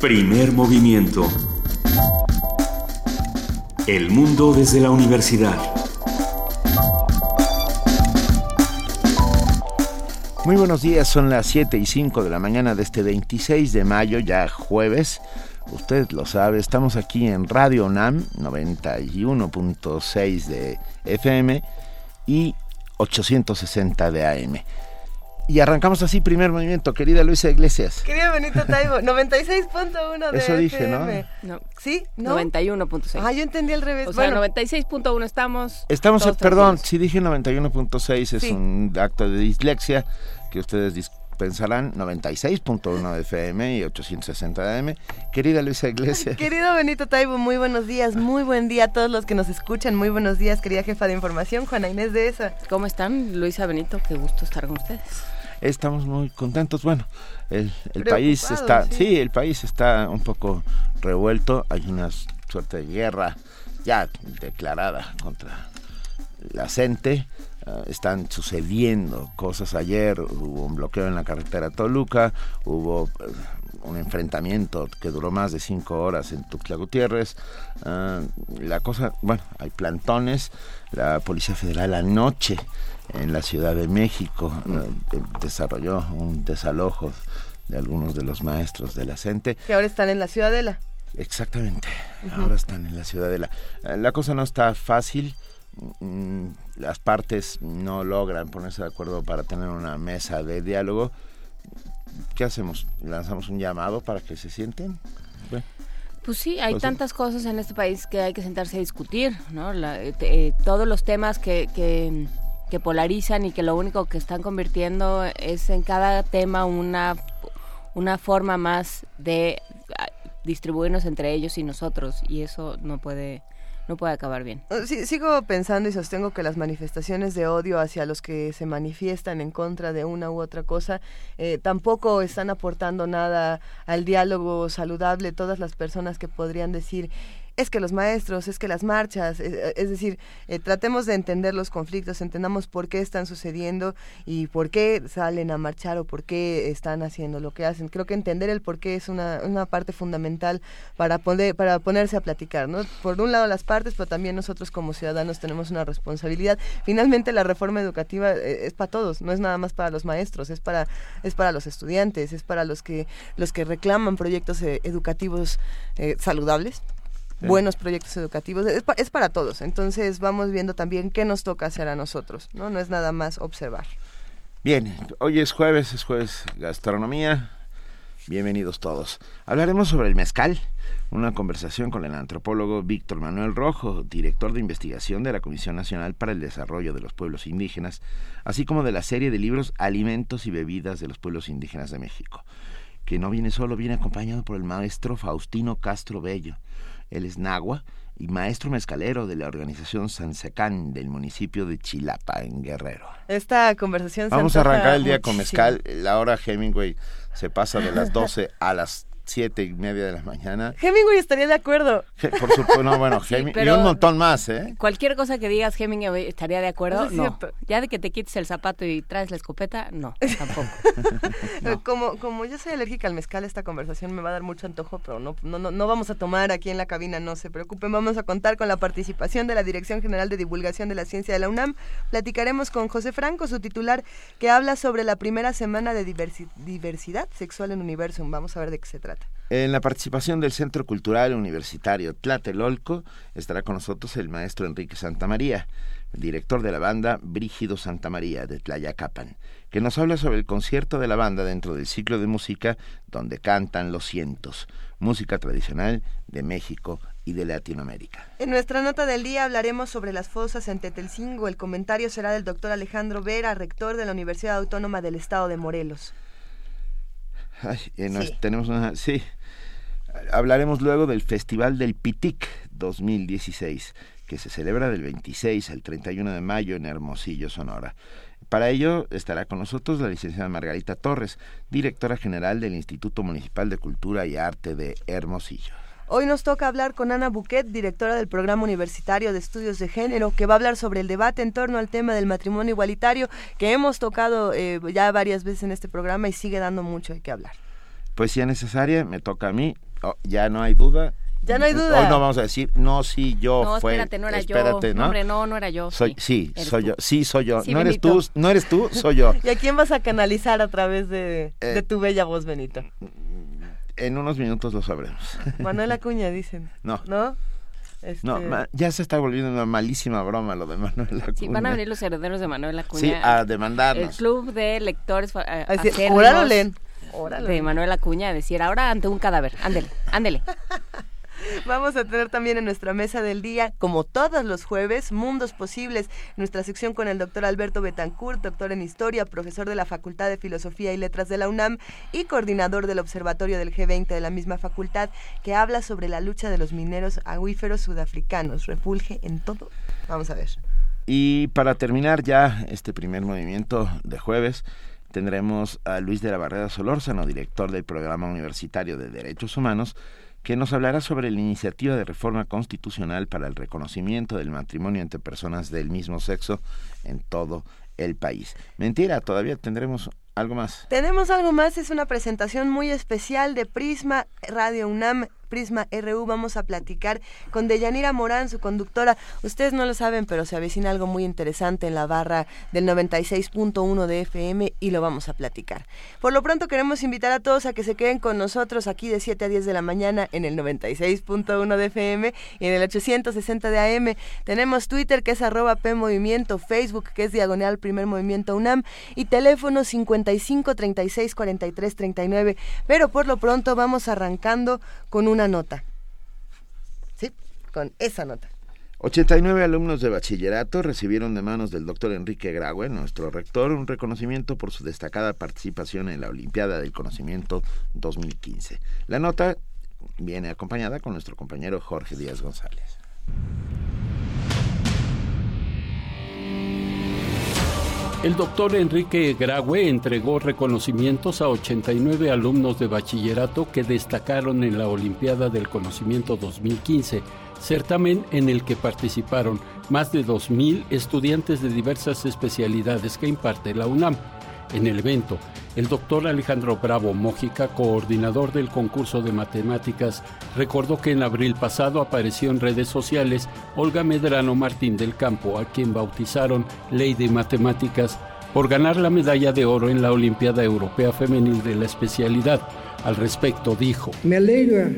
Primer movimiento. El mundo desde la universidad. Muy buenos días, son las 7 y 5 de la mañana de este 26 de mayo, ya jueves. Usted lo sabe, estamos aquí en Radio NAM 91.6 de FM y 860 de AM. Y arrancamos así, primer movimiento, querida Luisa Iglesias. Querido Benito Taibo, 96.1 de Eso dije, ¿no? ¿no? ¿Sí? ¿No? 91.6. Ah, yo entendí al revés. O bueno, sea, 96.1 estamos. Estamos, todos perdón, si dije 91.6 es Sí. un acto de dislexia que ustedes pensarán 96.1 de FM y 860 de AM. Querida Luisa Iglesias. Querido Benito Taibo, muy buenos días, muy buen día a todos los que nos escuchan, muy buenos días, querida jefa de información, Juana Inés de esa. ¿Cómo están? Luisa Benito, qué gusto estar con ustedes. Estamos muy contentos. Bueno, el, país está, sí. sí. el país está un poco revuelto. Hay una suerte de guerra ya declarada contra la gente. Ah, están sucediendo cosas. Ayer hubo un bloqueo en la carretera Toluca, hubo eh, un enfrentamiento que duró más de cinco horas en Tuxtla Gutiérrez. Ah, la cosa, bueno, hay plantones. La Policía Federal anoche en la Ciudad de México desarrolló un desalojo de algunos de los maestros de la CENTE. Que ahora están en la Ciudadela. Exactamente, ahora están en la Ciudadela. Eh, La cosa no está fácil, mm, las partes no logran ponerse de acuerdo para tener una mesa de diálogo. ¿Qué hacemos? ¿Lanzamos un llamado para que se sienten? Bueno, Pues sí, hay Pues sí. tantas cosas en este país que hay que sentarse a discutir, ¿no? La- eh, eh, todos los temas que, que, que polarizan y que lo único que están convirtiendo es en cada tema una, una forma más de ah, distribuirnos entre ellos y nosotros y eso no puede no puede acabar bien. Sí, sigo pensando y sostengo que las manifestaciones de odio hacia los que se manifiestan en contra de una u otra cosa eh, tampoco están aportando nada al diálogo saludable. Todas las personas que podrían decir es que los maestros, es que las marchas, eh, es decir, eh, tratemos de entender los conflictos, entendamos por qué están sucediendo y por qué salen a marchar o por qué están haciendo lo que hacen. Creo que entender el por qué es una, una parte fundamental para, poder, para ponerse a platicar, ¿no? Por un lado las partes, pero también nosotros como ciudadanos tenemos una responsabilidad. Finalmente la reforma educativa eh, es para todos, no es nada más para los maestros, es para, es para los estudiantes, es para los que, los que reclaman proyectos eh, educativos eh, saludables. Buenos proyectos educativos, es, pa- es para todos. Entonces vamos viendo también qué nos toca hacer a nosotros, ¿no? No es nada más observar. Bien, hoy es jueves, es jueves gastronomía. Bienvenidos todos. Hablaremos sobre el mezcal, una conversación con el antropólogo Víctor Manuel Rojo, director de investigación de la Comisión Nacional para el Desarrollo de los Pueblos Indígenas, así como de la serie de libros Alimentos y Bebidas de los Pueblos Indígenas de México, que no viene solo, viene acompañado por el maestro Faustino Castro Bello. Él es nahua y maestro mezcalero de la organización Sansecán del municipio de Chilapa, en Guerrero. Esta conversación se Vamos a arrancar el día con mezcal. La hora Hemingway se pasa de las 12 a las 7 y media de la mañana. Hemingway estaría de acuerdo. Por supuesto, no, bueno, Sí, y un montón más, ¿eh? Cualquier cosa que digas Hemingway estaría de acuerdo, Eso es no. cierto. Ya de que te quites el zapato y traes la escopeta, no, tampoco. Como, como yo soy alérgica al mezcal, esta conversación me va a dar mucho antojo, pero no, no, no, no vamos a tomar aquí en la cabina, no se preocupen. Vamos a contar con la participación de la Dirección General de Divulgación de la Ciencia de la UNAM. Platicaremos con José Franco, su titular, que habla sobre la primera semana de diversi- diversidad sexual en Universum. Vamos a ver de qué se trata. En la participación del Centro Cultural Universitario Tlatelolco estará con nosotros el maestro Enrique Santamaría, director de la banda Brígido Santamaría de Tlayacapan, que nos habla sobre el concierto de la banda dentro del ciclo de música donde cantan los cientos, música tradicional de México y de Latinoamérica. En nuestra nota del día hablaremos sobre las fosas en Tetelcingo. El comentario será del doctor Alejandro Vera, rector de la Universidad Autónoma del Estado de Morelos. Ay, eh, nos- Sí. tenemos una, sí. Hablaremos luego del Festival del Pitic 2016, que se celebra del 26 al 31 de mayo en Hermosillo, Sonora. Para ello estará con nosotros la licenciada Margarita Torres, directora general del Instituto Municipal de Cultura y Arte de Hermosillo. Hoy nos toca hablar con Ana Buquet, directora del Programa Universitario de Estudios de Género, que va a hablar sobre el debate en torno al tema del matrimonio igualitario, que hemos tocado eh, ya varias veces en este programa y sigue dando mucho de qué hablar. Poesía necesaria, me toca a mí, Oh, ya no hay duda. Ya no hay duda. Hoy no vamos a decir, no, sí, yo No, fue. espérate, no era espérate, yo. ¿no? Hombre, no, no era yo. Soy, sí, soy tú. yo. Sí, soy yo. Sí, no eres tú, no eres tú, soy yo. ¿Y a quién vas a canalizar a través de, Eh. de tu bella voz, Benito? En unos minutos lo sabremos. Manuel Acuña, dicen. No. ¿No? Este, No, ma- ya se está volviendo una malísima broma lo de Manuel Acuña. Sí, van a venir los herederos de Manuel Acuña. Sí, a El demandarnos. club de lectores fa- a- a decir, acérrimos óralo, leen. De Manuel Acuña a decir ahora ante un cadáver. Ándele, ándele. Vamos a tener también en nuestra mesa del día, como todos los jueves, Mundos Posibles, nuestra sección con el doctor Alberto Betancourt, doctor en Historia, profesor de la Facultad de Filosofía y Letras de la UNAM y coordinador del Observatorio del G20 de la misma facultad, que habla sobre la lucha de los mineros acuíferos sudafricanos. Refulge en todo. Vamos a ver. Y para terminar ya este primer movimiento de jueves, tendremos a Luis de la Barrera Solórzano, director del Programa Universitario de Derechos Humanos, que nos hablará sobre la iniciativa de reforma constitucional para el reconocimiento del matrimonio entre personas del mismo sexo en todo el país. Mentira, todavía tendremos algo más. Tenemos algo más, es una presentación muy especial de Prisma Radio UNAM. Prisma RU vamos a platicar con Deyanira Morán, su conductora. Ustedes no lo saben, pero se avecina algo muy interesante en la barra del 96.1 de FM y lo vamos a platicar. Por lo pronto queremos invitar a todos a que se queden con nosotros aquí de 7 a 10 de la mañana en el 96.1 de FM y en el 860 de AM. Tenemos Twitter que es arroba P Movimiento, Facebook que es diagonal Primer Movimiento UNAM y teléfono 55 36 43 39. Pero por lo pronto vamos arrancando con una nota. Sí, con esa nota. 89 alumnos de bachillerato recibieron de manos del doctor Enrique Graue, nuestro rector, un reconocimiento por su destacada participación en la Olimpiada del Conocimiento 2015. La nota viene acompañada con nuestro compañero Jorge Díaz González. El doctor Enrique Graue entregó reconocimientos a 89 alumnos de bachillerato que destacaron en la Olimpiada del Conocimiento 2015, certamen en el que participaron más de 2.000 estudiantes de diversas especialidades que imparte la UNAM. En el evento, el doctor Alejandro Bravo Mójica, coordinador del concurso de matemáticas, recordó que en abril pasado apareció en redes sociales Olga Medrano Martín del Campo, a quien bautizaron Lady Matemáticas, por ganar la medalla de oro en la Olimpiada Europea Femenil de la especialidad. Al respecto dijo, Me alegra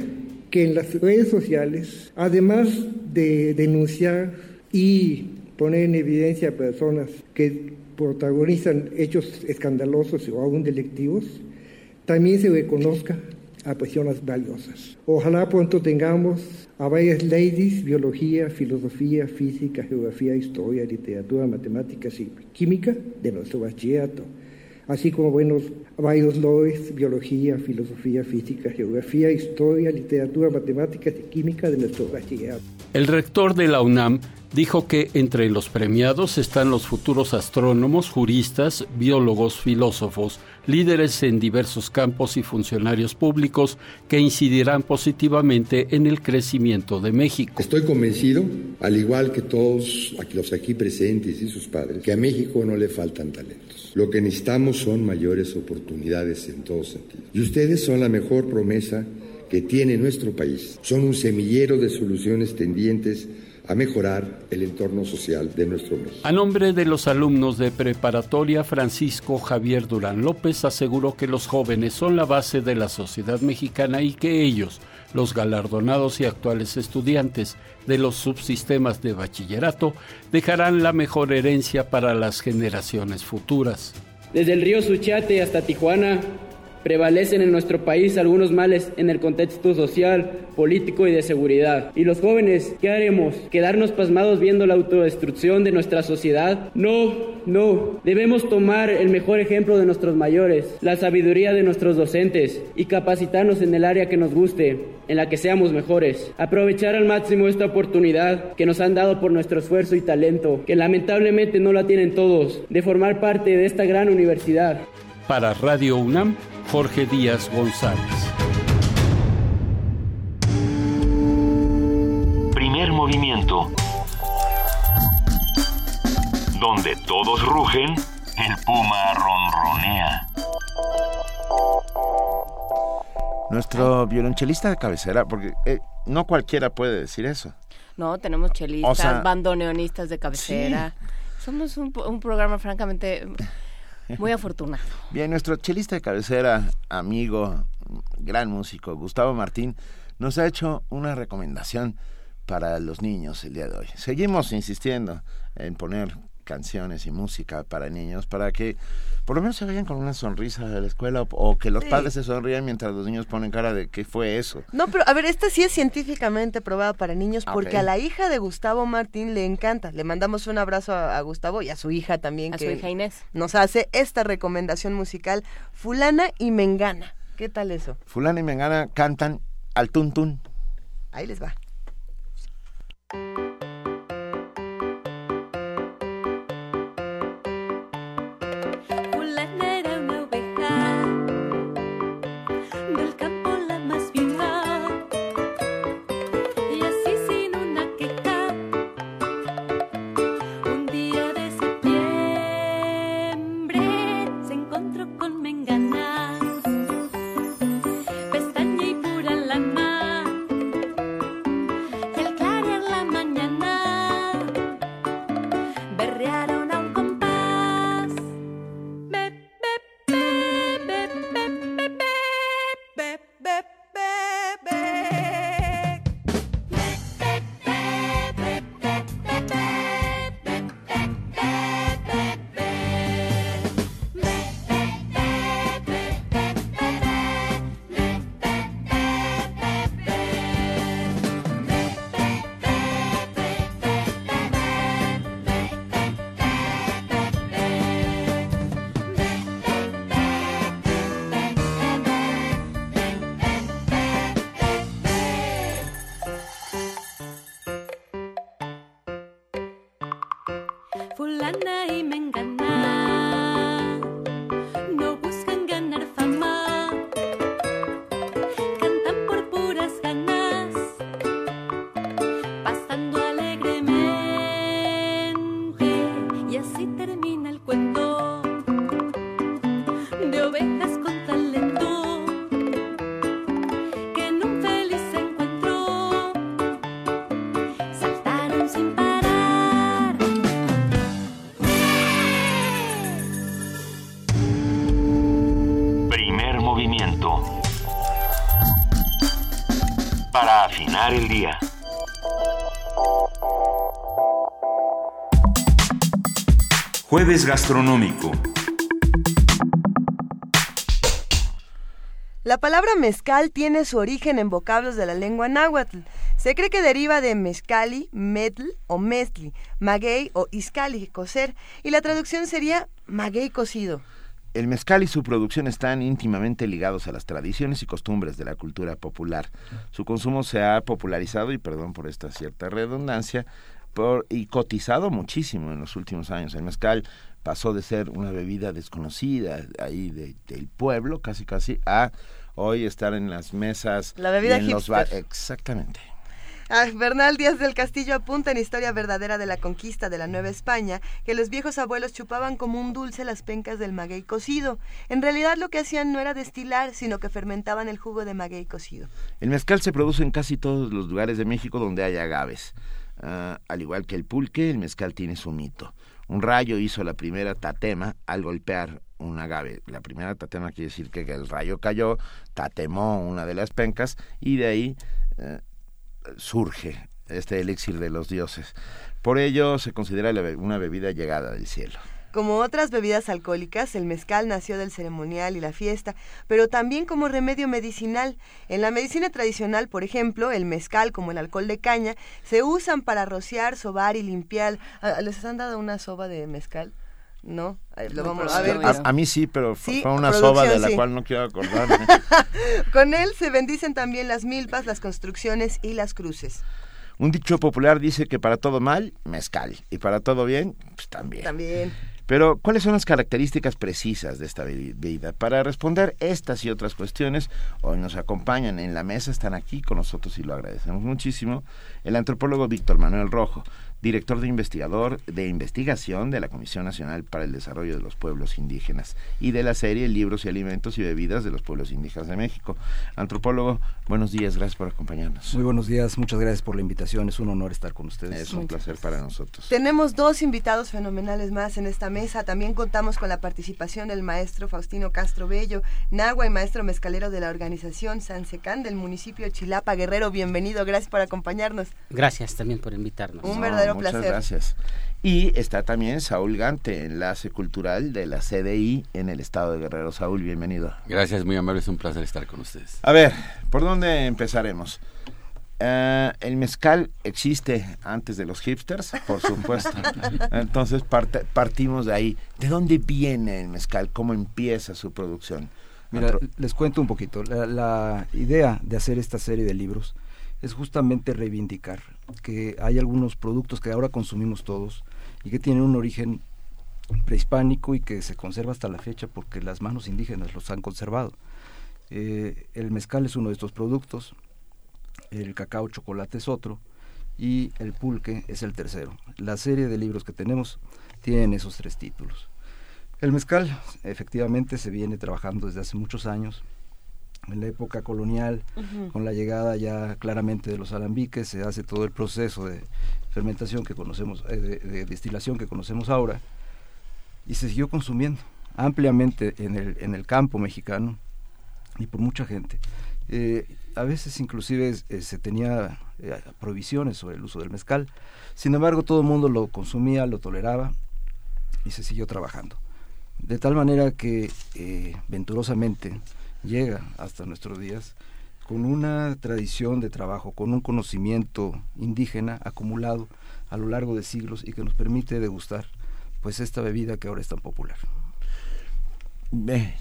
que en las redes sociales, además de denunciar y poner en evidencia a personas que protagonizan hechos escandalosos o aún delictivos, también se reconozca a personas valiosas. Ojalá pronto tengamos a varias ladies, biología, filosofía, física, geografía, historia, literatura, matemáticas y química de nuestro bachillerato, así como buenos varios lores, biología, filosofía, física, geografía, historia, literatura, matemáticas y química de nuestro bachillerato. El rector de la UNAM dijo que entre los premiados están los futuros astrónomos, juristas, biólogos, filósofos, líderes en diversos campos y funcionarios públicos que incidirán positivamente en el crecimiento de México. Estoy convencido, al igual que todos los aquí presentes y sus padres, que a México no le faltan talentos. Lo que necesitamos son mayores oportunidades en todos sentidos. Y ustedes son la mejor promesa que tiene nuestro país. Son un semillero de soluciones tendientes a mejorar el entorno social de nuestro México. A nombre de los alumnos de preparatoria, Francisco Javier Durán López aseguró que los jóvenes son la base de la sociedad mexicana y que ellos, los galardonados y actuales estudiantes de los subsistemas de bachillerato, dejarán la mejor herencia para las generaciones futuras. Desde el río Suchiate hasta Tijuana, prevalecen en nuestro país algunos males en el contexto social, político y de seguridad. ¿Y los jóvenes qué haremos? ¿Quedarnos pasmados viendo la autodestrucción de nuestra sociedad? No, no. Debemos tomar el mejor ejemplo de nuestros mayores, la sabiduría de nuestros docentes y capacitarnos en el área que nos guste, en la que seamos mejores. Aprovechar al máximo esta oportunidad que nos han dado por nuestro esfuerzo y talento, que lamentablemente no la tienen todos, de formar parte de esta gran universidad. Para Radio UNAM, Jorge Díaz González. Primer movimiento. Donde todos rugen, el puma ronronea. Nuestro violonchelista de cabecera, porque eh, no cualquiera puede decir eso. No, tenemos chelistas, bandoneonistas de cabecera. Somos un, un programa francamente muy afortunado. Bien, nuestro chelista de cabecera, amigo, gran músico, Gustavo Martín, nos ha hecho una recomendación para los niños el día de hoy. Seguimos insistiendo en poner canciones y música para niños para que por lo menos se vayan con una sonrisa de la escuela o, que los padres se sonrían mientras los niños ponen cara de qué fue eso. No, pero a ver, esta sí es científicamente probada para niños porque a la hija de Gustavo Martín le encanta. Le mandamos un abrazo a, Gustavo y a su hija también. A su hija Inés. Nos hace esta recomendación musical, Fulana y Mengana. ¿Qué tal eso? Fulana y Mengana cantan al tuntún. Ahí les va. Jueves gastronómico. La palabra mezcal tiene su origen en vocablos de la lengua náhuatl. Se cree que deriva de mezcali, metl o mezcli, maguey o iscali, cocer, y la traducción sería maguey cocido. El mezcal y su producción están íntimamente ligados a las tradiciones y costumbres de la cultura popular. Su consumo se ha popularizado, y perdón por esta cierta redundancia, por, y cotizado muchísimo en los últimos años. El mezcal pasó de ser una bebida desconocida ahí del pueblo, casi casi, a hoy estar en las mesas. La bebida en los Exactamente. Ah, Bernal Díaz del Castillo apunta en Historia Verdadera de la Conquista de la Nueva España que los viejos abuelos chupaban como un dulce las pencas del maguey cocido. En realidad lo que hacían no era destilar, sino que fermentaban el jugo de maguey cocido. El mezcal se produce en casi todos los lugares de México donde hay agaves. Ah, al igual que el pulque, el mezcal tiene su mito. Un rayo hizo la primera tatema al golpear un agave. La primera tatema quiere decir que el rayo cayó, tatemó una de las pencas y de ahí eh, surge este elixir de los dioses. Por ello se considera una bebida llegada del cielo. Como otras bebidas alcohólicas, el mezcal nació del ceremonial y la fiesta, pero también como remedio medicinal. En la medicina tradicional, por ejemplo, el mezcal, como el alcohol de caña, se usan para rociar, sobar y limpiar. ¿Les han dado una soba de mezcal? ¿no? Lo vamos a, ver. A, mí sí, pero fue una soba de la cual no quiero acordarme. Con él se bendicen también las milpas, las construcciones y las cruces. Un dicho popular dice que para todo mal, mezcal. Y para todo bien, pues también. También. Pero, ¿cuáles son las características precisas de esta bebida? Para responder estas y otras cuestiones, hoy nos acompañan en la mesa, están aquí con nosotros y lo agradecemos muchísimo, el antropólogo Víctor Manuel Rojo, director de investigador de investigación de la Comisión Nacional para el Desarrollo de los Pueblos Indígenas y de la serie Libros y Alimentos y Bebidas de los Pueblos Indígenas de México. Antropólogo, buenos días, gracias por acompañarnos. Muy buenos días, muchas gracias por la invitación, es un honor estar con ustedes. Es un placer para nosotros. Tenemos dos invitados fenomenales más en esta mesa, también contamos con la participación del maestro Faustino Castro Bello, Nagua y maestro mezcalero de la organización Sansecán del municipio de Chilapa Guerrero. Bienvenido, gracias por acompañarnos. Gracias también por invitarnos. Un verdadero muchas placer. gracias. Y está también Saúl Gante, enlace cultural de la CDI en el estado de Guerrero. Saúl, bienvenido. Gracias, muy amable, es un placer estar con ustedes. A ver, ¿por dónde empezaremos? Eh, el mezcal existe antes de los hipsters, por supuesto. Entonces parte- partimos de ahí. ¿De dónde viene el mezcal? ¿Cómo empieza su producción? Mira, Antro- les cuento un poquito. La, la idea de hacer esta serie de libros es justamente reivindicar que hay algunos productos que ahora consumimos todos y que tienen un origen prehispánico y que se conserva hasta la fecha porque las manos indígenas los han conservado. Eh, el mezcal es uno de estos productos, el cacao chocolate es otro y el pulque es el tercero. La serie de libros que tenemos tienen esos tres títulos. El mezcal efectivamente se viene trabajando desde hace muchos años. En la época colonial, con la llegada ya claramente de los alambiques, se hace todo el proceso de fermentación que conocemos, eh, de, de destilación que conocemos ahora, y se siguió consumiendo ampliamente en el, en el campo mexicano y por mucha gente. Eh, a veces inclusive eh, se tenía prohibiciones sobre el uso del mezcal, sin embargo todo el mundo lo consumía, lo toleraba y se siguió trabajando. De tal manera que venturosamente llega hasta nuestros días con una tradición de trabajo, con un conocimiento indígena acumulado a lo largo de siglos y que nos permite degustar pues esta bebida que ahora es tan popular. Eh,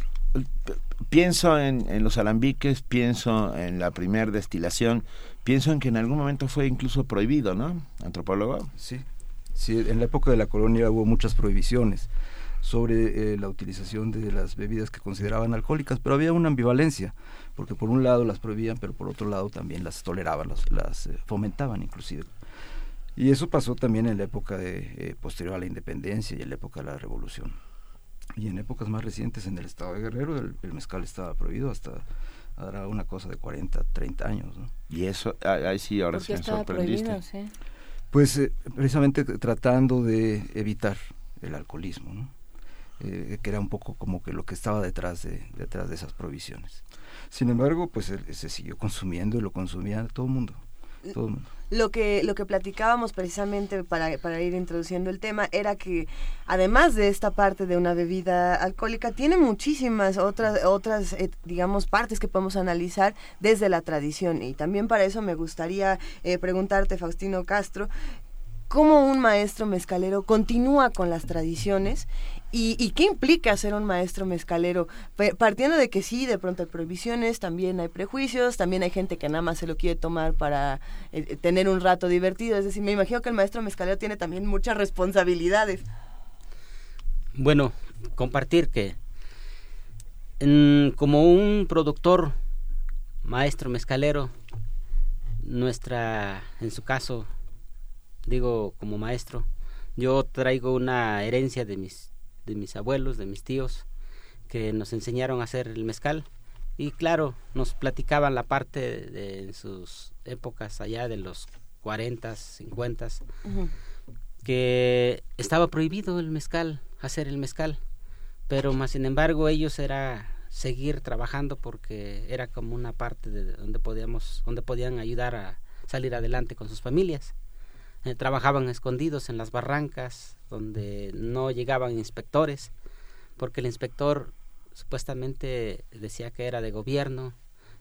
pienso en, en los alambiques, pienso en la primer destilación, pienso en que en algún momento fue incluso prohibido, ¿no? Antropólogo. Sí, sí, en la época de la colonia hubo muchas prohibiciones sobre eh, la utilización de las bebidas que consideraban alcohólicas, pero había una ambivalencia, porque por un lado las prohibían, pero por otro lado también las toleraban, las, las eh, fomentaban inclusive. Y eso pasó también en la época de, eh, posterior a la independencia y en la época de la revolución. Y en épocas más recientes en el estado de Guerrero el, el mezcal estaba prohibido hasta hará una cosa de 40, 30 años. ¿no? Y eso, ah, ahí sí, ahora ¿Por sí me sorprendiste. prohibido? Sí. Pues eh, precisamente tratando de evitar el alcoholismo, ¿no? Eh, que era un poco como que lo que estaba detrás de, detrás de esas prohibiciones. Sin embargo, pues eh, se siguió consumiendo y lo consumía todo el mundo. Todo el mundo. Lo que, lo que platicábamos precisamente para, para ir introduciendo el tema era que además de esta parte de una bebida alcohólica, tiene muchísimas otras, otras eh, digamos, partes que podemos analizar desde la tradición. Y también para eso me gustaría eh, preguntarte, Faustino Castro, cómo un maestro mezcalero continúa con las tradiciones y, y qué implica ser un maestro mezcalero. Partiendo de que sí, de pronto hay prohibiciones, también hay prejuicios, también hay gente que nada más se lo quiere tomar para eh, eh, tener un rato divertido. Es decir, me imagino que el maestro mezcalero tiene también muchas responsabilidades. Bueno, compartir que como un productor, maestro mezcalero, nuestra, en su caso, digo como maestro, yo traigo una herencia de mis, de mis abuelos, de mis tíos, que nos enseñaron a hacer el mezcal. Y claro, nos platicaban la parte de, de- en sus épocas allá de los 40, 50, que estaba prohibido el mezcal, hacer el mezcal, pero más sin embargo ellos era seguir trabajando porque era como una parte de donde podíamos, donde podían ayudar a salir adelante con sus familias. Eh, trabajaban escondidos en las barrancas donde no llegaban inspectores, porque el inspector supuestamente decía que era de gobierno,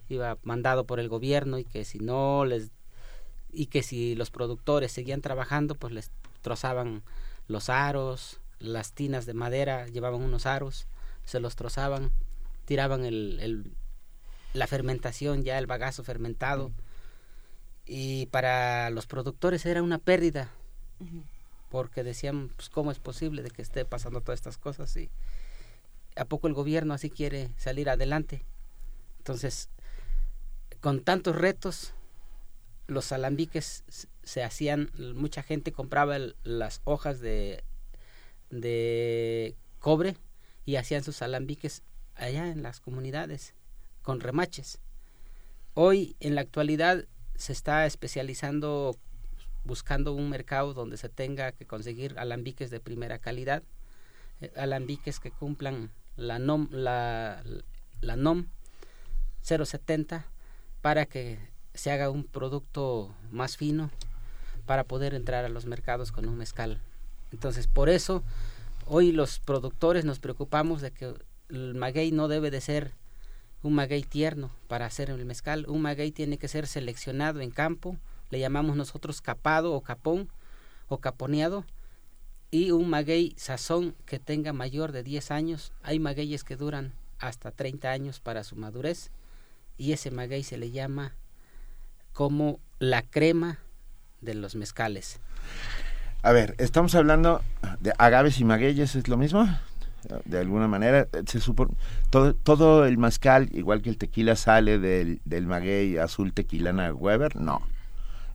iba mandado por el gobierno y que si no les y que si los productores seguían trabajando, pues les trozaban los aros, las tinas de madera, llevaban unos aros, se los trozaban, tiraban el, el- la fermentación, ya el bagazo fermentado, y para los productores era una pérdida, porque decían, pues cómo es posible de que esté pasando todas estas cosas y a poco el gobierno así quiere salir adelante. Entonces, con tantos retos, los alambiques se hacían, mucha gente compraba las hojas de, de cobre y hacían sus alambiques allá en las comunidades con remaches. Hoy, en la actualidad, se está especializando buscando un mercado donde se tenga que conseguir alambiques de primera calidad, eh, alambiques que cumplan la NOM, la, la NOM 070 para que se haga un producto más fino para poder entrar a los mercados con un mezcal. Entonces, por eso hoy los productores nos preocupamos de que el maguey no debe de ser un maguey tierno para hacer el mezcal. Un maguey tiene que ser seleccionado en campo, le llamamos nosotros capado o capón o caponeado, y un maguey sazón que tenga mayor de 10 años. Hay magueyes que duran hasta 30 años para su madurez, y ese maguey se le llama como la crema de los mezcales. A ver, estamos hablando de agaves y magueyes, ¿es lo mismo? De alguna manera se supone todo, todo el mezcal igual que el tequila sale del, del maguey azul tequilana Weber no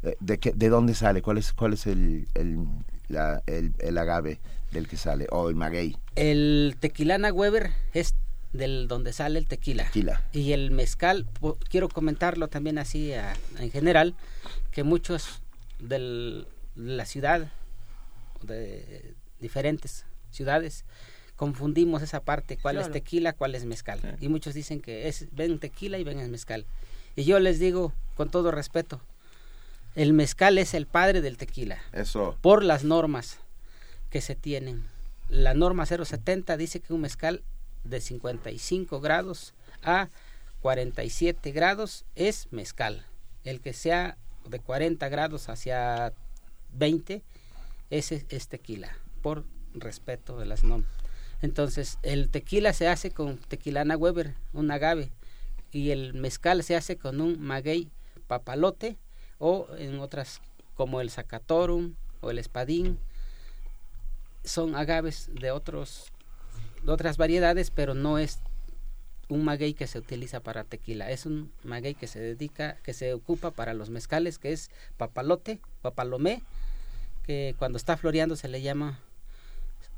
eh, de qué, de dónde sale cuál es cuál es el el, la, el, el agave del que sale o el maguey el tequilana Weber es del donde sale el tequila. tequila. Y el mezcal, quiero comentarlo también así a, en general, que muchos de la ciudad, de diferentes ciudades, confundimos esa parte, cuál es tequila, cuál es mezcal. Y muchos dicen que es ven tequila y ven el mezcal. Y yo les digo con todo respeto, el mezcal es el padre del tequila. Eso. Por las normas que se tienen. La norma 070 dice que un mezcal de 55 grados a 47 grados es mezcal. El que sea de 40 grados hacia 20 ese es tequila, por respeto de las normas. Entonces, el tequila se hace con tequilana Weber, un agave, y el mezcal se hace con un maguey papalote o en otras como el sacatorum o el espadín. Son agaves de otros otras variedades, pero no es un maguey que se utiliza para tequila, es un maguey que se dedica, que se ocupa para los mezcales, que es papalote, papalomé, que cuando está floreando se le llama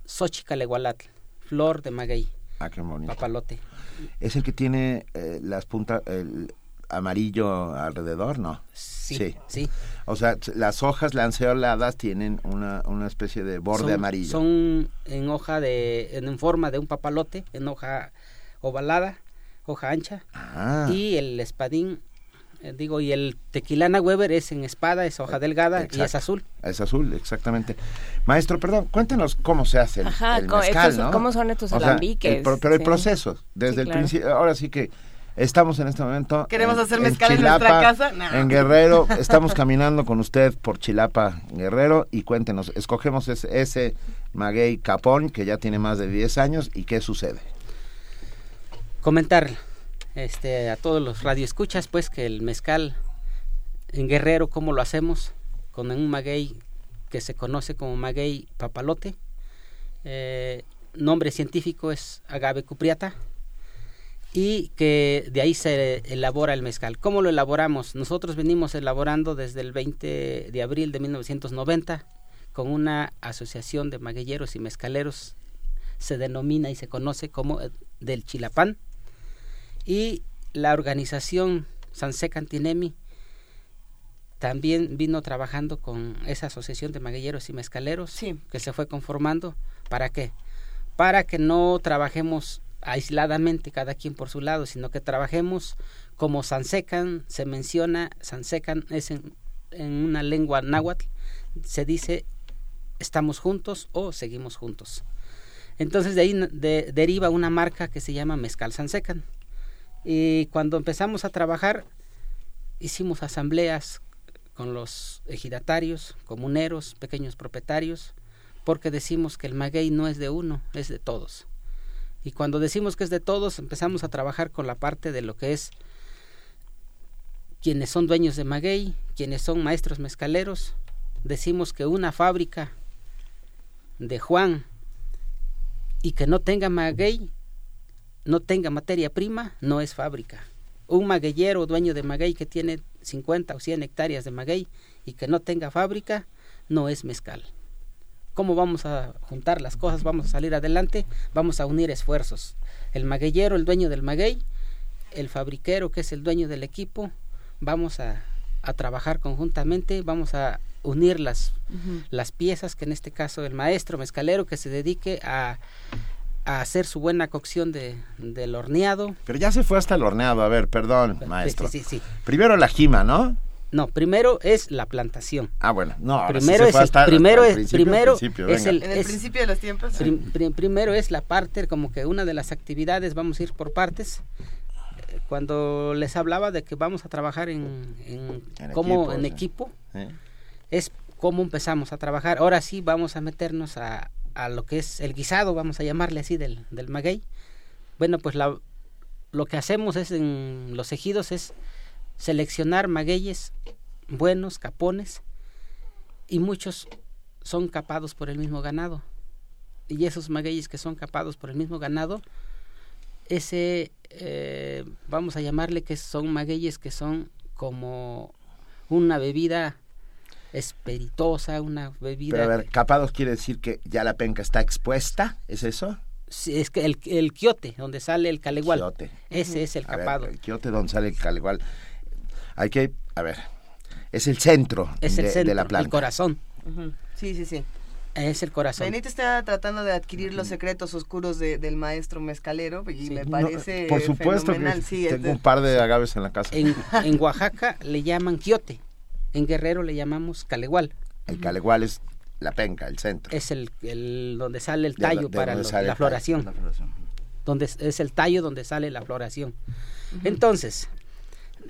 Xochicalegualatl flor de maguey. Ah, qué bonito. Papalote. ¿Es el que tiene eh, las puntas, el amarillo alrededor? No. Sí, sí. O sea, las hojas lanceoladas tienen una, una especie de borde amarillo. Son en hoja de, en forma de un papalote, en hoja ovalada, hoja ancha. Ah. Y el espadín eh, digo, y el tequilana Weber es en espada, es hoja delgada y es azul. Es azul, exactamente. Maestro, perdón, cuéntenos cómo se hace el, Ajá, mezcal, ¿Cómo son estos alambiques? pero el proceso, desde el principio, ahora sí que estamos en este momento. ¿Queremos hacer mezcal en, nuestra casa? En Guerrero, estamos caminando con usted por Chilapa, Guerrero, y cuéntenos, escogemos ese, ese maguey capón que ya tiene más de 10 años, ¿y qué sucede? Comentar este, a todos los radioescuchas, pues que el mezcal en Guerrero, ¿cómo lo hacemos? Con un maguey que se conoce como maguey papalote. Eh, nombre científico es agave cupriata y que de ahí se elabora el mezcal. ¿Cómo lo elaboramos? Nosotros venimos elaborando desde el 20 de abril de 1990 con una asociación de magueyeros y mezcaleros, se denomina y se conoce como del Chilapán y la organización Sanse Cantinemi también vino trabajando con esa asociación de maguilleros y mezcaleros que se fue conformando. ¿Para qué? Para que no trabajemos aisladamente cada quien por su lado, sino que trabajemos como Sansecan, se menciona, Sansecan es en, una lengua náhuatl, se dice estamos juntos o seguimos juntos. Entonces de ahí deriva una marca que se llama Mezcal Sansecan. Y cuando empezamos a trabajar, hicimos asambleas con los ejidatarios, comuneros, pequeños propietarios, porque decimos que el maguey no es de uno, es de todos. Y cuando decimos que es de todos, empezamos a trabajar con la parte de lo que es quienes son dueños de maguey, quienes son maestros mezcaleros. Decimos que una fábrica de Juan y que no tenga maguey no tenga materia prima, no es fábrica. Un magueyero, dueño de maguey que tiene 50 o 100 hectáreas de maguey y que no tenga fábrica, no es mezcal. ¿Cómo vamos a juntar las cosas? Vamos a salir adelante, vamos a unir esfuerzos. El magueyero, el dueño del maguey, el fabriquero, que es el dueño del equipo, vamos a, a trabajar conjuntamente, vamos a unir las, las piezas, que en este caso el maestro mezcalero que se dedique a, a hacer su buena cocción de, del horneado. Pero ya se fue hasta el horneado, a ver, perdón, maestro. Sí, sí, sí. Primero la jima, ¿no? No, primero es la plantación. Ah, bueno, no, ahora primero sí se fue es hasta- el, primero hasta el es principio, primero principio, es el En el es- principio de los tiempos. prim- prim- primero es la parte como que una de las actividades vamos a ir por partes Eh, cuando les hablaba de que vamos a trabajar en, en, En cómo equipo, en sí. equipo ¿Eh? es cómo empezamos a trabajar ahora sí vamos a meternos a, a lo que es el guisado vamos a llamarle así del, del maguey. Bueno pues la, lo que hacemos es en los ejidos es seleccionar magueyes buenos capones y muchos son capados por el mismo ganado. Y esos magueyes que son capados por el mismo ganado ese eh, vamos a llamarle que son magueyes que son como una bebida espiritosa una bebida Pero a ver, capados quiere decir que ya la penca está expuesta, ¿es eso? Sí, es que el, el quiote donde sale el calegual Quiote. ese es el A ver, capado el quiote donde sale el caligual. Hay que, a ver, es el centro, es el de, centro de la planta. el corazón. Sí, sí, sí. es el corazón Benito está tratando de adquirir los secretos oscuros de- del maestro mezcalero y me No, parece por supuesto fenomenal. que sí, tengo de- un par de agaves en la casa. en, en Oaxaca le llaman quiote en Guerrero le llamamos calegual El caligual es la penca, el centro. es el, el donde sale el tallo de para lo- la tallo. floración La floración. donde es, el tallo donde sale la floración. Entonces,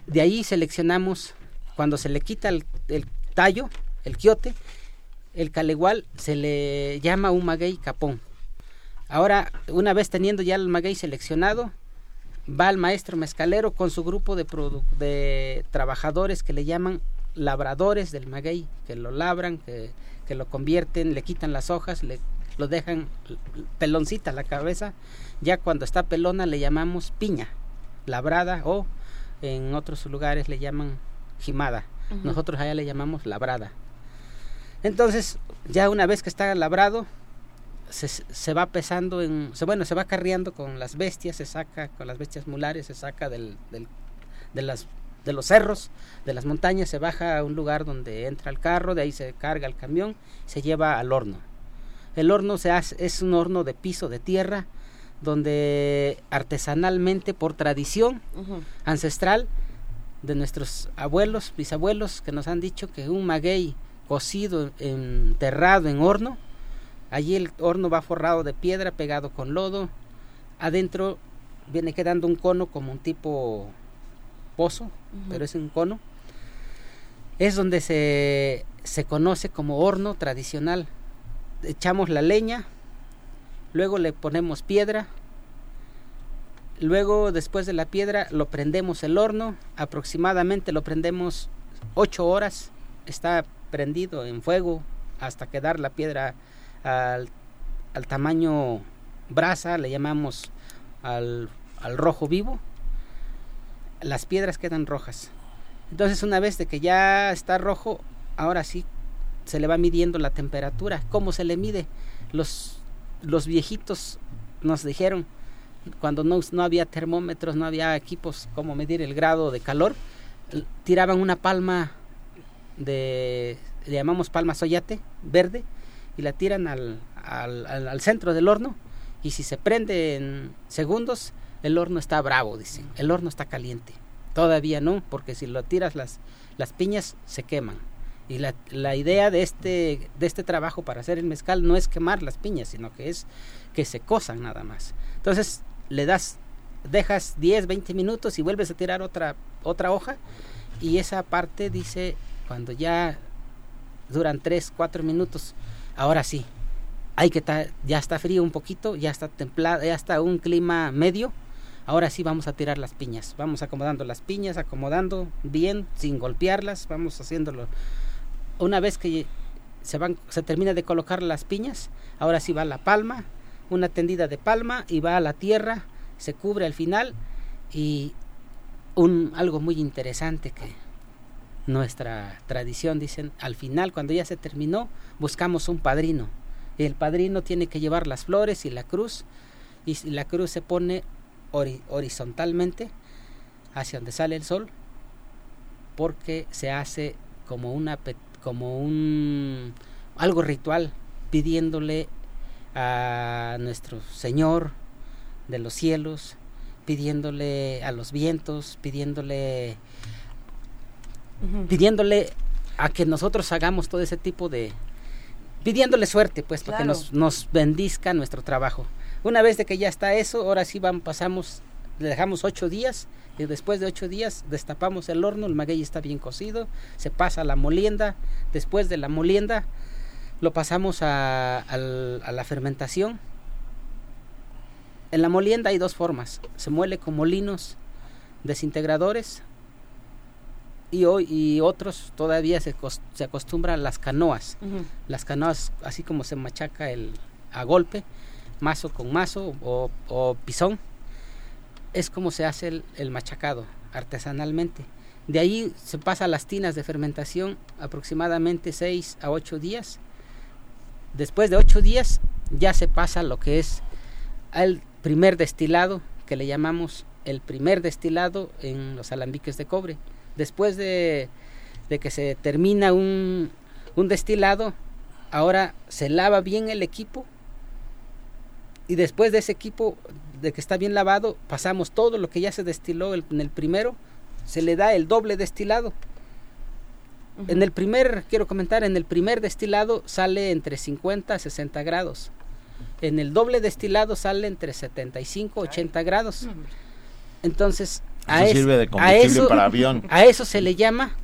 de ahí seleccionamos, cuando se le quita el, el tallo, el quiote, el calegual se le llama un maguey capón. Ahora, una vez teniendo ya el maguey seleccionado, va el maestro mezcalero con su grupo de trabajadores que le llaman labradores del maguey, que lo labran, que, que lo convierten, le quitan las hojas, le, lo dejan peloncita la cabeza. Ya cuando está pelona le llamamos piña, labrada o en otros lugares le llaman jimada. Nosotros allá le llamamos labrada. Entonces, ya una vez que está labrado, se, se va pesando en, se, bueno, se va carriando con las bestias, se saca con las bestias mulares, se saca del, del- de las de los cerros, de las montañas, se baja a un lugar donde entra el carro, de ahí se carga el camión, se lleva al horno. El horno se hace, es un horno de piso de tierra, donde artesanalmente, por tradición ancestral de nuestros abuelos, bisabuelos, que nos han dicho que un maguey cocido, enterrado en horno, allí el horno va forrado de piedra, pegado con lodo, adentro viene quedando un cono como un tipo pozo, Pero es un cono. Es donde se, se conoce como horno tradicional. Echamos la leña, luego le ponemos piedra, luego después de la piedra lo prendemos el horno, aproximadamente lo prendemos 8 horas, está prendido en fuego hasta quedar la piedra al, al tamaño brasa, le llamamos al, al rojo vivo, las piedras quedan rojas. Entonces una vez de que ya está rojo, ahora sí se le va midiendo la temperatura. ¿Cómo se le mide? Los, los viejitos nos dijeron, cuando no, no había termómetros, no había equipos como medir el grado de calor, tiraban una palma de, le llamamos palma soyate, verde, y la tiran al, al- al centro del horno, y si se prende en segundos, el horno está bravo, dicen, el horno está caliente. Todavía no, porque si lo tiras las, las piñas se queman. Y la, la idea de este, de este trabajo para hacer el mezcal no es quemar las piñas, sino que es que se cosan nada más. Entonces le das, dejas 10, 20 minutos y vuelves a tirar otra, otra hoja y esa parte dice cuando ya duran 3, 4 minutos, ahora sí, hay que ta- ya está frío un poquito, ya está templado, ya está un clima medio, ahora sí vamos a tirar las piñas, vamos acomodando las piñas, acomodando bien, sin golpearlas, vamos haciéndolo. Una vez que se termina de colocar las piñas, ahora sí va la palma, una tendida de palma y va a la tierra, se cubre al final y un algo muy interesante que nuestra tradición, dicen, al final, cuando ya se terminó, buscamos un padrino. El padrino tiene que llevar las flores y la cruz, y la cruz se pone horizontalmente hacia donde sale el sol, porque se hace como una como un algo ritual pidiéndole a nuestro Señor de los cielos, pidiéndole a los vientos, pidiéndole pidiéndole a que nosotros hagamos todo ese tipo de pidiéndole suerte pues para que nos, nos bendizca nuestro trabajo una vez de que ya está eso ahora sí vamos pasamos le dejamos ocho días y después de ocho días destapamos el horno el maguey está bien cocido se pasa a la molienda después de la molienda lo pasamos a, a la fermentación en la molienda hay dos formas se muele con molinos desintegradores y hoy y otros todavía se, se acostumbran las canoas. Las canoas, así como se machaca el a golpe, mazo con mazo o, o pisón, es como se hace el, el, machacado artesanalmente. De ahí se pasa a las tinas de fermentación aproximadamente 6 a 8 días. Después de 8 días ya se pasa lo que es el primer destilado, que le llamamos el primer destilado en los alambiques de cobre después de, que se termina un, destilado, ahora se lava bien el equipo y después de ese equipo, de que está bien lavado, pasamos todo lo que ya se destiló en el primero, se le da el doble destilado. En el primer, quiero comentar, en el primer destilado sale entre 50 a 60 grados. En el doble destilado sale entre 75 y 80 grados. Entonces, a eso sirve de combustible para avión. A eso se le llama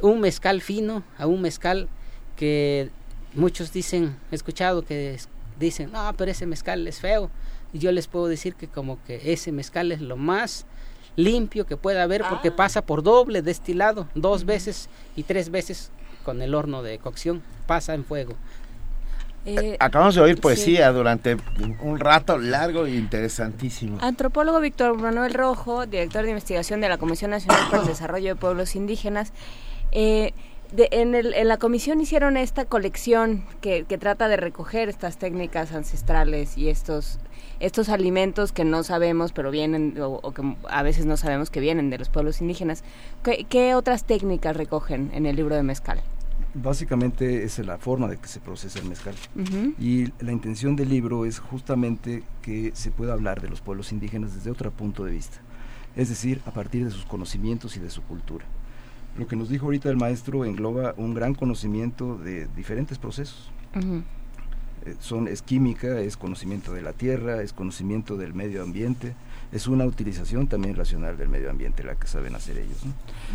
un mezcal fino, a un mezcal que muchos dicen, he escuchado que dicen, no, pero ese mezcal es feo. Y yo les puedo decir que como que ese mezcal es lo más limpio que pueda haber porque ah. pasa por doble destilado, dos veces y tres veces con el horno de cocción, pasa en fuego. Eh, Acabamos de oír poesía durante un rato largo e interesantísimo. Antropólogo Víctor Manuel Rojo, director de investigación de la Comisión Nacional para el Desarrollo de Pueblos Indígenas. Eh, en, la comisión hicieron esta colección que, trata de recoger estas técnicas ancestrales y estos estos alimentos que no sabemos pero vienen o, que a veces no sabemos que vienen de los pueblos indígenas. ¿Qué, otras técnicas recogen en el libro de mezcal? básicamente es la forma de que se procesa el mezcal. Y la intención del libro es justamente que se pueda hablar de los pueblos indígenas desde otro punto de vista, es decir, a partir de sus conocimientos y de su cultura. Lo que nos dijo ahorita el maestro engloba un gran conocimiento de diferentes procesos. Eh, son, es química, es conocimiento de la tierra, es conocimiento del medio ambiente, es una utilización también racional del medio ambiente la que saben hacer ellos.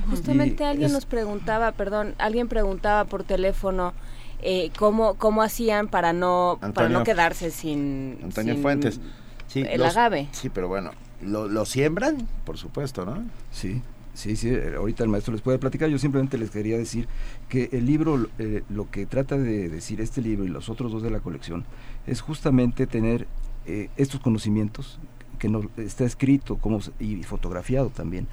Justamente alguien nos preguntaba, perdón, alguien preguntaba por teléfono eh, cómo, cómo hacían para no, para no quedarse sin... Antonio Fuentes. Sí, el agave. Sí, pero bueno, lo, lo siembran, por supuesto, ¿no? Sí. Sí, sí, eh, ahorita el maestro les puede platicar. Yo simplemente les quería decir que el libro, eh, lo que trata de decir este libro y los otros dos de la colección, es justamente tener estos conocimientos que está escrito cómo, y fotografiado también,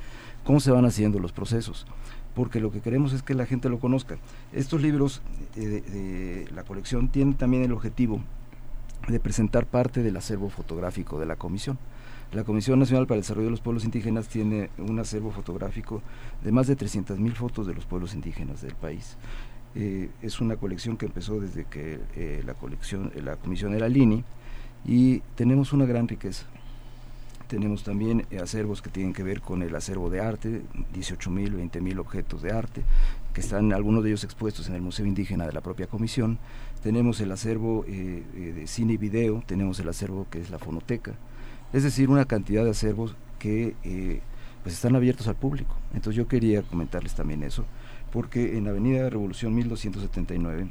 cómo se van haciendo los procesos, porque lo que queremos es que la gente lo conozca. Estos libros eh, de, la colección tienen también el objetivo de presentar parte del acervo fotográfico de la comisión. La Comisión Nacional para el Desarrollo de los Pueblos Indígenas tiene un acervo fotográfico de más de 300.000 fotos de los pueblos indígenas del país. Eh, es una colección que empezó desde que eh, la, colección, la comisión era Lini y tenemos una gran riqueza. Tenemos también eh, acervos que tienen que ver con el acervo de arte, 18.000, mil, mil objetos de arte, que están algunos de ellos expuestos en el Museo Indígena de la propia comisión. Tenemos el acervo de cine y video, tenemos el acervo que es la fonoteca, es decir, una cantidad de acervos que pues están abiertos al público. Entonces yo quería comentarles también eso, porque en Avenida Revolución 1279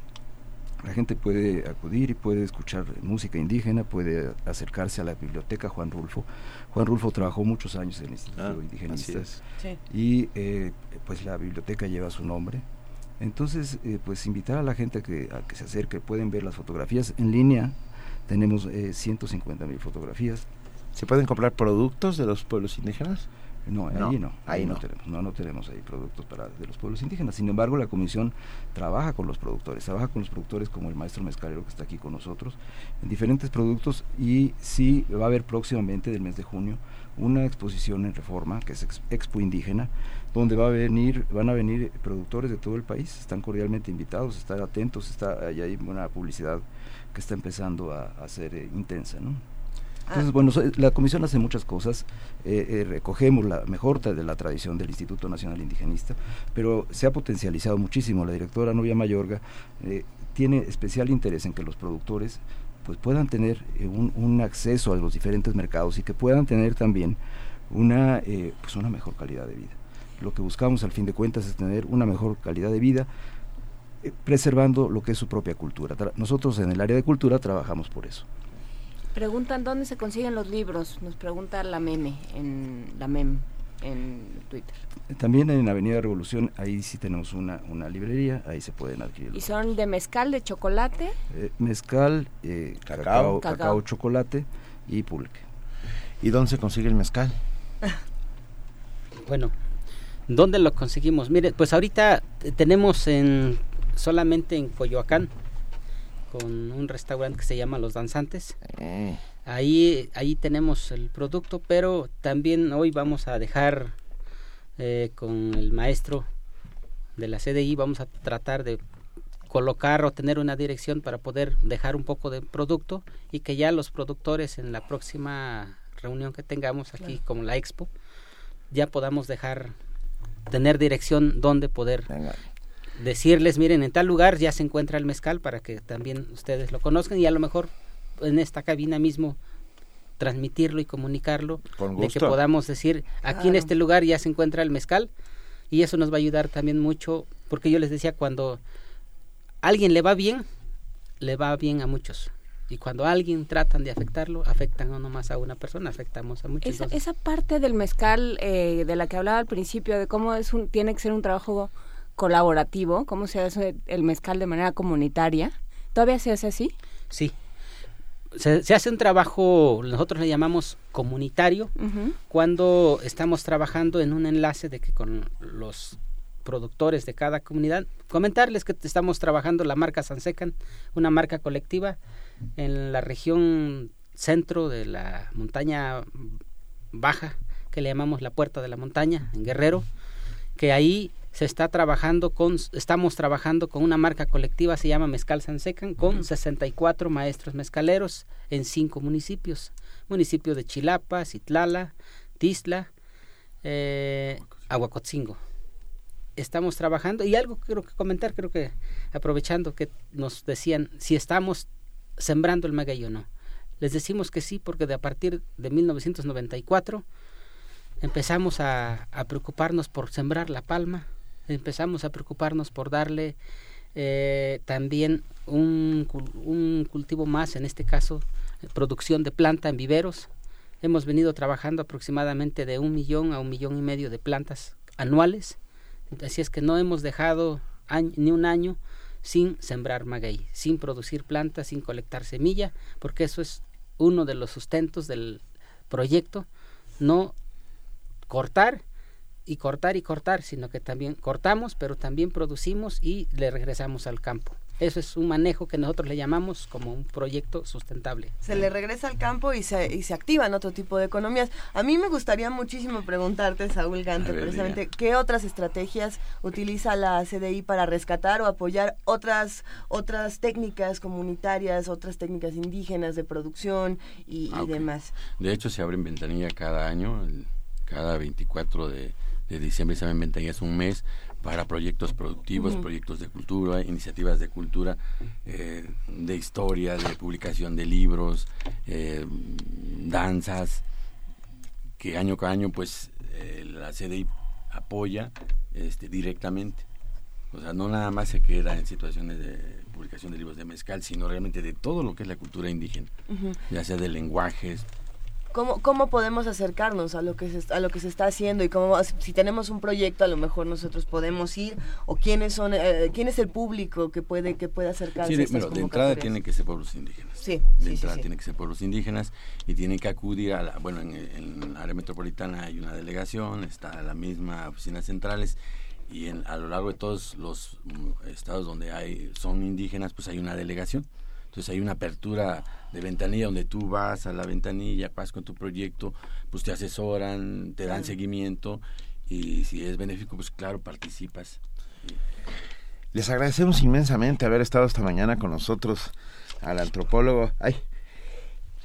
la gente puede acudir y puede escuchar música indígena, puede acercarse a la biblioteca Juan Rulfo. Juan Rulfo trabajó muchos años en el Instituto ah, Indigenistas y eh, pues la biblioteca lleva su nombre. Entonces, eh, pues invitar a la gente a que, a que se acerque, pueden ver las fotografías en línea, tenemos eh, 150 mil fotografías. ¿Se pueden comprar productos de los pueblos indígenas? No, ahí no, ahí, no. tenemos, no, no tenemos ahí productos para de los pueblos indígenas. Sin embargo, la comisión trabaja con los productores, trabaja con los productores como el maestro mezcalero que está aquí con nosotros en diferentes productos y sí va a haber próximamente del mes de junio una exposición en Reforma que es Expo Indígena donde va a venir, van a venir productores de todo el país, están cordialmente invitados, estar atentos, está ahí hay una publicidad que está empezando a, ser eh, intensa, ¿no? Entonces, bueno, la comisión hace muchas cosas, eh, eh, recogemos la mejor de la tradición del Instituto Nacional Indigenista, pero se ha potencializado muchísimo. La directora Novia Mayorga tiene especial interés en que los productores pues puedan tener un, un, acceso a los diferentes mercados y que puedan tener también una, pues una mejor calidad de vida. Lo que buscamos al fin de cuentas es tener una mejor calidad de vida, preservando lo que es su propia cultura. nosotros en el área de cultura trabajamos por eso. Preguntan dónde se consiguen los libros, nos pregunta la meme en la mem en Twitter. También en Avenida Revolución, ahí sí tenemos una, una librería, ahí se pueden adquirir. ¿Y son de mezcal, de chocolate? Eh, mezcal, eh, cacao, cacao, chocolate y pulque. ¿Y dónde se consigue el mezcal? bueno, ¿dónde lo conseguimos? Mire, pues ahorita tenemos en solamente en Coyoacán con un restaurante que se llama Los Danzantes. Eh. Ahí, ahí tenemos el producto, pero también hoy vamos a dejar eh, con el maestro de la CDI, vamos a tratar de colocar o tener una dirección para poder dejar un poco de producto y que ya los productores en la próxima reunión que tengamos aquí como la expo ya podamos dejar tener dirección donde poder decirles, miren, en tal lugar ya se encuentra el mezcal para que también ustedes lo conozcan y a lo mejor en esta cabina mismo transmitirlo y comunicarlo, de que podamos decir, aquí en este lugar ya se encuentra el mezcal y eso nos va a ayudar también mucho, porque yo les decía, cuando a alguien le va bien, le va bien a muchos. Y cuando a alguien tratan de afectarlo, afectan no nomás a una persona, afectamos a muchos. Esa, esa parte del mezcal eh, de la que hablaba al principio, de cómo es un, tiene que ser un trabajo colaborativo, cómo se hace el mezcal de manera comunitaria. ¿Todavía se hace así? Sí. Se, hace un trabajo, nosotros le llamamos comunitario, cuando estamos trabajando en un enlace de que con los productores de cada comunidad, comentarles que estamos trabajando la marca Sansecan, una marca colectiva en la región centro de la montaña baja, que le llamamos la Puerta de la Montaña, en Guerrero, que ahí se está trabajando con, estamos trabajando con una marca colectiva, se llama Mezcal Sansecan, con 64 maestros mezcaleros en cinco municipios. Municipio de Chilapa, Citlala, Tisla, eh, Aguacotzingo. Estamos trabajando, y algo quiero que comentar, creo que aprovechando que nos decían si estamos sembrando el maguey o no. Les decimos que sí, porque de a partir de 1994 empezamos a, a preocuparnos por sembrar la palma, empezamos a preocuparnos por darle eh, también un, cultivo más, en este caso producción de planta en viveros. Hemos venido trabajando aproximadamente de un millón a un millón y medio de plantas anuales, así es que no hemos dejado ni un año sin sembrar maguey, sin producir plantas, sin colectar semilla, porque eso es uno de los sustentos del proyecto, no cortar y cortar y cortar, sino que también cortamos, pero también producimos y le regresamos al campo. Eso es un manejo que nosotros le llamamos como un proyecto sustentable. Se le regresa al campo y se, y se activan otro tipo de economías. A mí me gustaría muchísimo preguntarte, Saúl Gante, precisamente, ¿qué otras estrategias utiliza la CDI para rescatar o apoyar otras, otras técnicas comunitarias, otras técnicas indígenas de producción y, ah, demás? De hecho, se abre ventanilla cada año, cada 24 de de diciembre ven es un mes para proyectos productivos, proyectos de cultura, iniciativas de cultura, eh, de historia, de publicación de libros, eh, danzas, que año con año pues eh, la CDI apoya este, directamente. O sea, no nada más se queda en situaciones de publicación de libros de mezcal, sino realmente de todo lo que es la cultura indígena, ya sea de lenguajes, ¿Cómo, ¿Cómo podemos acercarnos a lo que se, a lo que se está haciendo y cómo si tenemos un proyecto a lo mejor nosotros podemos ir o quiénes son eh, quién es el público que puede que puede acercarse sí, a estas de entrada tienen que ser pueblos indígenas. Sí de entrada tienen que ser pueblos indígenas y tienen que acudir a la bueno en, el área metropolitana hay una delegación está la misma oficinas centrales y en, a lo largo de todos los mm, estados donde hay son indígenas pues hay una delegación. Entonces hay una apertura de ventanilla donde tú vas a la ventanilla, pasas con tu proyecto, pues te asesoran, te dan seguimiento y si es benéfico, pues claro, participas. Les agradecemos inmensamente haber estado esta mañana con nosotros al antropólogo. Ay,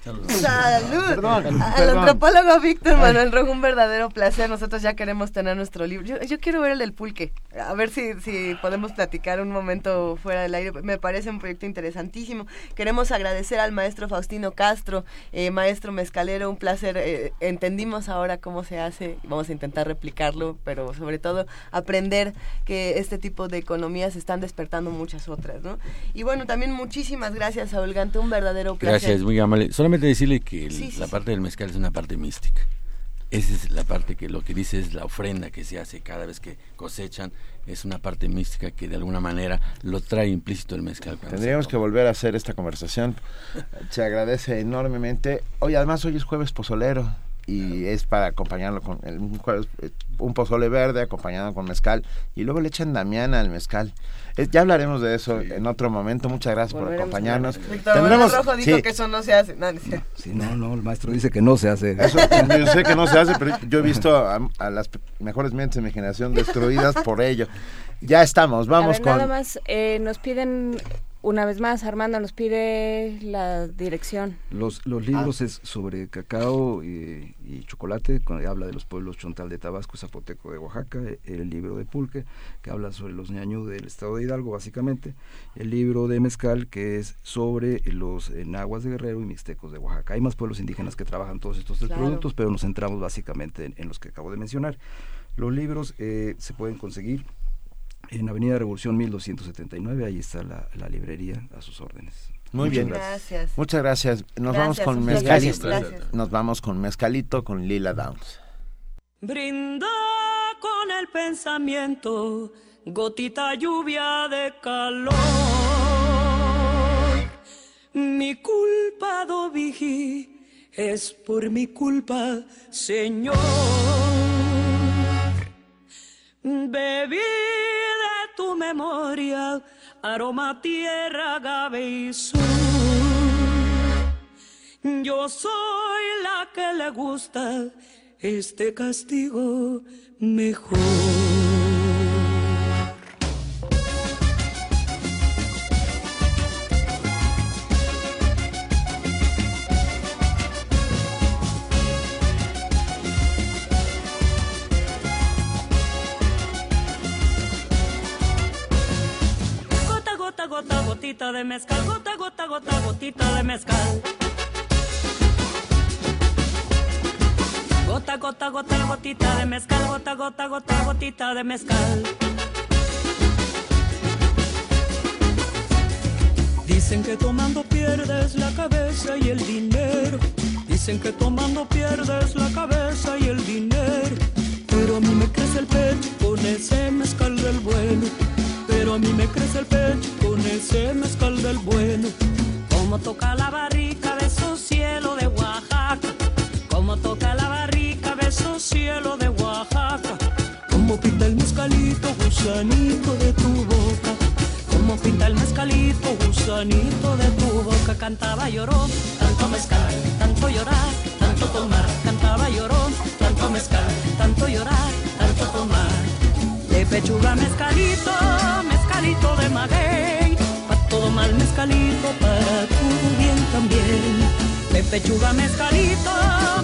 Salud. Al antropólogo Víctor Manuel Rojo, un verdadero placer. Nosotros ya queremos tener nuestro libro. Yo, quiero ver el del pulque. A ver si, si podemos platicar un momento fuera del aire. Me parece un proyecto interesantísimo. Queremos agradecer al maestro Faustino Castro, eh, maestro mezcalero. Un placer. Eh, entendimos ahora cómo se hace. Vamos a intentar replicarlo, pero sobre todo aprender que este tipo de economías están despertando muchas otras. ¿no? Y bueno, también muchísimas gracias a Olgante. Un verdadero placer. Gracias, muy amable decirle que la parte del mezcal es una parte mística. Esa es la parte que lo que dice es la ofrenda que se hace cada vez que cosechan. Es una parte mística que de alguna manera lo trae implícito el mezcal. Tendríamos que volver a hacer esta conversación. Se agradece enormemente. Hoy además hoy es jueves pozolero y es para acompañarlo con el, un pozole verde acompañado con mezcal y luego le echan damiana al mezcal. ya hablaremos de eso en otro momento. Muchas gracias por acompañarnos. Tendremos, Rojo dijo que eso no se hace. No, no, no, el maestro dice que no se hace. Eso, yo sé que no se hace, pero yo he visto a, las mejores mentes de mi generación destruidas por ello. Ya estamos, vamos con... Nada más, eh, nos piden una vez más, Armando nos pide la dirección. Los, los libros ah. es sobre cacao y, chocolate, cuando habla de los pueblos Chontal de Tabasco, Zapoteco de Oaxaca, el libro de Pulque, que habla sobre los ñañú del estado de Hidalgo, básicamente, el libro de Mezcal, que es sobre los nahuas de Guerrero y mixtecos de Oaxaca. Hay más pueblos indígenas que trabajan todos estos tres productos, pero nos centramos básicamente en, los que acabo de mencionar. Los libros eh, se pueden conseguir en Avenida Revolución 1279, ahí está la, librería a sus órdenes. Muy bien. Gracias. Muchas gracias. Nos vamos con Mezcalito. Nos vamos con Mezcalito con Lila Downs. Brinda con el pensamiento, gotita lluvia de calor. Mi culpa, do es por mi culpa, Señor. Bebí tu memoria, aroma, tierra, y Yo soy la que le gusta este castigo mejor. Gotita de mezcal, gota, gota, gota, gotita de mezcal. Gota, gota, gota, gotita de mezcal, gota, gota, gota, gotita de mezcal. Dicen que tomando pierdes la cabeza y el dinero. Dicen que tomando pierdes la cabeza y el dinero. Pero a mí me crece el pecho con ese mezcal del bueno pero a mí me crece el pecho ese mezcal del bueno. Como toca la barrica, beso cielo de Oaxaca. Como toca la barrica, beso cielo de Oaxaca. Como pinta el mezcalito, gusanito de tu boca. Como pinta el mezcalito, gusanito de tu boca. Cantaba lloró, tanto mezcal, tanto llorar, tanto tomar. Cantaba lloró, tanto mezcal, tanto llorar, tanto tomar de pechuga mezcalito, mezcalito de maguey, pa' todo mal mezcalito, para tu bien también. De pechuga mezcalito,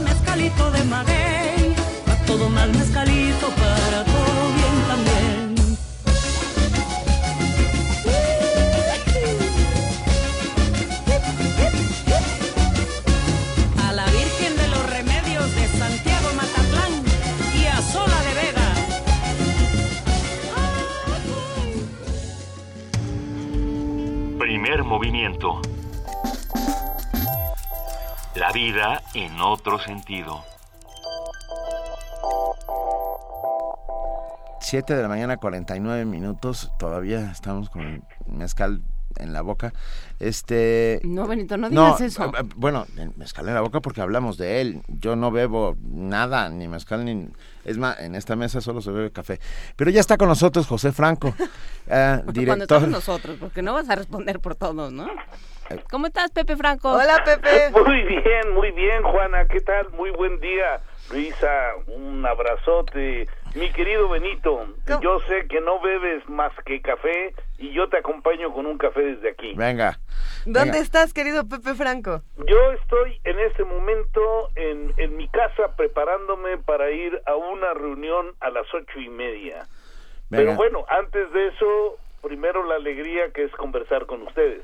mezcalito de maguey, pa' todo mal mezcalito, para todo bien movimiento. La vida en otro sentido. 7 de la mañana, 49 minutos. Todavía estamos con el mezcal en la boca. Este. No, Benito, no digas eso. Bueno, mezcal en la boca porque hablamos de él. Yo no bebo nada, ni mezcal, ni. Es más, en esta mesa solo se bebe café. Pero ya está con nosotros José Franco, uh, director. Cuando estamos nosotros, porque no vas a responder por todos, ¿no? Eh. ¿Cómo estás, Pepe Franco? Hola, Pepe. Muy bien, muy bien, Juana. ¿Qué tal? Muy buen día. Luisa, un abrazote. Mi querido Benito, yo sé que no bebes más que café y yo te acompaño con un café desde aquí. Venga. ¿Dónde estás, querido Pepe Franco? Yo estoy en este momento en, en mi casa preparándome para ir a una reunión a las ocho y media. Pero bueno, antes de eso, primero la alegría que es conversar con ustedes.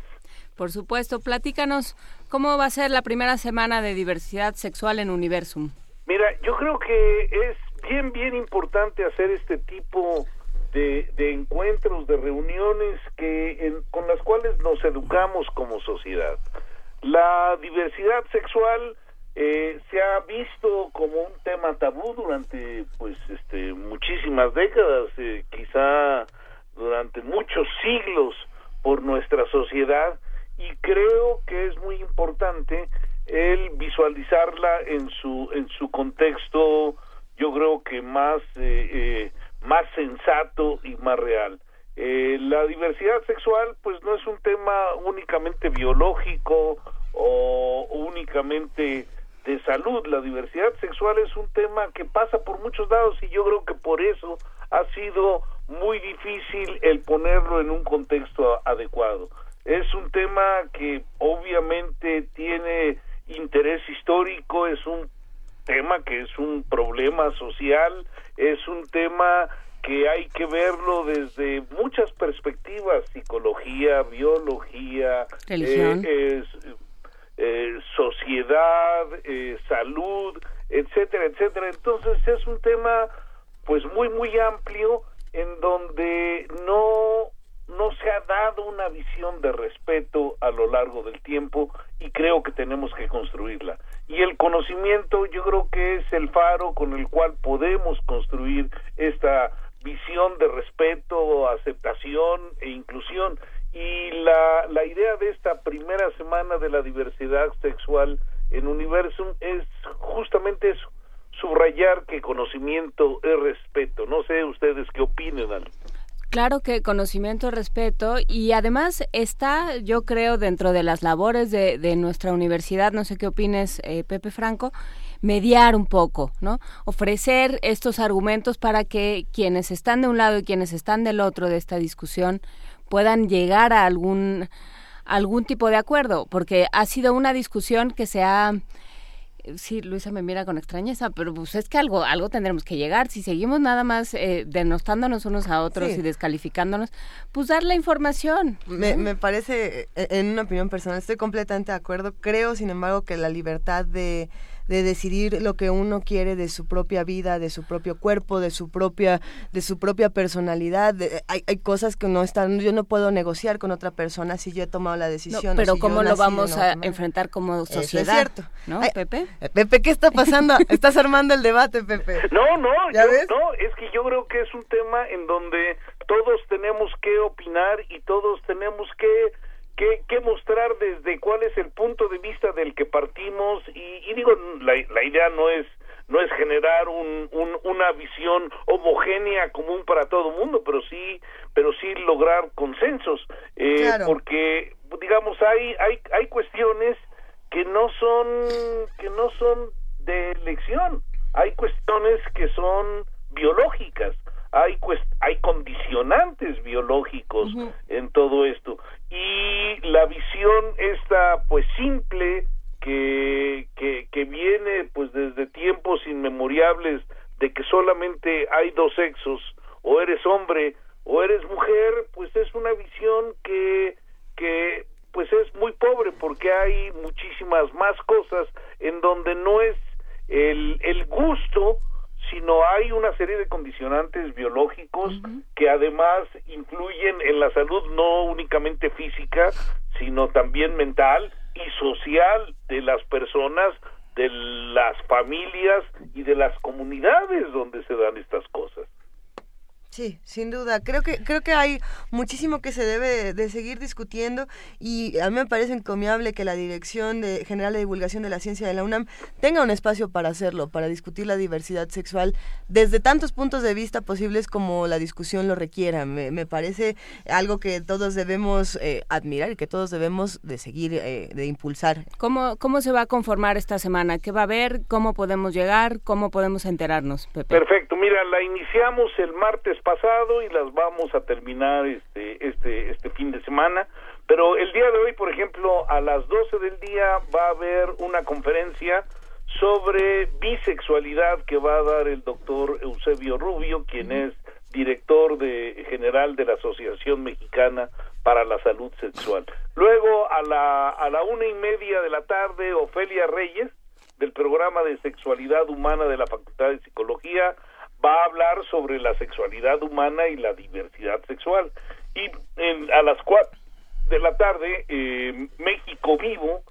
Por supuesto, platícanos cómo va a ser la primera semana de diversidad sexual en Universum. Mira, yo creo que es bien, bien importante hacer este tipo de, encuentros, de reuniones que con las cuales nos educamos como sociedad. La diversidad sexual eh, se ha visto como un tema tabú durante pues este muchísimas décadas, eh, quizá durante muchos siglos por nuestra sociedad y creo que es muy importante el visualizarla en su en su contexto yo creo que más eh, eh, más sensato y más real. Eh, la diversidad sexual pues no es un tema únicamente biológico o únicamente de salud. La diversidad sexual es un tema que pasa por muchos lados y yo creo que por eso ha sido muy difícil el ponerlo en un contexto adecuado. Es un tema que obviamente tiene interés histórico, es un tema que es un problema social, es un tema que hay que verlo desde muchas perspectivas, psicología, biología, eh, eh, sociedad, eh, salud, etcétera, etcétera. Entonces es un tema pues muy, muy amplio en donde no no se ha dado una visión de respeto a lo largo del tiempo y creo que tenemos que construirla. Y el conocimiento yo creo que es el faro con el cual podemos construir esta visión de respeto, aceptación e inclusión. Y la, la idea de esta primera semana de la diversidad sexual en Universum es justamente eso, subrayar que conocimiento es respeto. No sé ustedes qué opinen, Claro que conocimiento, respeto y además está, yo creo, dentro de las labores de, nuestra universidad, no sé qué opines, eh, Pepe Franco, mediar un poco, ¿no? Ofrecer estos argumentos para que quienes están de un lado y quienes están del otro de esta discusión puedan llegar a algún algún tipo de acuerdo, porque ha sido una discusión que se ha Sí, Luisa me mira con extrañeza, pero pues es que algo, algo tendremos que llegar. Si seguimos nada más eh, denostándonos unos a otros y descalificándonos, pues dar la información. Me, me parece, e, en una opinión personal, estoy completamente de acuerdo. Creo, sin embargo, que la libertad de de decidir lo que uno quiere de su propia vida, de su propio cuerpo, de su propia, de su propia personalidad. hay, hay, cosas que no están, yo no puedo negociar con otra persona si yo he tomado la decisión. pero ¿cómo lo vamos a enfrentar como sociedad? es cierto. ¿No, Pepe? Eh, Pepe, ¿qué está pasando? Estás armando el debate, Pepe. No, no, ¿Ya ves? no, es que yo creo que es un tema en donde todos tenemos que opinar y todos tenemos que que, mostrar desde cuál es el punto de vista del que partimos. Y, digo la, la, idea no es no es generar un, una visión homogénea común para todo el mundo pero sí pero sí lograr consensos. Eh, porque digamos hay hay hay cuestiones que no son que no son de elección. Hay cuestiones que son biológicas hay hay condicionantes biológicos en todo esto. Y la visión esta pues simple que, que, que viene pues desde tiempos inmemoriales de que solamente hay dos sexos o eres hombre o eres mujer pues es una visión que que pues es muy pobre porque hay muchísimas más cosas en donde no es el, el gusto sino hay una serie de condicionantes biológicos que además influyen en la salud no únicamente física, sino también mental y social de las personas, de las familias y de las comunidades donde se dan estas cosas. Sí, sin duda. Creo que creo que hay muchísimo que se debe de seguir discutiendo y a mí me parece encomiable que la Dirección de General de Divulgación de la Ciencia de la UNAM tenga un espacio para hacerlo, para discutir la diversidad sexual desde tantos puntos de vista posibles como la discusión lo requiera. Me, me parece algo que todos debemos eh, admirar y que todos debemos de seguir, eh, de impulsar. ¿Cómo, ¿Cómo se va a conformar esta semana? ¿Qué va a haber? ¿Cómo podemos llegar? ¿Cómo podemos enterarnos, Pepe? Perfecto. Mira, la iniciamos el martes pasado y las vamos a terminar este este este fin de semana, pero el día de hoy, por ejemplo, a las 12 del día va a haber una conferencia sobre bisexualidad que va a dar el doctor Eusebio Rubio, quien es director de general de la Asociación Mexicana para la Salud Sexual. Luego a la a la una y media de la tarde, Ofelia Reyes del programa de sexualidad humana de la Facultad de Psicología va a hablar sobre la sexualidad humana y la diversidad sexual. Y en, a las cuatro de la tarde, eh, México Vivo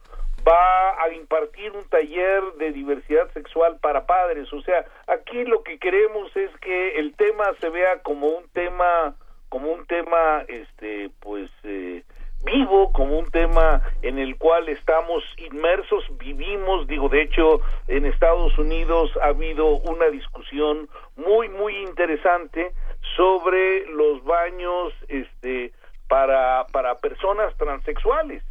va a impartir un taller de diversidad sexual para padres. O sea, aquí lo que queremos es que el tema se vea como un tema, como un tema, este, pues, eh, vivo como un tema en el cual estamos inmersos, vivimos, digo, de hecho, en Estados Unidos ha habido una discusión muy, muy interesante sobre los baños, este, para, para personas transexuales,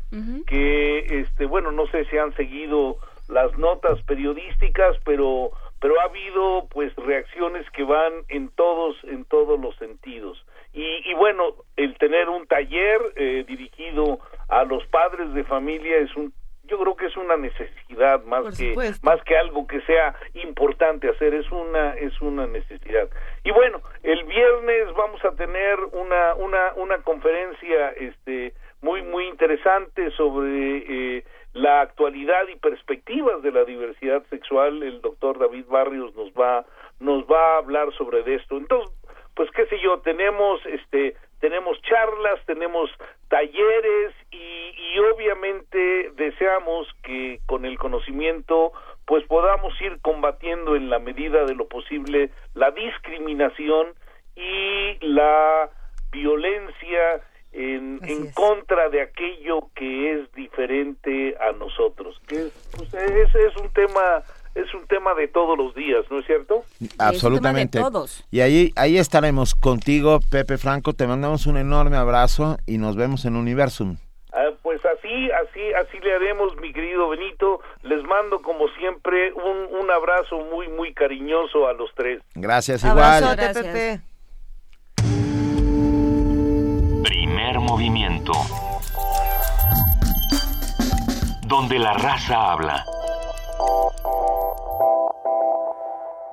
que, este, bueno, no sé si han seguido las notas periodísticas, pero, pero ha habido, pues, reacciones que van en todos, en todos los sentidos. Y, y bueno, el tener un taller eh, dirigido a los padres de familia es un yo creo que es una necesidad más que más que algo que sea importante hacer es una es una necesidad. Y bueno el viernes vamos a tener una una una conferencia este muy muy interesante sobre eh, la actualidad y perspectivas de la diversidad sexual. El doctor David Barrios nos va nos va a hablar sobre esto. Entonces pues qué sé yo, tenemos este tenemos charlas, tenemos talleres y, y, obviamente deseamos que con el conocimiento pues podamos ir combatiendo en la medida de lo posible la discriminación y la violencia en, en contra de aquello que es diferente a nosotros, que es, pues, es, es un tema es un tema de todos los días, ¿no es cierto? Absolutamente. Y ahí, ahí estaremos contigo, Pepe Franco. Te mandamos un enorme abrazo y nos vemos en Universum. Ah, pues así, así, así le haremos, mi querido Benito. Les mando, como siempre, un, un abrazo muy, muy cariñoso a los tres. Gracias, igual. Abrazote, Pepe. Primer movimiento. Donde la raza habla.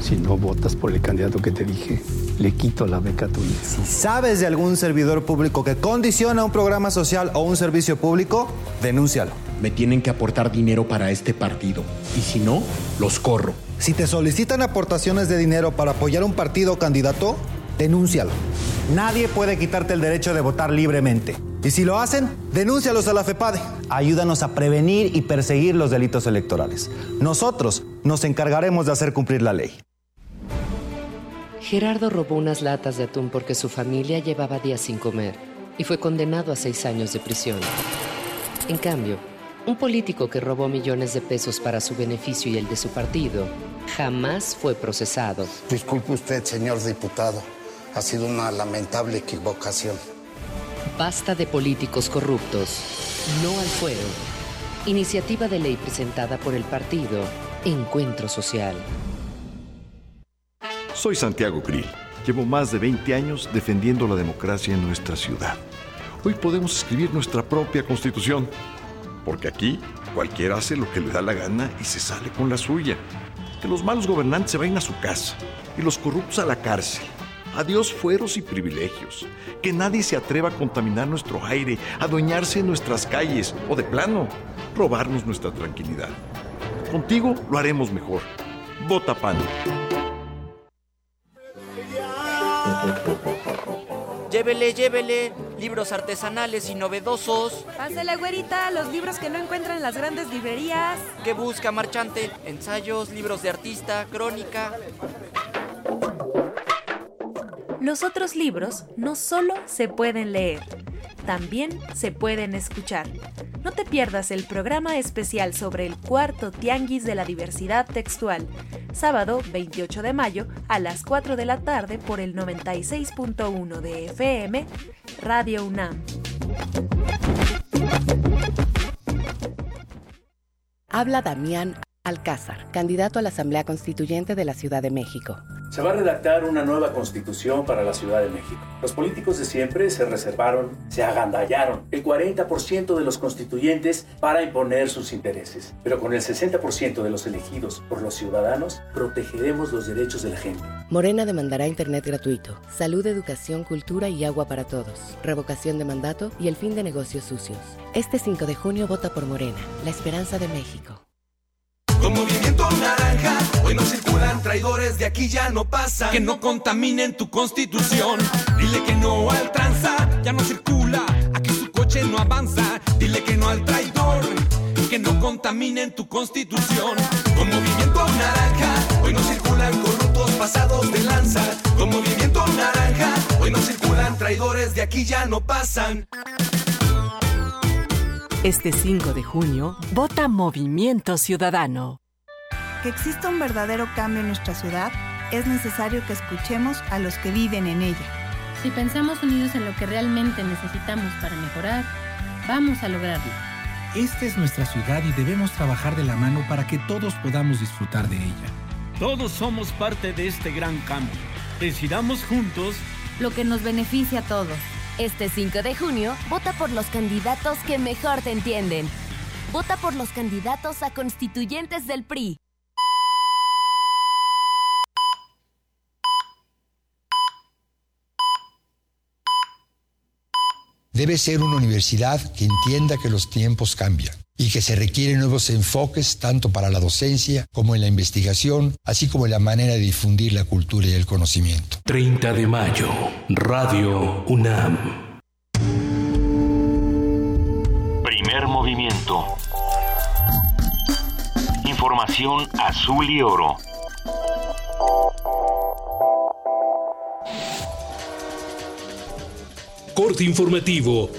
Si no votas por el candidato que te dije, le quito la beca a tu hijo. Si sabes de algún servidor público que condiciona un programa social o un servicio público, denúncialo. Me tienen que aportar dinero para este partido. Y si no, los corro. Si te solicitan aportaciones de dinero para apoyar un partido o candidato, denúncialo. Nadie puede quitarte el derecho de votar libremente. Y si lo hacen, denúncialos a la FEPADE. Ayúdanos a prevenir y perseguir los delitos electorales. Nosotros nos encargaremos de hacer cumplir la ley. Gerardo robó unas latas de atún porque su familia llevaba días sin comer y fue condenado a seis años de prisión. En cambio, un político que robó millones de pesos para su beneficio y el de su partido jamás fue procesado. Disculpe usted, señor diputado. Ha sido una lamentable equivocación. Basta de políticos corruptos. No al fuero. Iniciativa de ley presentada por el partido Encuentro Social. Soy Santiago Grill. Llevo más de 20 años defendiendo la democracia en nuestra ciudad. Hoy podemos escribir nuestra propia constitución, porque aquí cualquiera hace lo que le da la gana y se sale con la suya. Que los malos gobernantes se vayan a su casa y los corruptos a la cárcel. Adiós fueros y privilegios. Que nadie se atreva a contaminar nuestro aire, adueñarse de nuestras calles o de plano, robarnos nuestra tranquilidad. Contigo lo haremos mejor. Vota PAN. Llévele, llévele, libros artesanales y novedosos. Pásele, güerita, los libros que no encuentran en las grandes librerías. ¿Qué busca, marchante? Ensayos, libros de artista, crónica. Los otros libros no solo se pueden leer, también se pueden escuchar. No te pierdas el programa especial sobre el cuarto Tianguis de la Diversidad Textual, sábado 28 de mayo a las 4 de la tarde por el 96.1 de FM, Radio UNAM. Habla Damián Alcázar, candidato a la Asamblea Constituyente de la Ciudad de México. Se va a redactar una nueva constitución para la Ciudad de México. Los políticos de siempre se reservaron, se agandallaron el 40% de los constituyentes para imponer sus intereses. Pero con el 60% de los elegidos por los ciudadanos, protegeremos los derechos de la gente. Morena demandará Internet gratuito, salud, educación, cultura y agua para todos, revocación de mandato y el fin de negocios sucios. Este 5 de junio vota por Morena, la esperanza de México. Con movimiento naranja, hoy no circulan traidores, de aquí ya no pasan. Que no contaminen tu constitución. Dile que no al tranza, ya no circula, aquí su coche no avanza. Dile que no al traidor, que no contaminen tu constitución. Con movimiento naranja, hoy no circulan corruptos pasados de lanza. Con movimiento naranja, hoy no circulan traidores, de aquí ya no pasan. Este 5 de junio, vota Movimiento Ciudadano. Que exista un verdadero cambio en nuestra ciudad, es necesario que escuchemos a los que viven en ella. Si pensamos unidos en lo que realmente necesitamos para mejorar, vamos a lograrlo. Esta es nuestra ciudad y debemos trabajar de la mano para que todos podamos disfrutar de ella. Todos somos parte de este gran cambio. Decidamos juntos lo que nos beneficia a todos. Este 5 de junio, vota por los candidatos que mejor te entienden. Vota por los candidatos a constituyentes del PRI. Debe ser una universidad que entienda que los tiempos cambian y que se requieren nuevos enfoques tanto para la docencia como en la investigación, así como en la manera de difundir la cultura y el conocimiento. 30 de mayo, Radio UNAM. Primer movimiento. Información azul y oro. Corte informativo.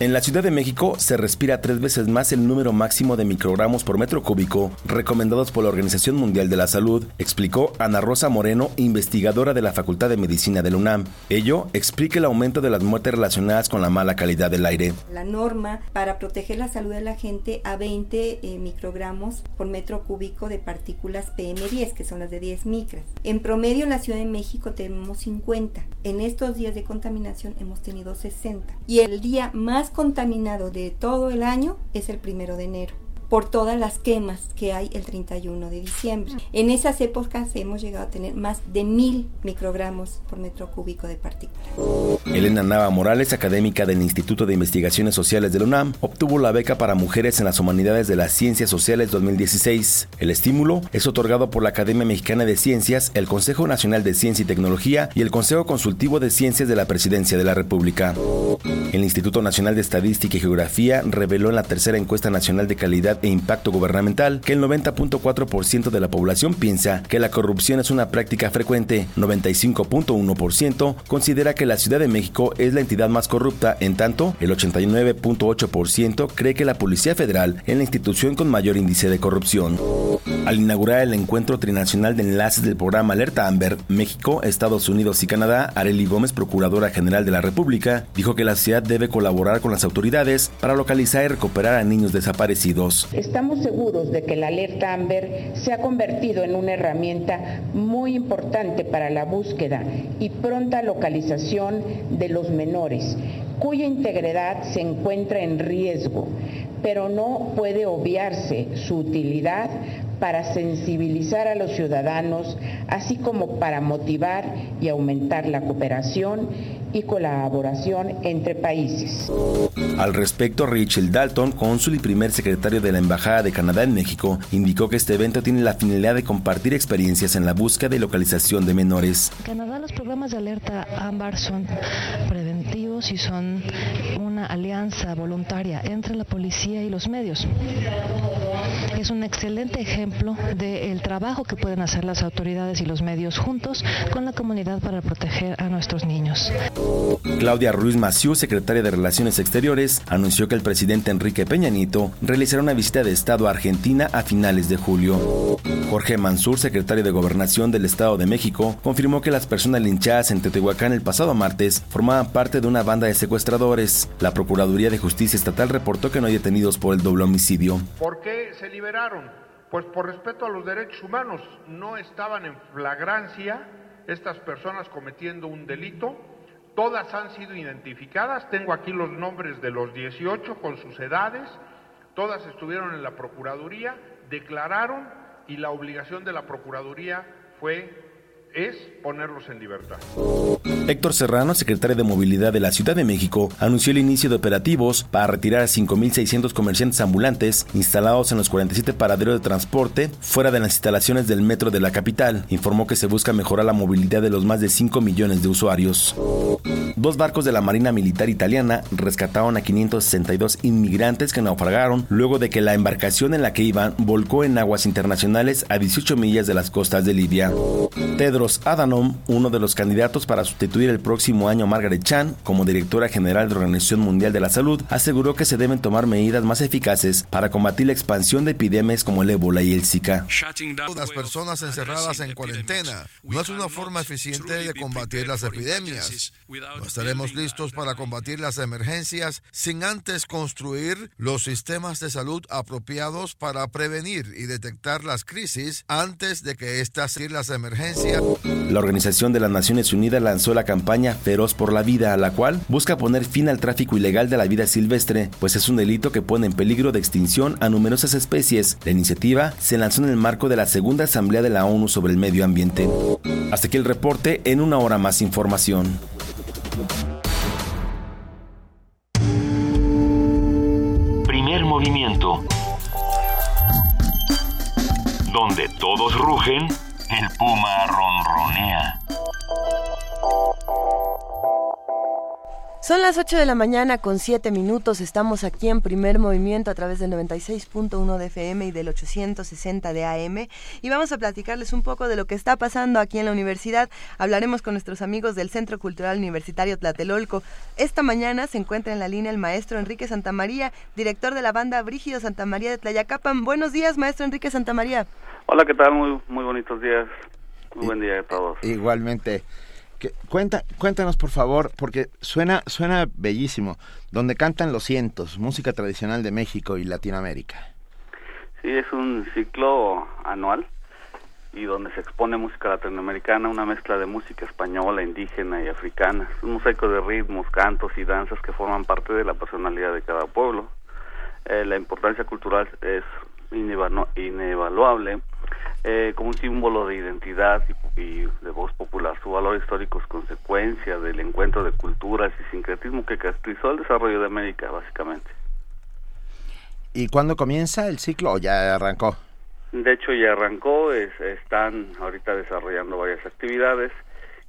En la Ciudad de México se respira tres veces más el número máximo de microgramos por metro cúbico recomendados por la Organización Mundial de la Salud, explicó Ana Rosa Moreno, investigadora de la Facultad de Medicina del UNAM. Ello explica el aumento de las muertes relacionadas con la mala calidad del aire. La norma para proteger la salud de la gente a 20 eh, microgramos por metro cúbico de partículas PM10, que son las de 10 micras. En promedio en la Ciudad de México tenemos 50. En estos días de contaminación hemos tenido 60. Y el día más contaminado de todo el año es el primero de enero por todas las quemas que hay el 31 de diciembre. En esas épocas hemos llegado a tener más de mil microgramos por metro cúbico de partículas. Elena Nava Morales, académica del Instituto de Investigaciones Sociales de la UNAM, obtuvo la beca para mujeres en las humanidades de las ciencias sociales 2016. El estímulo es otorgado por la Academia Mexicana de Ciencias, el Consejo Nacional de Ciencia y Tecnología y el Consejo Consultivo de Ciencias de la Presidencia de la República. El Instituto Nacional de Estadística y Geografía reveló en la tercera encuesta nacional de calidad e impacto gubernamental que el 90.4% de la población piensa que la corrupción es una práctica frecuente, 95.1% considera que la Ciudad de México es la entidad más corrupta, en tanto el 89.8% cree que la Policía Federal es la institución con mayor índice de corrupción. Al inaugurar el encuentro trinacional de enlaces del programa Alerta Amber, México, Estados Unidos y Canadá, Arely Gómez, Procuradora General de la República, dijo que la ciudad debe colaborar con las autoridades para localizar y recuperar a niños desaparecidos. Estamos seguros de que la alerta AMBER se ha convertido en una herramienta muy importante para la búsqueda y pronta localización de los menores, cuya integridad se encuentra en riesgo, pero no puede obviarse su utilidad para sensibilizar a los ciudadanos, así como para motivar y aumentar la cooperación y colaboración entre países. Al respecto, Rachel Dalton, cónsul y primer secretario de la Embajada de Canadá en México, indicó que este evento tiene la finalidad de compartir experiencias en la búsqueda y localización de menores. En Canadá los programas de alerta AMBAR son preventivos y son una alianza voluntaria entre la policía y los medios. Es un excelente ejemplo del trabajo que pueden hacer las autoridades y los medios juntos con la comunidad para proteger a nuestros niños. Claudia Ruiz Maciú, secretaria de Relaciones Exteriores, anunció que el presidente Enrique Peña Nieto realizará una visita de Estado a Argentina a finales de julio. Jorge Mansur, secretario de Gobernación del Estado de México, confirmó que las personas linchadas en Teotihuacán el pasado martes formaban parte de una banda de secuestradores. La Procuraduría de Justicia Estatal reportó que no hay detenidos por el doble homicidio. ¿Por qué se liberaron? Pues por respeto a los derechos humanos. No estaban en flagrancia estas personas cometiendo un delito Todas han sido identificadas, tengo aquí los nombres de los 18 con sus edades, todas estuvieron en la Procuraduría, declararon y la obligación de la Procuraduría fue es ponerlos en libertad. Héctor Serrano, secretario de Movilidad de la Ciudad de México, anunció el inicio de operativos para retirar a 5.600 comerciantes ambulantes instalados en los 47 paraderos de transporte fuera de las instalaciones del metro de la capital. Informó que se busca mejorar la movilidad de los más de 5 millones de usuarios. Dos barcos de la Marina Militar Italiana rescataron a 562 inmigrantes que naufragaron luego de que la embarcación en la que iban volcó en aguas internacionales a 18 millas de las costas de Libia. Tedros Adhanom, uno de los candidatos para sustituir el próximo año a Margaret Chan como directora general de la Organización Mundial de la Salud, aseguró que se deben tomar medidas más eficaces para combatir la expansión de epidemias como el ébola y el Zika. Las personas encerradas en cuarentena no es una forma eficiente de combatir las epidemias. No estaremos listos para combatir las emergencias sin antes construir los sistemas de salud apropiados para prevenir y detectar las crisis antes de que estas las emergencias. La Organización de las Naciones Unidas lanzó la campaña Feroz por la Vida, a la cual busca poner fin al tráfico ilegal de la vida silvestre, pues es un delito que pone en peligro de extinción a numerosas especies. La iniciativa se lanzó en el marco de la Segunda Asamblea de la ONU sobre el Medio Ambiente. Hasta aquí el reporte, en una hora más información. Primer movimiento. Donde todos rugen el puma ronronea. Son las 8 de la mañana con 7 minutos. Estamos aquí en primer movimiento a través del 96.1 de FM y del 860 de AM. Y vamos a platicarles un poco de lo que está pasando aquí en la universidad. Hablaremos con nuestros amigos del Centro Cultural Universitario Tlatelolco. Esta mañana se encuentra en la línea el maestro Enrique Santamaría, director de la banda Brígido Santa María de Tlayacapan. Buenos días, maestro Enrique Santamaría. Hola, ¿qué tal? Muy, muy bonitos días. Muy buen día a todos. Igualmente. Que, cuenta, cuéntanos por favor, porque suena, suena bellísimo, donde cantan los cientos, música tradicional de México y Latinoamérica. Sí, es un ciclo anual y donde se expone música latinoamericana, una mezcla de música española, indígena y africana, un mosaico de ritmos, cantos y danzas que forman parte de la personalidad de cada pueblo. Eh, la importancia cultural es inevaluable eh, como un símbolo de identidad y, de voz popular. Su valor histórico es consecuencia del encuentro de culturas y sincretismo que caracterizó el desarrollo de América, básicamente. ¿Y cuándo comienza el ciclo o ya arrancó? De hecho, ya arrancó, están ahorita desarrollando varias actividades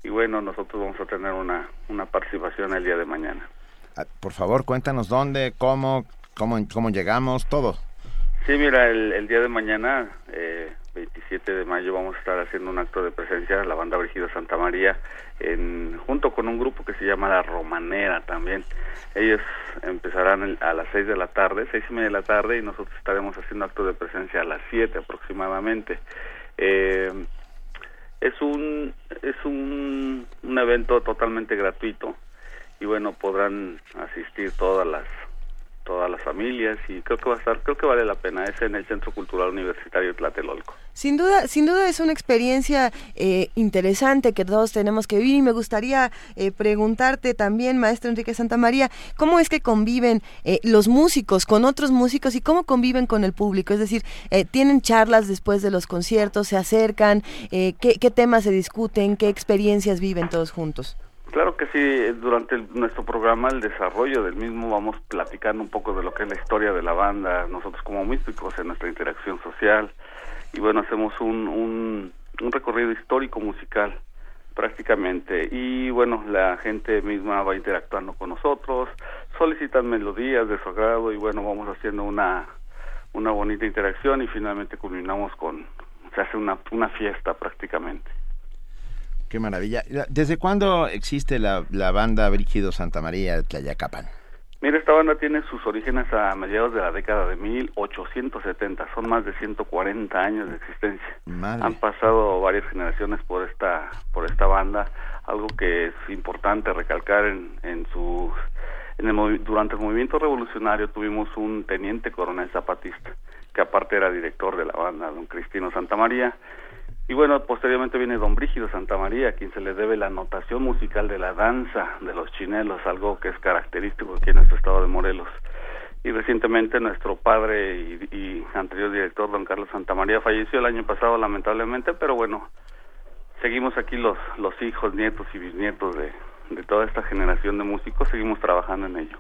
y bueno, nosotros vamos a tener una, una participación el día de mañana. Ah, por favor, cuéntanos dónde, cómo, cómo, cómo llegamos, todo. Sí, mira, el, el día de mañana eh, 27 de mayo vamos a estar haciendo un acto de presencia, la banda Brigido Santa María, en, junto con un grupo que se llama La Romanera también. Ellos empezarán a las 6 de la tarde, seis y media de la tarde, y nosotros estaremos haciendo acto de presencia a las 7 aproximadamente. Eh, es un es un, un evento totalmente gratuito y bueno podrán asistir todas las todas las familias y creo que va a estar, creo que vale la pena. Es en el Centro Cultural Universitario Tlatelolco. Sin duda, sin duda es una experiencia eh, interesante que todos tenemos que vivir y me gustaría eh, preguntarte también, maestro Enrique Santamaría, ¿cómo es que conviven eh, los músicos con otros músicos y cómo conviven con el público? Es decir, ¿tienen charlas después de los conciertos, se acercan, ¿qué, qué temas se discuten, qué experiencias viven todos juntos? Claro que sí, durante nuestro programa, el desarrollo del mismo, vamos platicando un poco de lo que es la historia de la banda, nosotros como músicos en nuestra interacción social, y bueno, hacemos un, un, un recorrido histórico musical prácticamente, y bueno, la gente misma va interactuando con nosotros, solicitan melodías de su agrado, y bueno, vamos haciendo una, una bonita interacción, y finalmente culminamos con, se hace una, una fiesta prácticamente. Qué maravilla. ¿Desde cuándo existe la, la banda Brígido Santa María de Tlayacapan? Mira, esta banda tiene sus orígenes a mediados de la década de 1870. Son más de 140 años de existencia. Han pasado varias generaciones por esta por esta banda. Algo que es importante recalcar en, en sus en el, durante el movimiento revolucionario tuvimos un teniente coronel zapatista que aparte era director de la banda, don Cristino Santamaría, y bueno, posteriormente viene don Brígido Santa María, a quien se le debe la notación musical de la danza de los chinelos, algo que es característico aquí en nuestro estado de Morelos. Y recientemente nuestro padre y, anterior director, don Carlos Santa María, falleció el año pasado lamentablemente, pero bueno, seguimos aquí los, los hijos, nietos y bisnietos de, de toda esta generación de músicos, seguimos trabajando en ello.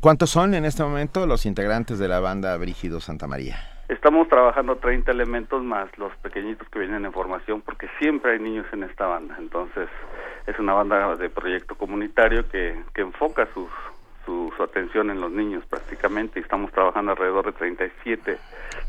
¿Cuántos son en este momento los integrantes de la banda Brígido Santa María? Estamos trabajando 30 elementos más los pequeñitos que vienen en formación porque siempre hay niños en esta banda. Entonces es una banda de proyecto comunitario que, que enfoca sus, su, atención en los niños prácticamente y estamos trabajando alrededor de 37,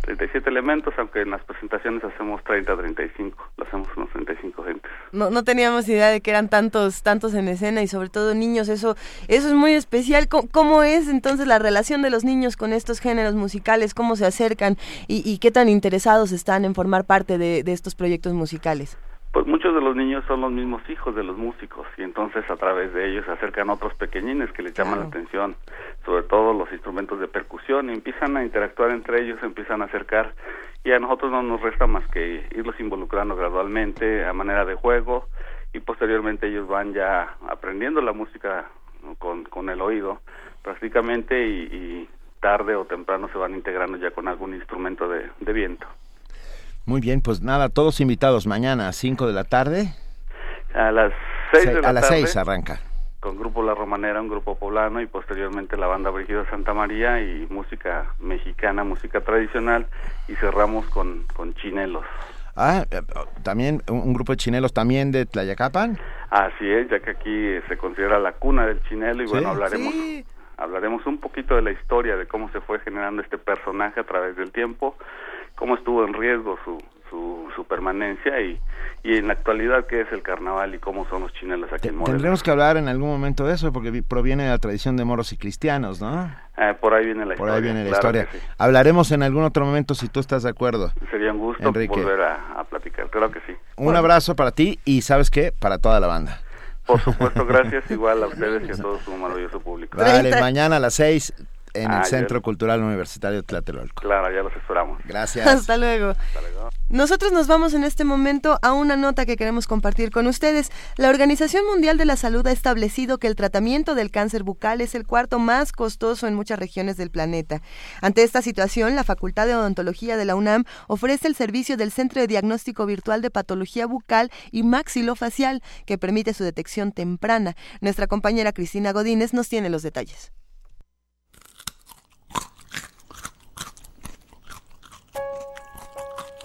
37 elementos, aunque en las presentaciones hacemos 30, 35, lo hacemos unos 35 gentes. No, no teníamos idea de que eran tantos, tantos en escena y sobre todo niños, eso, eso es muy especial. ¿Cómo, es entonces la relación de los niños con estos géneros musicales? ¿Cómo se acercan y, qué tan interesados están en formar parte de estos proyectos musicales? Pues muchos de los niños son los mismos hijos de los músicos y entonces a través de ellos se acercan otros pequeñines que les llaman la atención, sobre todo los instrumentos de percusión y empiezan a interactuar entre ellos, empiezan a acercar y a nosotros no nos resta más que irlos involucrando gradualmente a manera de juego y posteriormente ellos van ya aprendiendo la música con, con el oído prácticamente y, y tarde o temprano se van integrando ya con algún instrumento de, de viento. Muy bien, pues nada, todos invitados mañana a 5 de la tarde. A las 6 de la A las 6 arranca. Con Grupo La Romanera, un grupo poblano, y posteriormente la banda Brigida Santa María y música mexicana, música tradicional, y cerramos con, con chinelos. Ah, eh, también un grupo de chinelos también de Tlayacapan. Así es, ya que aquí se considera la cuna del chinelo y bueno, hablaremos hablaremos un poquito de la historia de cómo se fue generando este personaje a través del tiempo cómo estuvo en riesgo su, su, su permanencia y, y en la actualidad qué es el carnaval y cómo son los chinelos aquí en Morelos. Tendremos que hablar en algún momento de eso porque proviene de la tradición de moros y cristianos, ¿no? Eh, por ahí viene la por historia. ahí viene la historia. Hablaremos en algún otro momento si tú estás de acuerdo. Sería un gusto volver a, a platicar, claro que sí. Un abrazo para ti y ¿sabes qué? Para toda la banda. Por supuesto, gracias igual a ustedes y a todo su maravilloso público. Vale, mañana a las seis en el Centro Cultural Universitario de Tlatelolco. Claro, ya los esperamos. Gracias. Hasta luego. Hasta luego. Nosotros nos vamos en este momento a una nota que queremos compartir con ustedes. La Organización Mundial de la Salud ha establecido que el tratamiento del cáncer bucal es el cuarto más costoso en muchas regiones del planeta. Ante esta situación, la Facultad de Odontología de la UNAM ofrece el servicio del Centro de Diagnóstico Virtual de Patología Bucal y Maxilofacial, que permite su detección temprana. Nuestra compañera Cristina Godínez nos tiene los detalles.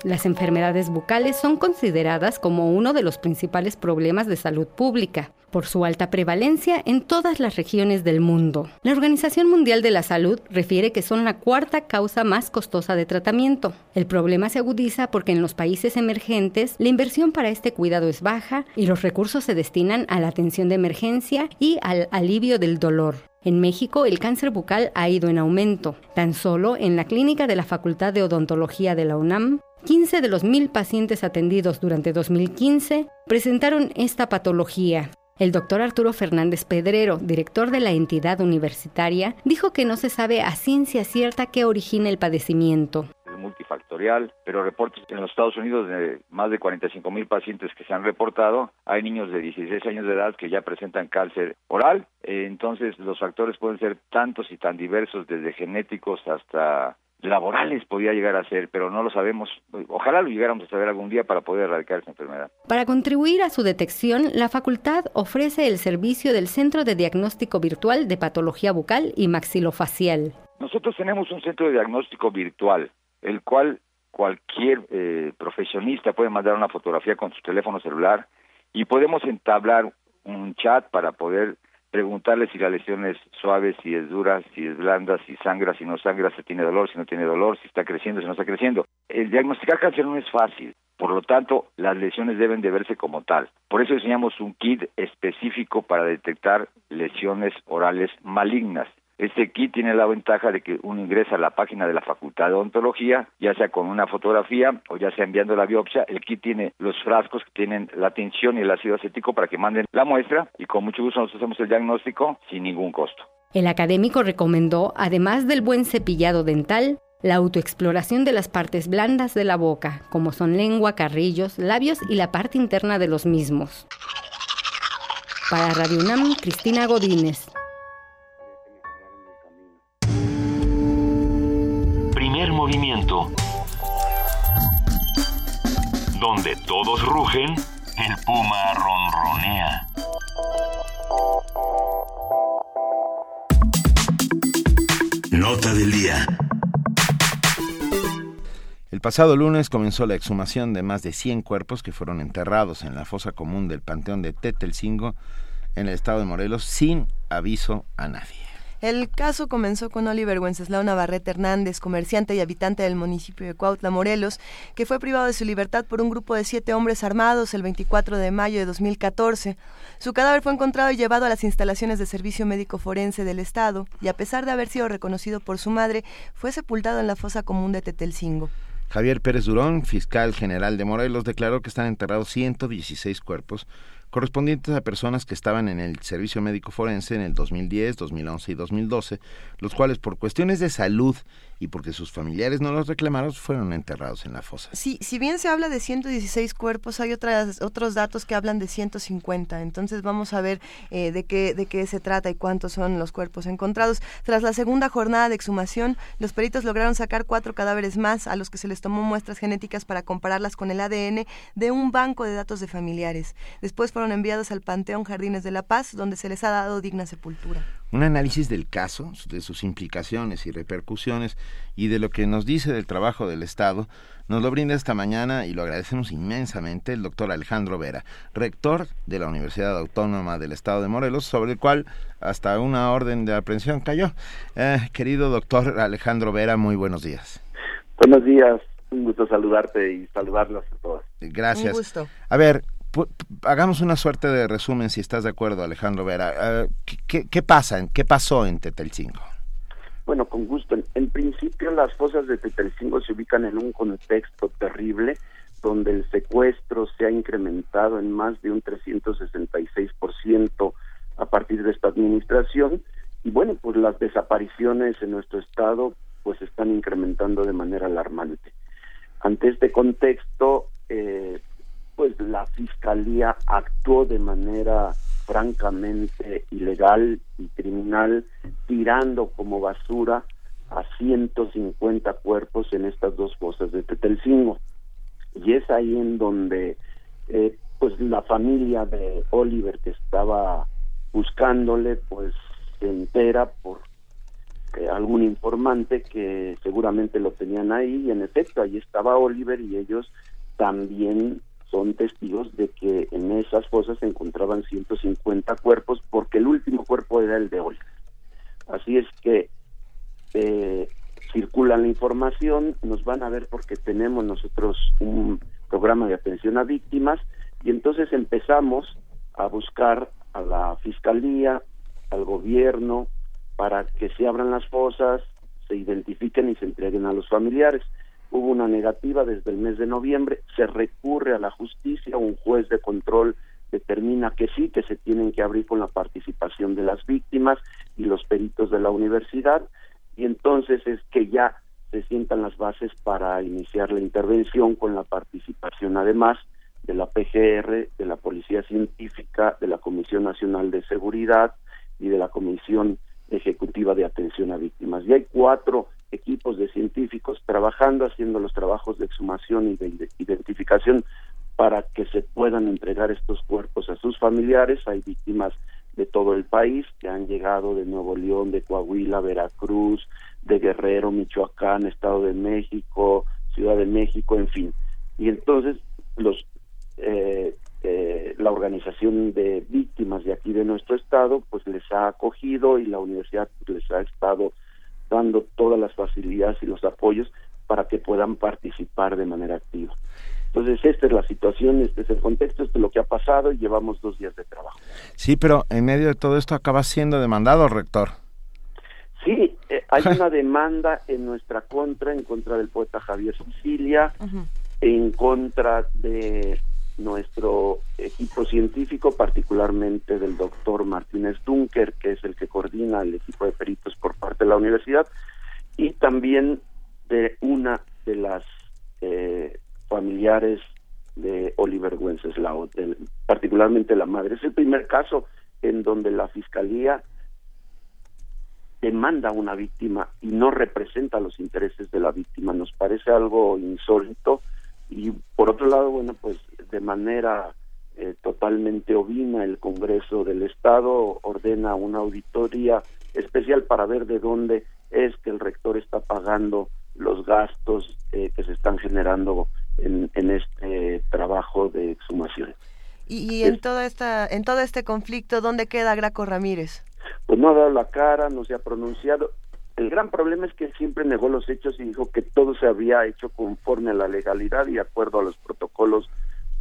Las enfermedades bucales son consideradas como uno de los principales problemas de salud pública por su alta prevalencia en todas las regiones del mundo. La Organización Mundial de la Salud refiere que son la cuarta causa más costosa de tratamiento. El problema se agudiza porque en los países emergentes la inversión para este cuidado es baja y los recursos se destinan a la atención de emergencia y al alivio del dolor. En México, el cáncer bucal ha ido en aumento. Tan solo en la clínica de la Facultad de Odontología de la UNAM 15 de los mil pacientes atendidos durante 2015 presentaron esta patología. El doctor Arturo Fernández Pedrero, director de la entidad universitaria, dijo que no se sabe a ciencia cierta qué origina el padecimiento multifactorial, pero reportes en los Estados Unidos de más de 45 mil pacientes que se han reportado, hay niños de 16 años de edad que ya presentan cáncer oral, eh, entonces los factores pueden ser tantos y tan diversos, desde genéticos hasta laborales podría llegar a ser, pero no lo sabemos. Ojalá lo llegáramos a saber algún día para poder erradicar esta enfermedad. Para contribuir a su detección, la facultad ofrece el servicio del Centro de Diagnóstico Virtual de Patología Bucal y Maxilofacial. Nosotros tenemos un centro de diagnóstico virtual, el cual cualquier eh, profesionista puede mandar una fotografía con su teléfono celular y podemos entablar un chat para poder preguntarle si la lesión es suave, si es dura, si es blanda, si sangra, si no sangra, si tiene dolor, si no tiene dolor, si está creciendo, si no está creciendo. El diagnosticar cáncer no es fácil, por lo tanto, las lesiones deben de verse como tal. Por eso diseñamos un kit específico para detectar lesiones orales malignas. Este kit tiene la ventaja de que uno ingresa a la página de la Facultad de Odontología, ya sea con una fotografía o ya sea enviando la biopsia. El kit tiene los frascos que tienen la tensión y el ácido acético para que manden la muestra y con mucho gusto nosotros hacemos el diagnóstico sin ningún costo. El académico recomendó, además del buen cepillado dental, la autoexploración de las partes blandas de la boca, como son lengua, carrillos, labios y la parte interna de los mismos. Para Radio UNAM, Cristina Godínez. Movimiento. Donde todos rugen, el puma ronronea. Nota del día. El pasado lunes comenzó la exhumación de más de 100 cuerpos que fueron enterrados en la fosa común del Panteón de Tetelcingo en el estado de Morelos sin aviso a nadie. El caso comenzó con Oliver Wenceslao Navarrete Hernández, comerciante y habitante del municipio de Cuautla, Morelos, que fue privado de su libertad por un grupo de siete hombres armados el 24 de mayo de 2014. Su cadáver fue encontrado y llevado a las instalaciones de Servicio Médico Forense del Estado y a pesar de haber sido reconocido por su madre, fue sepultado en la fosa común de Tetelcingo. Javier Pérez Durón, fiscal general de Morelos, declaró que están enterrados 116 cuerpos correspondientes a personas que estaban en el servicio médico forense en el 2010, 2011 y 2012, los cuales por cuestiones de salud y porque sus familiares no los reclamaron, fueron enterrados en la fosa. Sí, si bien se habla de 116 cuerpos, hay otras, otros datos que hablan de 150. Entonces vamos a ver eh, de, qué, de qué se trata y cuántos son los cuerpos encontrados. Tras la segunda jornada de exhumación, los peritos lograron sacar cuatro cadáveres más a los que se les tomó muestras genéticas para compararlas con el ADN de un banco de datos de familiares. Después fueron enviados al Panteón Jardines de la Paz, donde se les ha dado digna sepultura un análisis del caso, de sus implicaciones y repercusiones y de lo que nos dice del trabajo del Estado, nos lo brinda esta mañana y lo agradecemos inmensamente el doctor Alejandro Vera, rector de la Universidad Autónoma del Estado de Morelos, sobre el cual hasta una orden de aprehensión cayó. Eh, querido doctor Alejandro Vera, muy buenos días. Buenos días, un gusto saludarte y saludarlos a todos. Gracias. Un gusto. A ver, hagamos una suerte de resumen, si estás de acuerdo, Alejandro Vera. Eh, ¿qué, pasa? ¿Qué pasó en Tetelcingo? Bueno, con gusto. En, principio, las fosas de Tetelcingo se ubican en un contexto terrible donde el secuestro se ha incrementado en más de un 366% a partir de esta administración. Y bueno, pues las desapariciones en nuestro estado pues están incrementando de manera alarmante. Ante este contexto, eh, pues la fiscalía actuó de manera francamente ilegal y criminal, tirando como basura a 150 cuerpos en estas dos fosas de Tetelcingo. Y es ahí en donde eh, pues la familia de Oliver que estaba buscándole pues se entera por eh, algún informante que seguramente lo tenían ahí y en efecto ahí estaba Oliver y ellos también son testigos de que en esas fosas se encontraban 150 cuerpos porque el último cuerpo era el de Olga. Así es que eh, circula la información, nos van a ver porque tenemos nosotros un programa de atención a víctimas y entonces empezamos a buscar a la fiscalía, al gobierno, para que se abran las fosas, se identifiquen y se entreguen a los familiares hubo una negativa desde el mes de noviembre, se recurre a la justicia, un juez de control determina que sí, que se tienen que abrir con la participación de las víctimas y los peritos de la universidad, y entonces es que ya se sientan las bases para iniciar la intervención con la participación además de la PGR, de la Policía Científica, de la Comisión Nacional de Seguridad y de la Comisión Ejecutiva de Atención a Víctimas. Y hay cuatro equipos de científicos trabajando, haciendo los trabajos de exhumación y de identificación para que se puedan entregar estos cuerpos a sus familiares. Hay víctimas de todo el país que han llegado de Nuevo León, de Coahuila, Veracruz, de Guerrero, Michoacán, Estado de México, Ciudad de México, en fin. Y entonces los eh, eh, la organización de víctimas de aquí de nuestro estado pues les ha acogido y la universidad les ha estado dando todas las facilidades y los apoyos para que puedan participar de manera activa. Entonces, esta es la situación, este es el contexto, esto es lo que ha pasado y llevamos dos días de trabajo. Sí, pero en medio de todo esto acaba siendo demandado, rector. Sí, eh, hay una demanda en nuestra contra, en contra del poeta Javier Sicilia, en contra de nuestro equipo científico, particularmente del doctor Martínez Dunker, que es el que coordina el equipo de peritos por parte de la universidad, y también de una de las eh, familiares de Oliver Wenceslao, particularmente la madre. Es el primer caso en donde la fiscalía demanda a una víctima y no representa los intereses de la víctima. Nos parece algo insólito y por otro lado, bueno, pues de manera eh, totalmente ovina el Congreso del Estado ordena una auditoría especial para ver de dónde es que el rector está pagando los gastos eh, que se están generando en, este trabajo de exhumación. Y, en toda esta en todo este conflicto, ¿dónde queda Graco Ramírez? Pues no ha dado la cara, no se ha pronunciado. El gran problema es que siempre negó los hechos y dijo que todo se había hecho conforme a la legalidad y de acuerdo a los protocolos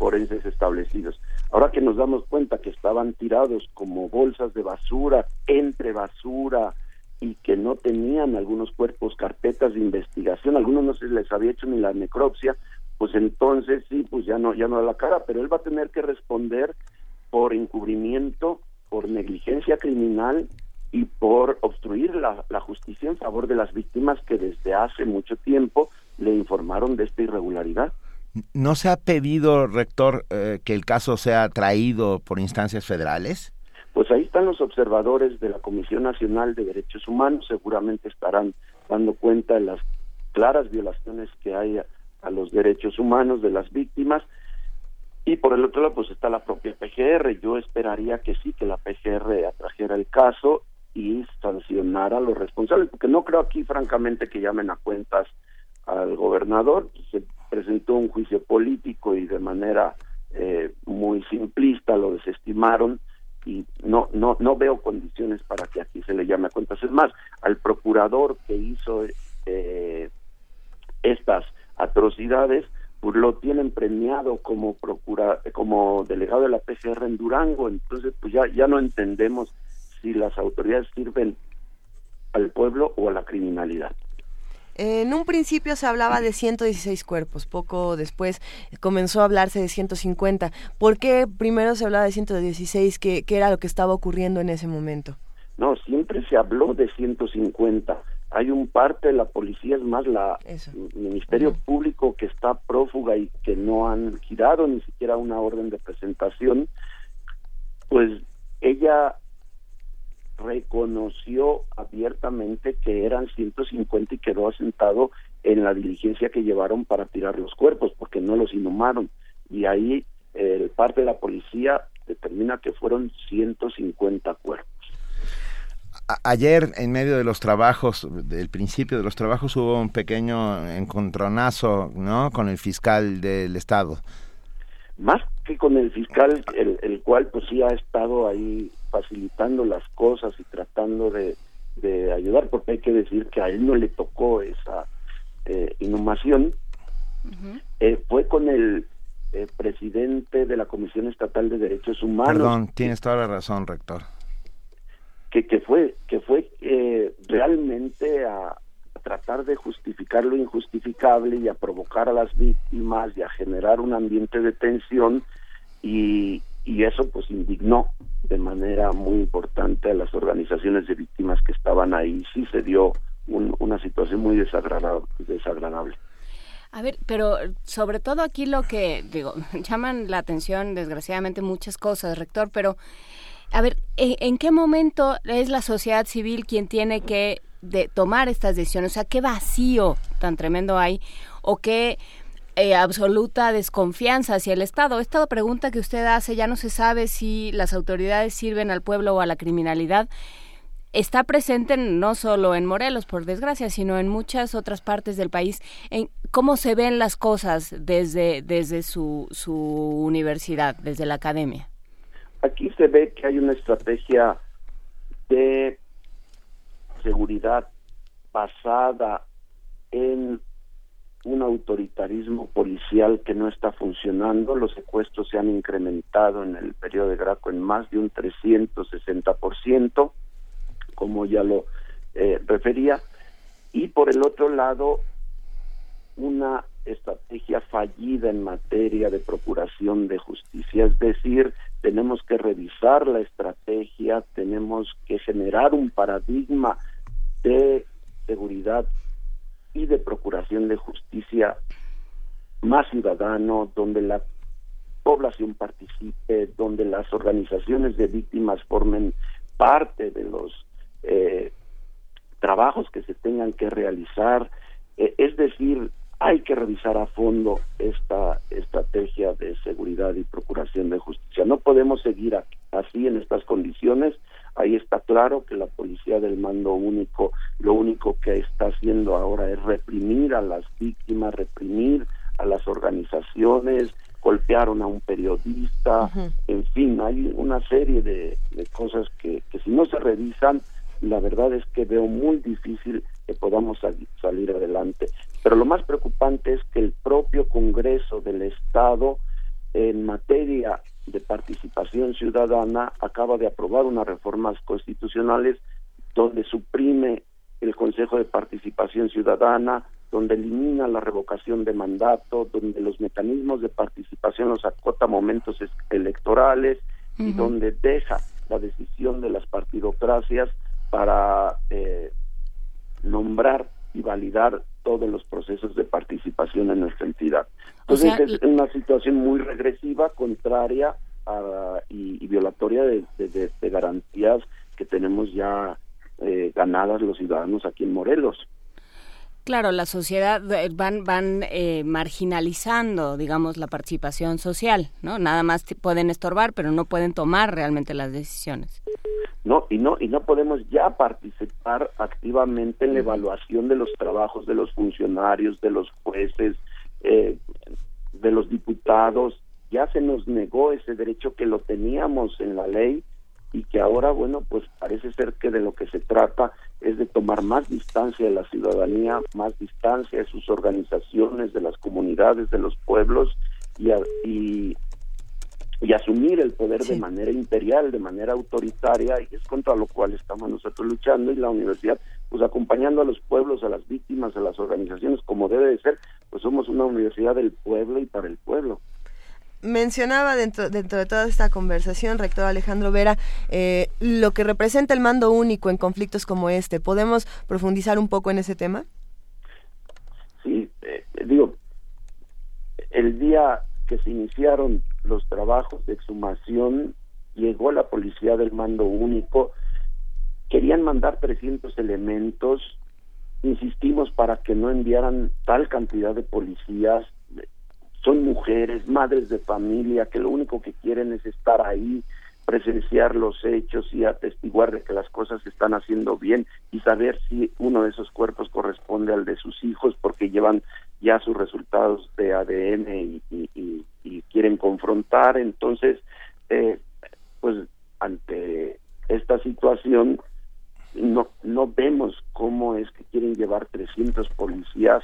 forenses establecidos. Ahora que nos damos cuenta que estaban tirados como bolsas de basura, entre basura, y que no tenían algunos cuerpos carpetas de investigación, algunos no se les había hecho ni la necropsia, pues entonces sí, pues ya no, ya no da la cara, pero él va a tener que responder por encubrimiento, por negligencia criminal y por obstruir la, justicia en favor de las víctimas que desde hace mucho tiempo le informaron de esta irregularidad. ¿No se ha pedido, rector, eh, que el caso sea traído por instancias federales? Pues ahí están los observadores de la Comisión Nacional de Derechos Humanos, seguramente estarán dando cuenta de las claras violaciones que hay a los derechos humanos de las víctimas. Y por el otro lado, pues está la propia PGR. Yo esperaría que sí, que la PGR atrajera el caso y sancionara a los responsables, porque no creo aquí, francamente, que llamen a cuentas al gobernador. Se presentó un juicio político y de manera eh, muy simplista lo desestimaron y no no no veo condiciones para que aquí se le llame a cuentas. Es más, al procurador que hizo eh, estas atrocidades, pues lo tienen premiado como procura, como delegado de la PCR en Durango, entonces pues ya, ya no entendemos si las autoridades sirven al pueblo o a la criminalidad. En un principio se hablaba de 116 cuerpos, poco después comenzó a hablarse de 150. ¿Por qué primero se hablaba de 116? ¿Qué, qué era lo que estaba ocurriendo en ese momento? No, siempre se habló de 150 hay un parte de la policía, es más, la Ministerio Público que está prófuga y que no han girado ni siquiera una orden de presentación, pues ella reconoció abiertamente que eran 150 y quedó asentado en la diligencia que llevaron para tirar los cuerpos, porque no los inhumaron. Y ahí el eh, parte de la policía determina que fueron 150 cuerpos ayer, en medio de los trabajos, del principio de los trabajos, hubo un pequeño encontronazo, ¿no? Con el fiscal del Estado. Más que con el fiscal, el, cual pues sí ha estado ahí facilitando las cosas y tratando de, ayudar, porque hay que decir que a él no le tocó esa eh, inhumación, eh, fue con el eh, presidente de la Comisión Estatal de Derechos Humanos. Perdón, tienes toda la razón, rector. Que, que fue que fue eh, realmente a, tratar de justificar lo injustificable y a provocar a las víctimas y a generar un ambiente de tensión y, y eso pues indignó de manera muy importante a las organizaciones de víctimas que estaban ahí. Sí se dio una situación muy desagradable. A ver, pero sobre todo aquí lo que, digo, llaman la atención desgraciadamente muchas cosas, rector, pero a ver, ¿en, qué momento es la sociedad civil quien tiene que tomar estas decisiones? O sea, ¿qué vacío tan tremendo hay? ¿O qué eh, absoluta desconfianza hacia el Estado. Esta pregunta que usted hace ya no se sabe si las autoridades sirven al pueblo o a la criminalidad. Está presente no solo en Morelos, por desgracia, sino en muchas otras partes del país. ¿Cómo se ven las cosas desde, desde su, su universidad, desde la academia? Aquí se ve que hay una estrategia de seguridad basada en un autoritarismo policial que no está funcionando. Los secuestros se han incrementado en el periodo de Graco en más de un 360%, como ya lo eh, refería. Y por el otro lado, una estrategia fallida en materia de procuración de justicia. Es decir, tenemos que revisar la estrategia, tenemos que generar un paradigma de seguridad y de procuración de justicia más ciudadano, donde la población participe, donde las organizaciones de víctimas formen parte de los eh, trabajos que se tengan que realizar. Eh, es decir, hay que revisar a fondo esta estrategia de seguridad y procuración de justicia. No podemos seguir así en estas condiciones. Ahí está claro que la policía del mando único lo único que está haciendo ahora es reprimir a las víctimas, reprimir a las organizaciones, golpearon a un periodista, en fin, hay una serie de, cosas que, que si no se revisan, la verdad es que veo muy difícil que podamos salir adelante. Pero lo más preocupante es que el propio Congreso del Estado en materia de participación ciudadana acaba de aprobar unas reformas constitucionales donde suprime el Consejo de Participación Ciudadana, donde elimina la revocación de mandato, donde los mecanismos de participación los acota momentos electorales y donde deja la decisión de las partidocracias para eh, nombrar y validar todos los procesos de participación en nuestra entidad. Entonces es una situación muy regresiva, contraria y, violatoria de, garantías que tenemos ya eh, ganadas los ciudadanos aquí en Morelos. Claro, la sociedad eh, van van eh, marginalizando, digamos, la participación social, ¿no? Nada más pueden estorbar, pero no pueden tomar realmente las decisiones. No y no y no podemos ya participar activamente en la evaluación de los trabajos de los funcionarios de los jueces eh, de los diputados. Ya se nos negó ese derecho que lo teníamos en la ley y que ahora bueno pues parece ser que de lo que se trata es de tomar más distancia de la ciudadanía más distancia de sus organizaciones de las comunidades de los pueblos y, y y asumir el poder de manera imperial, de manera autoritaria, y es contra lo cual estamos nosotros luchando y la universidad, pues acompañando a los pueblos, a las víctimas, a las organizaciones, como debe de ser, pues somos una universidad del pueblo y para el pueblo. Mencionaba dentro, dentro de toda esta conversación, rector Alejandro Vera, eh, lo que representa el mando único en conflictos como este. ¿Podemos profundizar un poco en ese tema? Sí, eh, digo, el día que se iniciaron los trabajos de exhumación, llegó la policía del mando único, querían mandar 300 elementos, insistimos para que no enviaran tal cantidad de policías, son mujeres, madres de familia, que lo único que quieren es estar ahí, presenciar los hechos y atestiguar de que las cosas se están haciendo bien y saber si uno de esos cuerpos corresponde al de sus hijos porque llevan ya sus resultados de ADN y, quieren confrontar. Entonces, eh, pues ante esta situación no, no vemos cómo es que quieren llevar 300 policías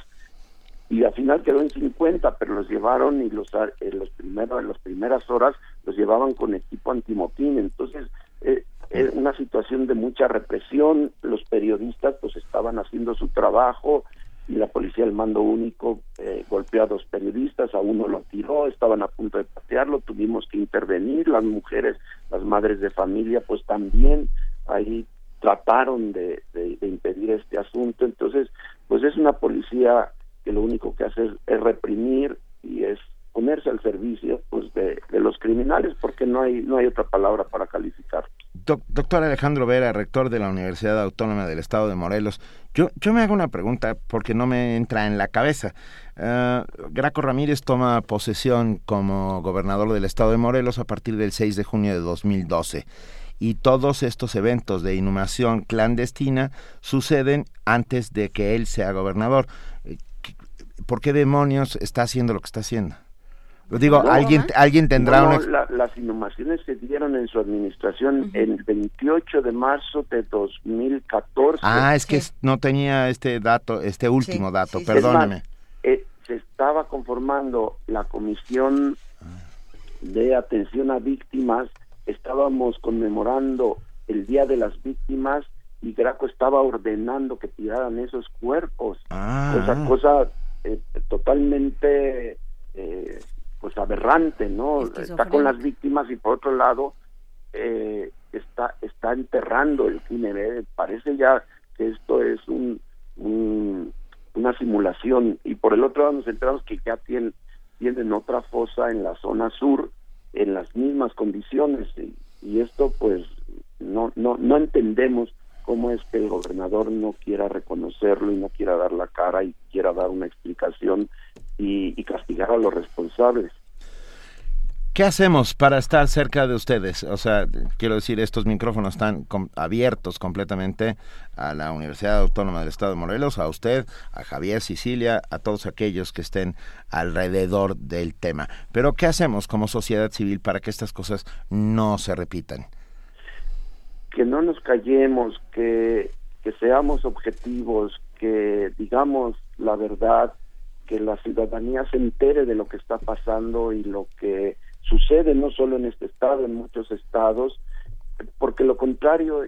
y al final quedó en 50, pero los llevaron y los en los primeros en las primeras horas los llevaban con equipo antimotín, entonces eh, es una situación de mucha represión, los periodistas pues estaban haciendo su trabajo, y la policía del mando único eh, golpeó a dos periodistas, a uno lo tiró, estaban a punto de patearlo, tuvimos que intervenir, las mujeres, las madres de familia, pues también ahí trataron de, de, impedir este asunto, entonces, pues es una policía que lo único que hace es reprimir y es ponerse al servicio pues de, los criminales porque no hay no hay otra palabra para calificar. doctor Alejandro Vera, rector de la Universidad Autónoma del Estado de Morelos, yo, yo me hago una pregunta porque no me entra en la cabeza. Uh, Graco Ramírez toma posesión como gobernador del Estado de Morelos a partir del 6 de junio de 2012 y todos estos eventos de inhumación clandestina suceden antes de que él sea gobernador. ¿Por qué demonios está haciendo lo que está haciendo? Digo, alguien, alguien tendrá una... las inhumaciones se dieron en su administración el 28 de marzo de 2014. Ah, es que no tenía este dato, este último dato, perdóneme. Eh, se estaba conformando la comisión de atención a víctimas, estábamos conmemorando el Día de las Víctimas y Graco estaba ordenando que tiraran esos cuerpos. Ah. Esa cosa eh, totalmente... Eh, pues aberrante, ¿no? Está con las víctimas y por otro lado eh, está está enterrando el crimen. ¿eh? Parece ya que esto es un, una simulación y por el otro lado nos enteramos que ya tienen tienen otra fosa en la zona sur en las mismas condiciones y, y esto pues no no no entendemos cómo es que el gobernador no quiera reconocerlo y no quiera dar la cara y quiera dar una explicación y, castigar a los responsables. ¿Qué hacemos para estar cerca de ustedes? O sea, quiero decir, estos micrófonos están abiertos completamente a la Universidad Autónoma del Estado de Morelos, a usted, a Javier Sicilia, a todos aquellos que estén alrededor del tema. Pero ¿qué hacemos como sociedad civil para que estas cosas no se repitan? Que no nos callemos, que, que seamos objetivos, que digamos la verdad, que la ciudadanía se entere de lo que está pasando y lo que sucede no solo en este estado, en muchos estados, porque lo contrario,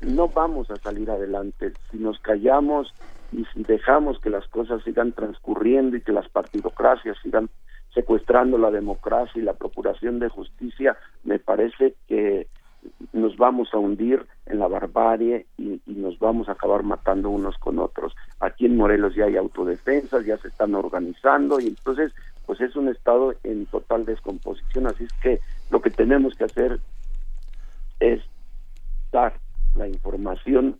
no vamos a salir adelante. Si nos callamos y si dejamos que las cosas sigan transcurriendo y que las partidocracias sigan secuestrando la democracia y la procuración de justicia, me parece que nos vamos a hundir en la barbarie y, nos vamos a acabar matando unos con otros. Aquí en Morelos ya hay autodefensas, ya se están organizando y entonces pues es un estado en total descomposición, así es que lo que tenemos que hacer es dar la información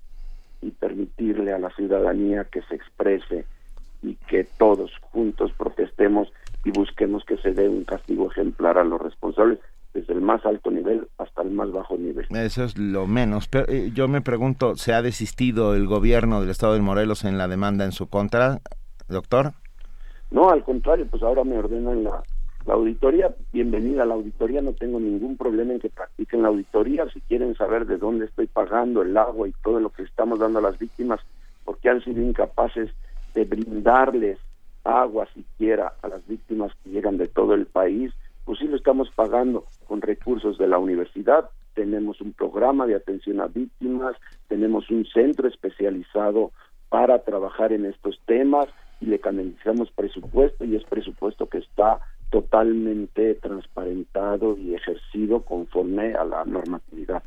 y permitirle a la ciudadanía que se exprese y que todos juntos protestemos y busquemos que se dé un castigo ejemplar a los responsables desde el más alto nivel hasta el más bajo nivel. Eso es lo menos. Pero eh, yo me pregunto, ¿se ha desistido el gobierno del Estado de Morelos en la demanda en su contra, doctor? No, al contrario, pues ahora me ordenan la, la auditoría. Bienvenida a la auditoría, no tengo ningún problema en que practiquen la auditoría. Si quieren saber de dónde estoy pagando el agua y todo lo que estamos dando a las víctimas, porque han sido incapaces de brindarles agua siquiera a las víctimas que llegan de todo el país, pues sí lo estamos pagando con recursos de la universidad, tenemos un programa de atención a víctimas, tenemos un centro especializado para trabajar en estos temas y le canalizamos presupuesto y es presupuesto que está totalmente transparentado y ejercido conforme a la normatividad.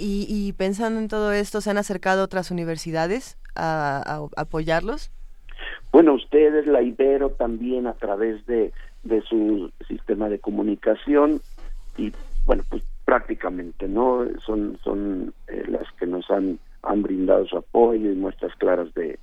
Y, pensando en todo esto, ¿se han acercado otras universidades a apoyarlos? Bueno, ustedes, la Ibero, también a través de de su sistema de comunicación y bueno pues prácticamente no son son eh, las que nos han han brindado su apoyo y muestras claras de,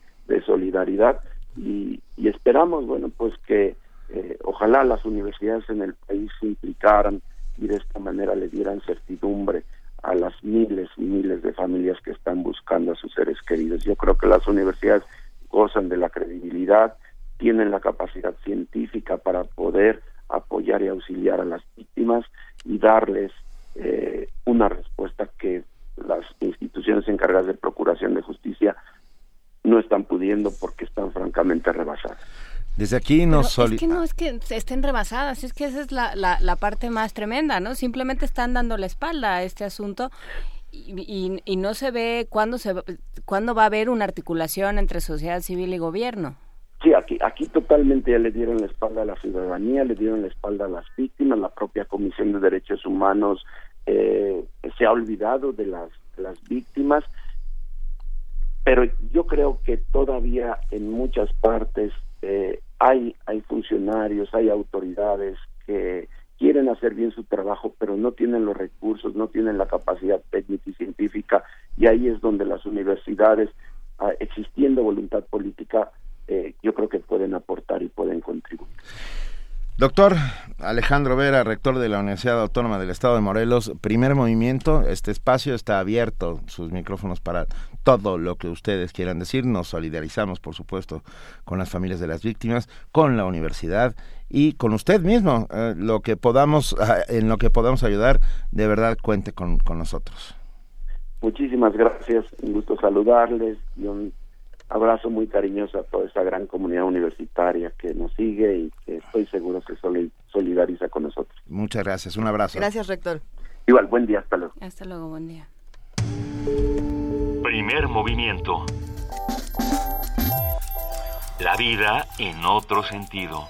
solidaridad y, y, esperamos bueno pues que eh, ojalá las universidades en el país se implicaran y de esta manera le dieran certidumbre a las miles y miles de familias que están buscando a sus seres queridos. Yo creo que las universidades gozan de la credibilidad tienen la capacidad científica para poder apoyar y auxiliar a las víctimas y darles eh, una respuesta que las instituciones encargadas de procuración de justicia no están pudiendo porque están francamente rebasadas. Desde aquí nos Es que no es que estén rebasadas, es que esa es la, la, la parte más tremenda, ¿no? Simplemente están dando la espalda a este asunto Y, y, no se ve cuándo, se, cuándo va a haber una articulación entre sociedad civil y gobierno. Sí, aquí, aquí totalmente ya le dieron la espalda a la ciudadanía, le dieron la espalda a las víctimas, la propia Comisión de Derechos Humanos eh, se ha olvidado de las, las víctimas, pero yo creo que todavía en muchas partes eh, hay, hay funcionarios, hay autoridades que quieren hacer bien su trabajo, pero no tienen los recursos, no tienen la capacidad técnica y científica, y ahí es donde las universidades, ah, existiendo voluntad política, eh, yo creo que pueden aportar y pueden contribuir. Doctor Alejandro Vera, rector de la Universidad Autónoma del Estado de Morelos, primer movimiento, este espacio está abierto, sus micrófonos para todo lo que ustedes quieran decir. Nos solidarizamos, por supuesto, con las familias de las víctimas, con la universidad y con usted mismo. Eh, lo que podamos, ah, en lo que podamos ayudar, de verdad cuente con, con nosotros. Muchísimas gracias, un gusto saludarles y un abrazo muy cariñoso a toda esta gran comunidad universitaria que nos sigue y que estoy seguro se solidariza con nosotros. Muchas gracias, un abrazo. Gracias, rector. Igual, buen día, hasta luego. Hasta luego, buen día. Primer movimiento. La vida en otro sentido.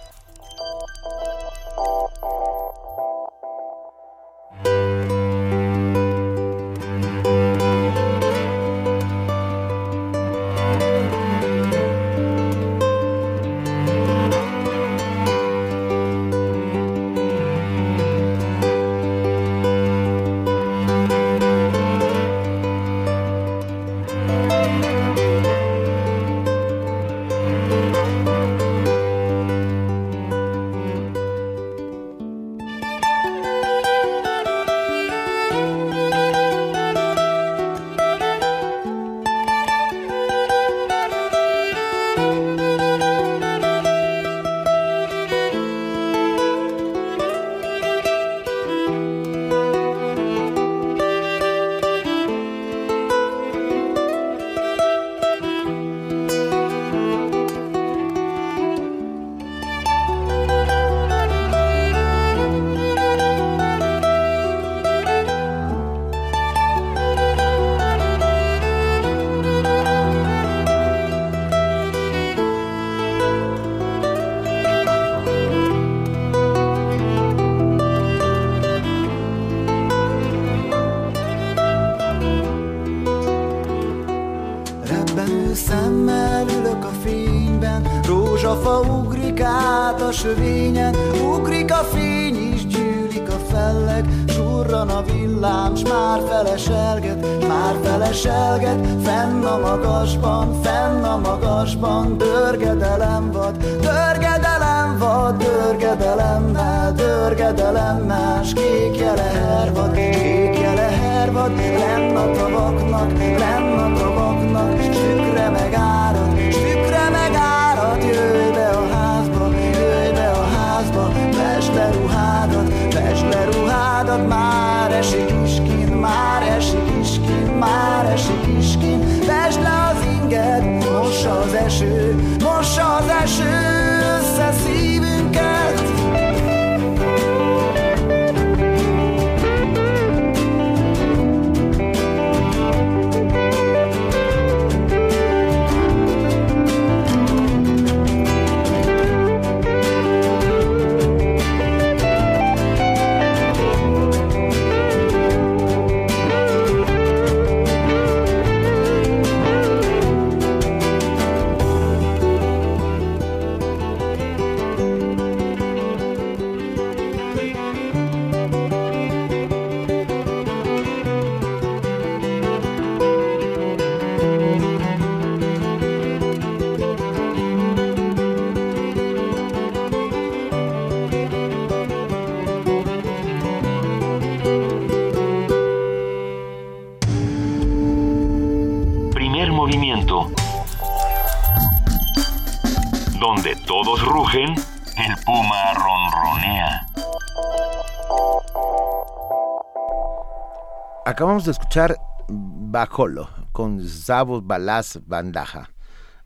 Acabamos de escuchar Bajolo con Zabos Balaz Bandaja.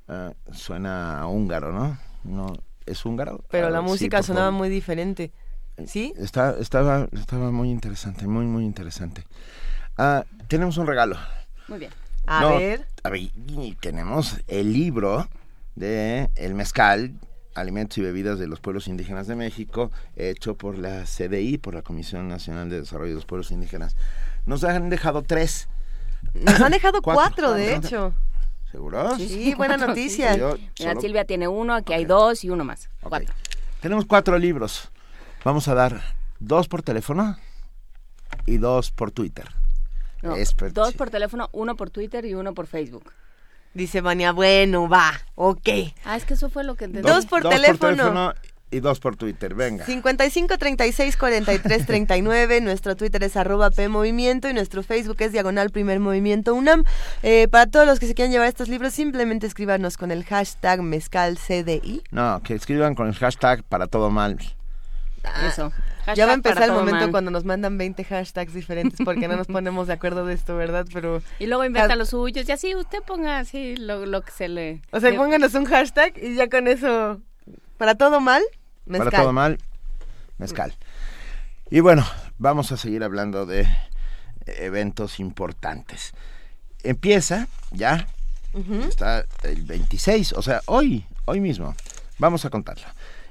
Ah, suena húngaro, ¿no? ¿no? ¿Es húngaro? Pero la música sonaba muy diferente. ¿Sí? estaba, estaba muy interesante, muy, muy interesante. Ah, tenemos un regalo. Muy bien. A ver. A ver, y tenemos el libro de El Mezcal, Alimentos y Bebidas de los Pueblos Indígenas de México, hecho por la CDI, por la Comisión Nacional de Desarrollo de los Pueblos Indígenas. Nos han dejado tres. Nos han dejado cuatro, de hecho. ¿Seguro? Sí, buena noticia. Mira, Silvia tiene uno, aquí hay dos y uno más. Cuatro. Tenemos cuatro libros. Vamos a dar dos por teléfono y dos por Twitter. No, dos por teléfono, uno por Twitter y uno por Facebook. Dice Vania, bueno, va, ok. Ah, es que eso fue lo que entendí. Dos por teléfono. y dos por Twitter. Venga. 55 36 43 39, nuestro Twitter es arroba P Movimiento y nuestro Facebook es Diagonal Primer Movimiento UNAM. Eh, para todos los que se quieran llevar estos libros, simplemente escríbanos con el hashtag MezcalCDI. No, que escriban con el hashtag para todo mal. Eso. Ya va a empezar el momento mal. cuando nos mandan 20 hashtags diferentes porque no nos ponemos de acuerdo de esto, ¿verdad? Pero Y luego inventa los suyos y así usted ponga así lo, lo que se le... O sea, le- pónganos un hashtag y ya con eso, para todo mal, mezcal. Para todo mal, mezcal. Y bueno, vamos a seguir hablando de eventos importantes. Empieza ya, está el 26, o sea, hoy, hoy mismo. Vamos a contarlo.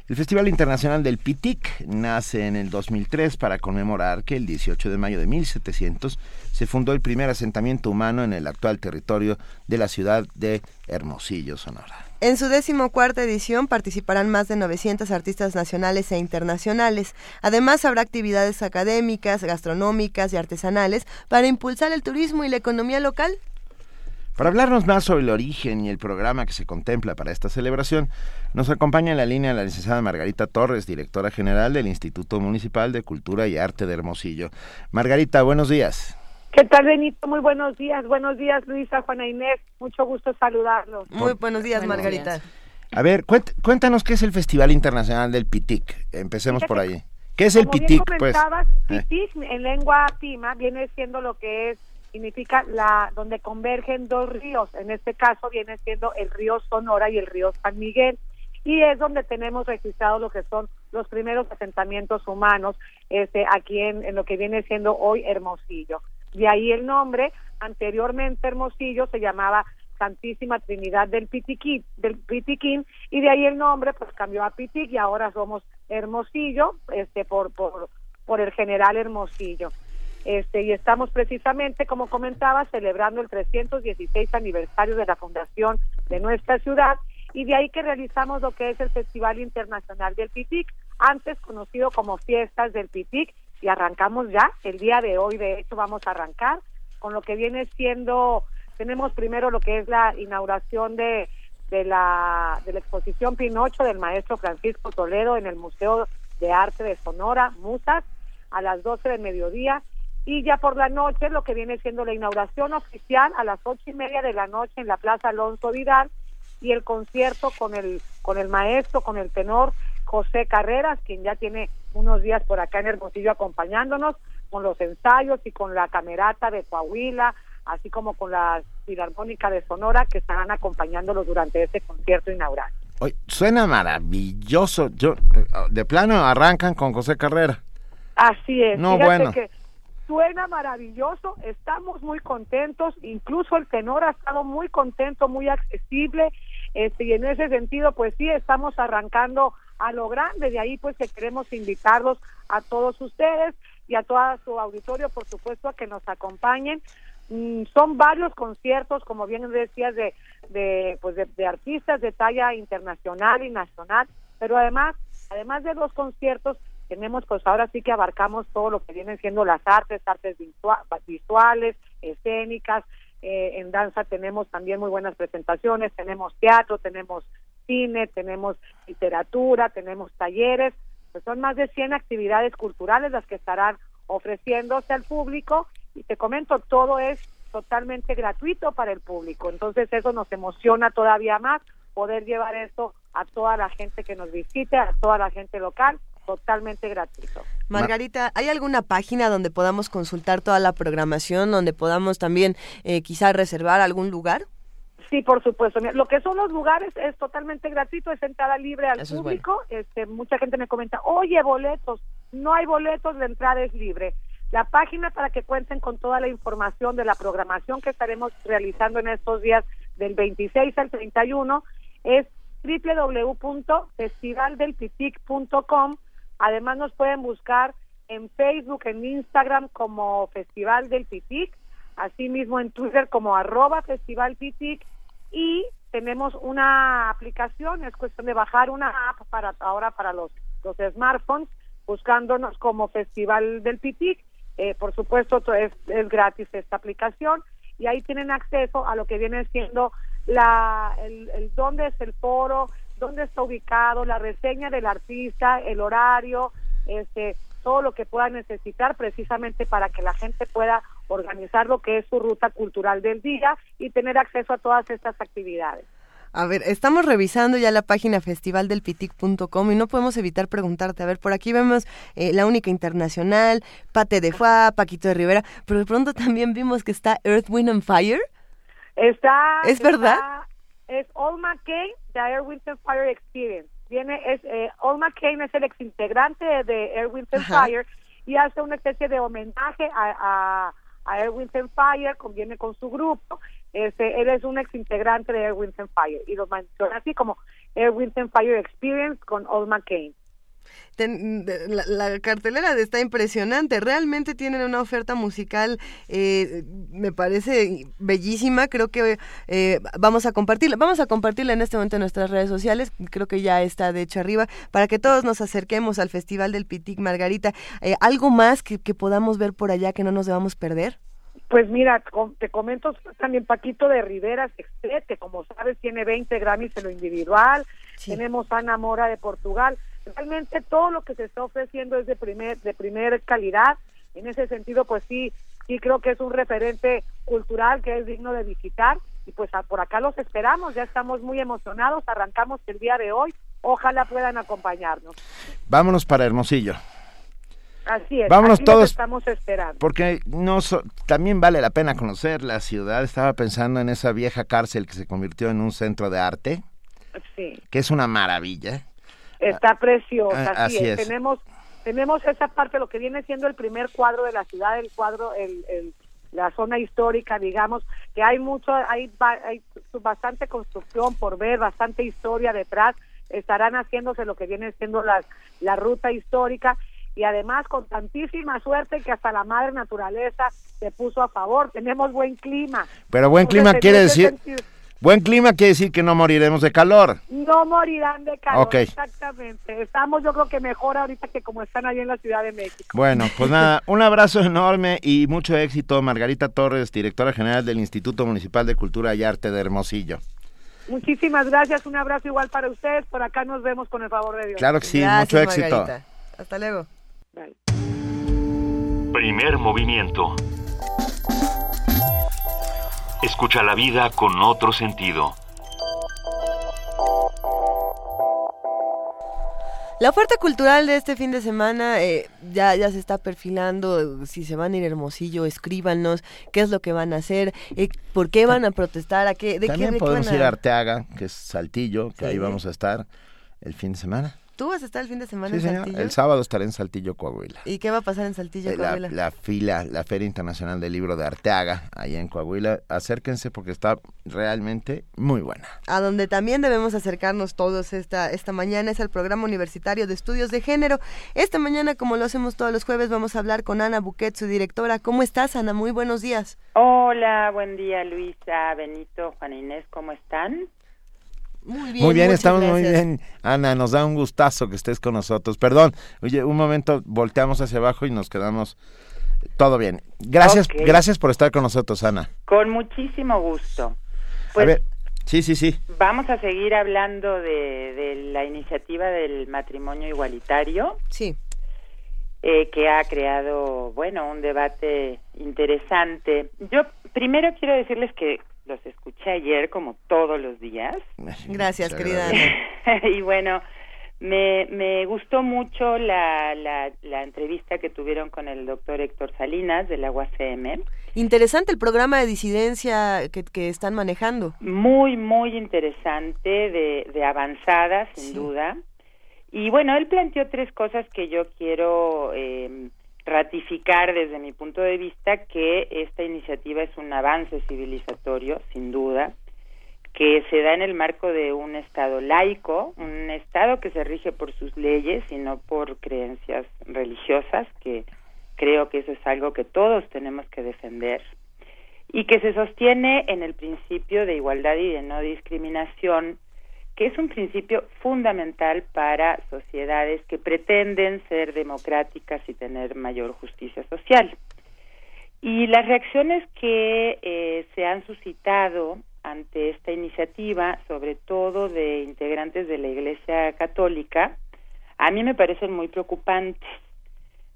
El Festival Internacional del Pitic nace en el 2003 para conmemorar que el 18 de mayo de 1700 se fundó el primer asentamiento humano en el actual territorio de la ciudad de Hermosillo, Sonora. En su decimocuarta edición participarán más de 900 artistas nacionales e internacionales. Además, habrá actividades académicas, gastronómicas y artesanales para impulsar el turismo y la economía local. Para hablarnos más sobre el origen y el programa que se contempla para esta celebración, nos acompaña en la línea la licenciada Margarita Torres, directora general del Instituto Municipal de Cultura y Arte de Hermosillo. Margarita, buenos días. ¿Qué tal, Benito? Muy buenos días. Buenos días, Luisa, Juana Inés. Mucho gusto saludarlos. Muy buenos días, Margarita. A ver, cuént- cuéntanos qué es el Festival Internacional del Pitic. Empecemos por ahí. ¿Qué es el Como Pitic, bien pues? comentabas, Eh. Pitic en lengua tima viene siendo lo que es, significa la donde convergen dos ríos. En este caso viene siendo el río Sonora y el río San Miguel. Y es donde tenemos registrado lo que son los primeros asentamientos humanos este, aquí en, en lo que viene siendo hoy Hermosillo. De ahí el nombre, anteriormente Hermosillo se llamaba Santísima Trinidad del Pitiquín, del Pitiquín y de ahí el nombre pues cambió a Pitic y ahora somos Hermosillo, este por por por el general Hermosillo. Este y estamos precisamente como comentaba celebrando el 316 aniversario de la fundación de nuestra ciudad y de ahí que realizamos lo que es el Festival Internacional del Pitic, antes conocido como Fiestas del Pitic y arrancamos ya el día de hoy, de hecho vamos a arrancar con lo que viene siendo tenemos primero lo que es la inauguración de, de la, de la exposición Pinocho del maestro Francisco Toledo en el Museo de Arte de Sonora, Musas, a las 12 del mediodía. Y ya por la noche, lo que viene siendo la inauguración oficial a las ocho y media de la noche en la Plaza Alonso Vidal y el concierto con el, con el maestro, con el tenor José Carreras, quien ya tiene unos días por acá en Hermosillo acompañándonos, con los ensayos y con la camerata de Coahuila, así como con la Filarmónica de Sonora, que estarán acompañándolos durante este concierto inaugural. Oye, suena maravilloso. Yo, eh, de plano arrancan con José Carrera. Así es. No, Fíjate bueno. que suena maravilloso, estamos muy contentos, incluso el tenor ha estado muy contento, muy accesible, este, y en ese sentido, pues sí, estamos arrancando a lo grande, de ahí pues que queremos invitarlos a todos ustedes y a todo su auditorio, por supuesto, a que nos acompañen. Mm, son varios conciertos, como bien decías, de, de, pues de, de artistas de talla internacional y nacional, pero además, además de los conciertos, tenemos pues ahora sí que abarcamos todo lo que vienen siendo las artes, artes visua- visuales, escénicas, eh, en danza tenemos también muy buenas presentaciones, tenemos teatro, tenemos cine, tenemos literatura, tenemos talleres, pues son más de 100 actividades culturales las que estarán ofreciéndose al público y te comento, todo es totalmente gratuito para el público, entonces eso nos emociona todavía más poder llevar esto a toda la gente que nos visite, a toda la gente local, totalmente gratuito. Margarita, ¿hay alguna página donde podamos consultar toda la programación, donde podamos también eh, quizá reservar algún lugar? Sí, por supuesto. Lo que son los lugares es totalmente gratuito, es entrada libre al Eso es público. Este, mucha gente me comenta, oye, boletos. No hay boletos, la entrada es libre. La página para que cuenten con toda la información de la programación que estaremos realizando en estos días del 26 al 31 es www.festivaldelpitic.com. Además nos pueden buscar en Facebook, en Instagram como Festival del Pitic, asimismo en Twitter como arroba Festival Pitic y tenemos una aplicación, es cuestión de bajar una app para ahora para los, los smartphones, buscándonos como Festival del Pitic. Eh, por supuesto, es, es gratis esta aplicación y ahí tienen acceso a lo que viene siendo la, el, el dónde es el foro, dónde está ubicado, la reseña del artista, el horario, este, todo lo que pueda necesitar precisamente para que la gente pueda organizar lo que es su ruta cultural del día y tener acceso a todas estas actividades. A ver, estamos revisando ya la página festivaldelpitic.com y no podemos evitar preguntarte, a ver, por aquí vemos eh, La Única Internacional, Pate de Fua, Paquito de Rivera, pero de pronto también vimos que está Earth, Wind and Fire. Está... ¿Es verdad? Es All McCain, The Air, and Fire Experience. Viene, es, eh, All McCain es el exintegrante de Air, and Fire y hace una especie de homenaje a, a, a Air, and Fire, conviene con su grupo. Este, él es un exintegrante de Air, and Fire y lo menciona así como Air, and Fire Experience con All McCain. Ten, la, la, cartelera está impresionante. Realmente tienen una oferta musical, eh, me parece bellísima. Creo que eh, vamos a compartirla. Vamos a compartirla en este momento en nuestras redes sociales. Creo que ya está de hecho arriba para que todos nos acerquemos al Festival del Pitic Margarita. Eh, ¿Algo más que, que podamos ver por allá que no nos debamos perder? Pues mira, te comento también Paquito de Rivera que como sabes tiene 20 Grammys en lo individual. Sí. Tenemos Ana Mora de Portugal realmente todo lo que se está ofreciendo es de primer de primer calidad en ese sentido pues sí sí creo que es un referente cultural que es digno de visitar y pues a, por acá los esperamos ya estamos muy emocionados arrancamos el día de hoy ojalá puedan acompañarnos vámonos para Hermosillo Así es, Vámonos todos. estamos esperando. Porque no so, también vale la pena conocer la ciudad. Estaba pensando en esa vieja cárcel que se convirtió en un centro de arte. Sí. Que es una maravilla. Está preciosa, Ah, así, así es. es. Tenemos, tenemos esa parte, lo que viene siendo el primer cuadro de la ciudad, el cuadro, el, el- la zona histórica, digamos, que hay mucho, hay, hay bastante construcción por ver, bastante historia detrás. Estarán haciéndose lo que viene siendo la, la ruta histórica y además con tantísima suerte que hasta la madre naturaleza se puso a favor. Tenemos buen clima. Pero buen clima quiere decir... sentido, Buen clima quiere decir que no moriremos de calor. No morirán de calor, Ok. exactamente. Estamos yo creo que mejor ahorita que como están ahí en la Ciudad de México. Bueno, pues nada, un abrazo enorme y mucho éxito, Margarita Torres, directora general del Instituto Municipal de Cultura y Arte de Hermosillo. Muchísimas gracias, un abrazo igual para ustedes. Por acá nos vemos con el favor de Dios. Claro que sí, Gracias, mucho éxito. Margarita. Hasta luego. Primer movimiento. Escucha la vida con otro sentido. La oferta cultural de este fin de semana eh, ya, ya se está perfilando. Si se van a ir a Hermosillo, escríbanos qué es lo que van a hacer, eh, por qué van a protestar, a qué, de También qué, de qué podemos van ir a Arteaga, que es Saltillo, que Sí. ahí vamos a estar el fin de semana. ¿Tú vas a estar el fin de semana Sí, en señor. Saltillo? El sábado estaré en Saltillo, Coahuila. ¿Y qué va a pasar en Saltillo, Eh, La, Coahuila? la fila, la Feria Internacional del Libro de Arteaga, allá en Coahuila. Acérquense porque está realmente muy buena. A donde también debemos acercarnos todos esta, esta mañana es al programa universitario de estudios de género. Esta mañana, como lo hacemos todos los jueves, vamos a hablar con Ana Buquet, su directora. ¿Cómo estás, Ana? Muy buenos días. Hola, buen día Luisa, Benito, Juana Inés, ¿cómo están? Muy muy bien, estamos muy bien. Ana, nos da un gustazo que estés con nosotros. Perdón, oye, un momento, volteamos hacia abajo y nos quedamos todo bien. Gracias, gracias por estar con nosotros, Ana. Con muchísimo gusto. a Pues ver, sí, sí, sí. vamos a seguir hablando de, de la iniciativa del matrimonio igualitario. Sí. eh, que ha creado, bueno, un debate interesante. Yo primero quiero decirles que los escuché ayer como todos los días. Gracias, querida y bueno, me, me gustó mucho la, la, la entrevista que tuvieron con el doctor Héctor Salinas de la UACM. Interesante el programa de disidencia que, que están manejando. Muy, muy interesante, de, de avanzada, sin Sí. duda. Y bueno, él planteó tres cosas que yo quiero eh, ratificar desde mi punto de vista que esta iniciativa es un avance civilizatorio, sin duda, que se da en el marco de un Estado laico, un Estado que se rige por sus leyes y no por creencias religiosas, que creo que eso es algo que todos tenemos que defender, y que se sostiene en el principio de igualdad y de no discriminación, que es un principio fundamental para sociedades que pretenden ser democráticas y tener mayor justicia social. Y las reacciones que eh, se han suscitado ante esta iniciativa, sobre todo de integrantes de la Iglesia Católica, a mí me parecen muy preocupantes.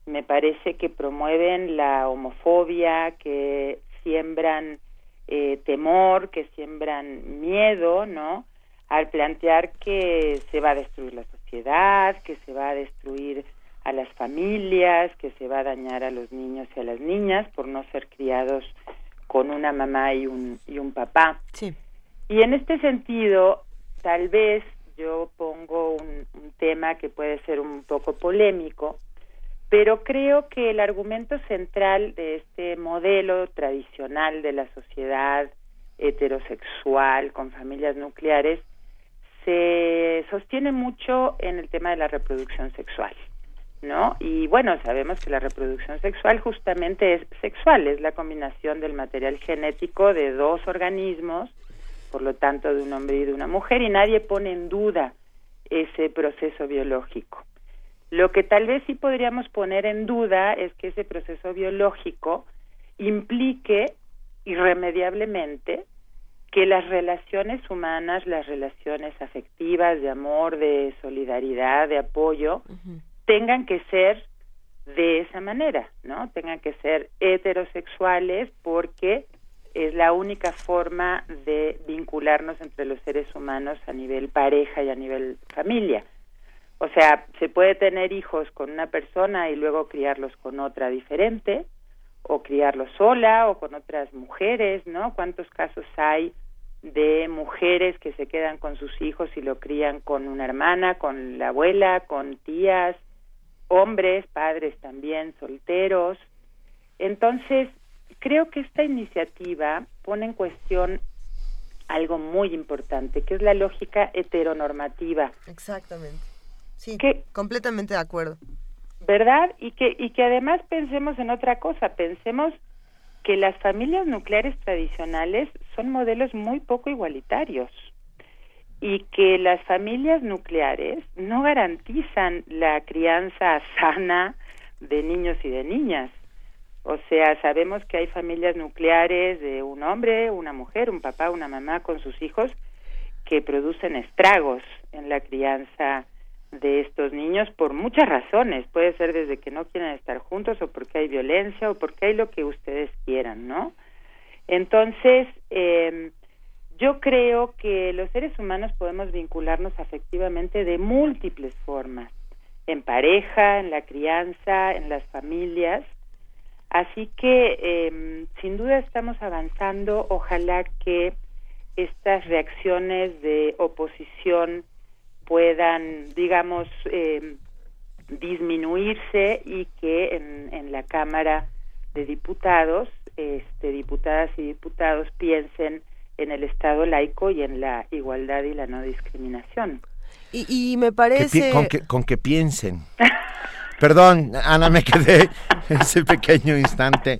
Me parece que promueven la homofobia, que siembran eh, temor, que siembran miedo, ¿no? Al plantear que se va a destruir la sociedad, que se va a destruir a las familias, que se va a dañar a los niños y a las niñas por no ser criados con una mamá y un, y un papá. Sí. Y en este sentido, tal vez yo pongo un, un tema que puede ser un poco polémico, pero creo que el argumento central de este modelo tradicional de la sociedad heterosexual con familias nucleares se sostiene mucho en el tema de la reproducción sexual. ¿no? Y bueno, sabemos que la reproducción sexual justamente es sexual, es la combinación del material genético de dos organismos, por lo tanto de un hombre y de una mujer, y nadie pone en duda ese proceso biológico. Lo que tal vez sí podríamos poner en duda es que ese proceso biológico implique irremediablemente que las relaciones humanas, las relaciones afectivas, de amor, de solidaridad, de apoyo, tengan que ser de esa manera, ¿no? Tengan que ser heterosexuales porque es la única forma de vincularnos entre los seres humanos a nivel pareja y a nivel familia. O sea, se puede tener hijos con una persona y luego criarlos con otra diferente, o criarlos sola o con otras mujeres, ¿no? ¿Cuántos casos hay de mujeres que se quedan con sus hijos y lo crían con una hermana, con la abuela, con tías, hombres, padres también, solteros. Entonces, creo que esta iniciativa pone en cuestión algo muy importante, que es la lógica heteronormativa. Exactamente. Sí, completamente de acuerdo. ¿Verdad? Y que, y que además pensemos en otra cosa, pensemos que las familias nucleares tradicionales son modelos muy poco igualitarios y que las familias nucleares no garantizan la crianza sana de niños y de niñas. O sea, sabemos que hay familias nucleares de un hombre, una mujer, un papá, una mamá con sus hijos que producen estragos en la crianza de estos niños por muchas razones. Puede ser desde que no quieren estar juntos o porque hay violencia o porque hay lo que ustedes quieran, ¿no? Entonces, eh, yo creo que los seres humanos podemos vincularnos afectivamente de múltiples formas, en pareja, en la crianza, en las familias. Así que eh, sin duda estamos avanzando. Ojalá que estas reacciones de oposición puedan, digamos, eh, disminuirse y que en, en la Cámara de Diputados, este, diputadas y diputados piensen en el Estado laico y en la igualdad y la no discriminación. Y, y me parece... con, que, con que piensen. Perdón, Ana, me quedé ese pequeño instante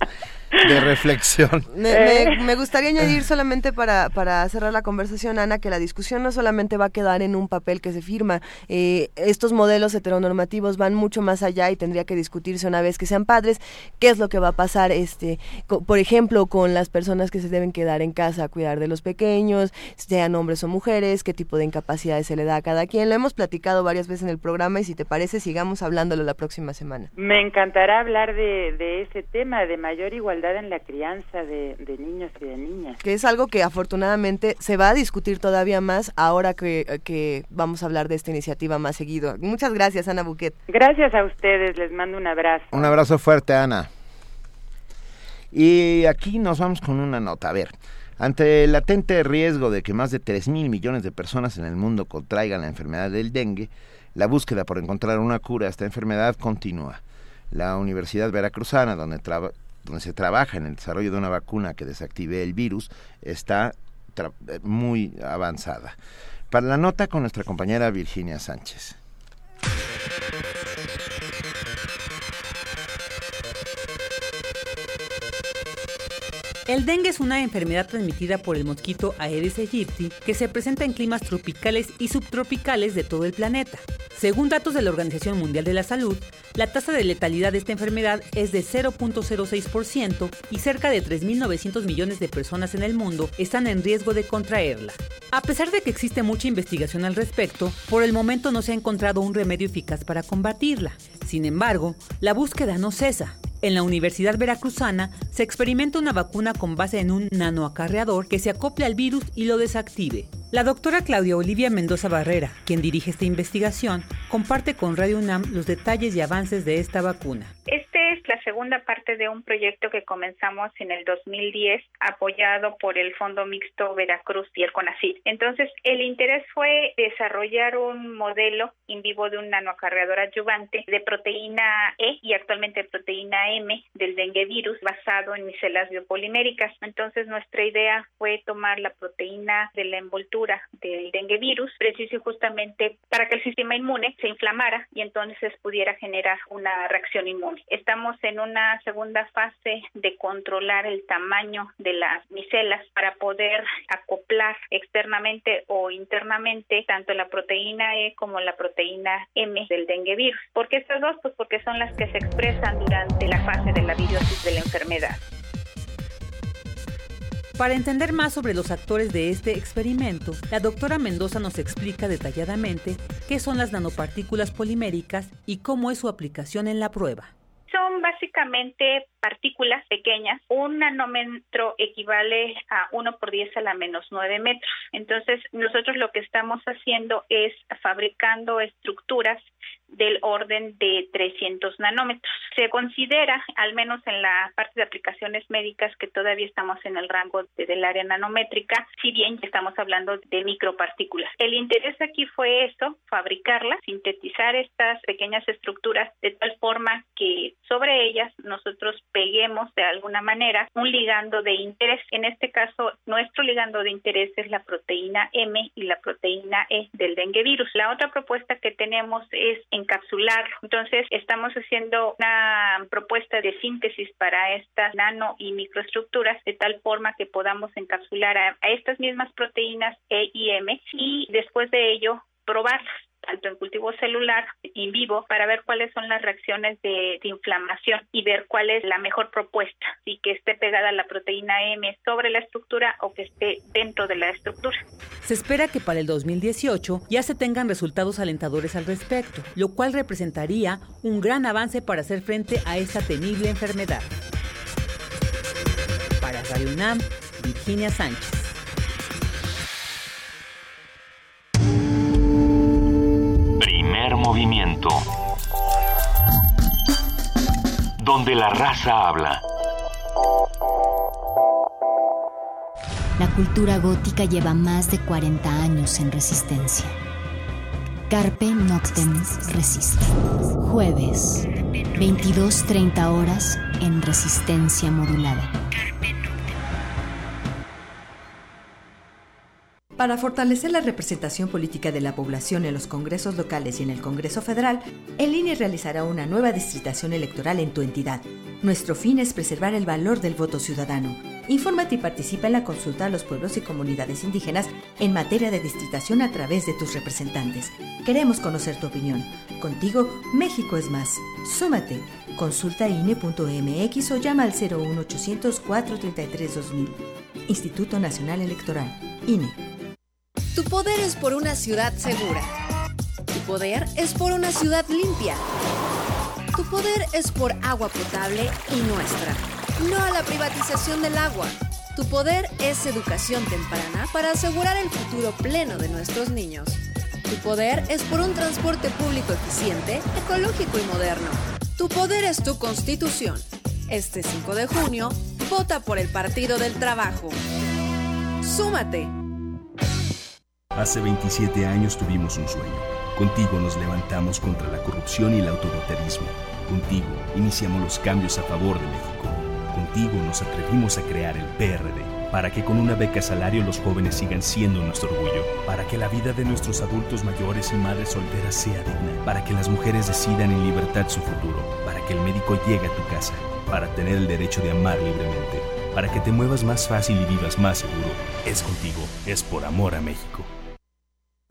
de reflexión. Me, me, gustaría añadir solamente para, para cerrar la conversación, Ana, que la discusión no solamente va a quedar en un papel que se firma. Eh, estos modelos heteronormativos van mucho más allá y tendría que discutirse una vez que sean padres qué es lo que va a pasar, este, por ejemplo, con las personas que se deben quedar en casa a cuidar de los pequeños, sean hombres o mujeres, qué tipo de incapacidades se le da a cada quien. Lo hemos platicado varias veces en el programa y si te parece, sigamos hablándolo la próxima semana. Me encantará hablar de, de ese tema, de mayor igualdad en la crianza de, niños y de niñas. Que es algo que afortunadamente se va a discutir todavía más ahora que, que vamos a hablar de esta iniciativa más seguido. Muchas gracias, Ana Buquet. Gracias a ustedes, les mando un abrazo. Un abrazo fuerte, Ana. Y aquí nos vamos con una nota. A ver, ante el latente riesgo de que más de 3 mil millones de personas en el mundo contraigan la enfermedad del dengue, la búsqueda por encontrar una cura a esta enfermedad continúa. La Universidad Veracruzana, donde, donde se trabaja en el desarrollo de una vacuna que desactive el virus, está eh, muy avanzada. Para la nota con nuestra compañera Virginia Sánchez. El dengue es una enfermedad transmitida por el mosquito Aedes aegypti que se presenta en climas tropicales y subtropicales de todo el planeta. Según datos de la Organización Mundial de la Salud, la tasa de letalidad de esta enfermedad es de 0.06% y cerca de 3.900 millones de personas en el mundo están en riesgo de contraerla. A pesar de que existe mucha investigación al respecto, por el momento no se ha encontrado un remedio eficaz para combatirla. Sin embargo, la búsqueda no cesa en la Universidad Veracruzana se experimenta una vacuna con base en un nanoacarreador que se acople al virus y lo desactive. La doctora Claudia Olivia Mendoza Barrera, quien dirige esta investigación, comparte con Radio UNAM los detalles y avances de esta vacuna. Esta es la segunda parte de un proyecto que comenzamos en el 2010, apoyado por el Fondo Mixto Veracruz y el CONACYT. Entonces, el interés fue desarrollar un modelo in vivo de un nanoacarreador adyuvante de proteína E y actualmente proteína M del dengue virus basado en micelas biopoliméricas. Entonces, nuestra idea fue tomar la proteína de la envoltura del dengue virus, preciso justamente para que el sistema inmune se inflamara y entonces pudiera generar una reacción inmune. Estamos en una segunda fase de controlar el tamaño de las micelas para poder acoplar externamente o internamente tanto la proteína E como la proteína M del dengue virus. ¿Por qué estas dos? Pues porque son las que se expresan durante la fase de la virosis de la enfermedad. Para entender más sobre los actores de este experimento, la doctora Mendoza nos explica detalladamente qué son las nanopartículas poliméricas y cómo es su aplicación en la prueba. Son básicamente partículas pequeñas. Un nanómetro equivale a 1 por 10 a la menos 9 metros. Entonces, nosotros lo que estamos haciendo es fabricando estructuras del orden de 300 nanómetros. Se considera, al menos en la parte de aplicaciones médicas, que todavía estamos en el rango del área nanométrica, si bien estamos hablando de micropartículas. El interés aquí fue eso, fabricarlas, sintetizar estas pequeñas estructuras de tal forma que sobre ellas nosotros peguemos de alguna manera un ligando de interés. En este caso, nuestro ligando de interés es la proteína M y la proteína E del dengue virus. La otra propuesta que tenemos es encapsularlo. Entonces, estamos haciendo una propuesta de síntesis para estas nano y microestructuras de tal forma que podamos encapsular a, a estas mismas proteínas E y M y después de ello probarlas tanto en cultivo celular in vivo para ver cuáles son las reacciones de, inflamación y ver cuál es la mejor propuesta, si que esté pegada la proteína M sobre la estructura o que esté dentro de la estructura. Se espera que para el 2018 ya se tengan resultados alentadores al respecto, lo cual representaría un gran avance para hacer frente a esta temible enfermedad. Para Radio UNAM, Virginia Sánchez. Movimiento. Donde la raza habla. La cultura gótica lleva más de 40 años en resistencia. Carpe Noctem Resiste. Jueves, 22.30 horas en resistencia modulada. Para fortalecer la representación política de la población en los congresos locales y en el Congreso Federal, el INE realizará una nueva distritación electoral en tu entidad. Nuestro fin es preservar el valor del voto ciudadano. Infórmate y participa en la consulta a los pueblos y comunidades indígenas en materia de distritación a través de tus representantes. Queremos conocer tu opinión. Contigo, México es más. Súmate. Consulta INE.mx o llama al 01800 433 2000. Instituto Nacional Electoral. INE. Tu poder es por una ciudad segura. Tu poder es por una ciudad limpia. Tu poder es por agua potable y nuestra. No a la privatización del agua. Tu poder es educación temprana para asegurar el futuro pleno de nuestros niños. Tu poder es por un transporte público eficiente, ecológico y moderno. Tu poder es tu constitución. Este 5 de junio, vota por el Partido del Trabajo. ¡Súmate! Hace 27 años tuvimos un sueño. Contigo nos levantamos contra la corrupción y el autoritarismo contigo iniciamos los cambios a favor de México. Contigo nos atrevimos a crear el PRD para que con una beca salario los jóvenes sigan siendo nuestro orgullo, para que la vida de nuestros adultos mayores y madres solteras sea digna, para que las mujeres decidan en libertad su futuro, para que el médico llegue a tu casa, para tener el derecho de amar libremente, para que te muevas más fácil y vivas más seguro. Es contigo, es por amor a México.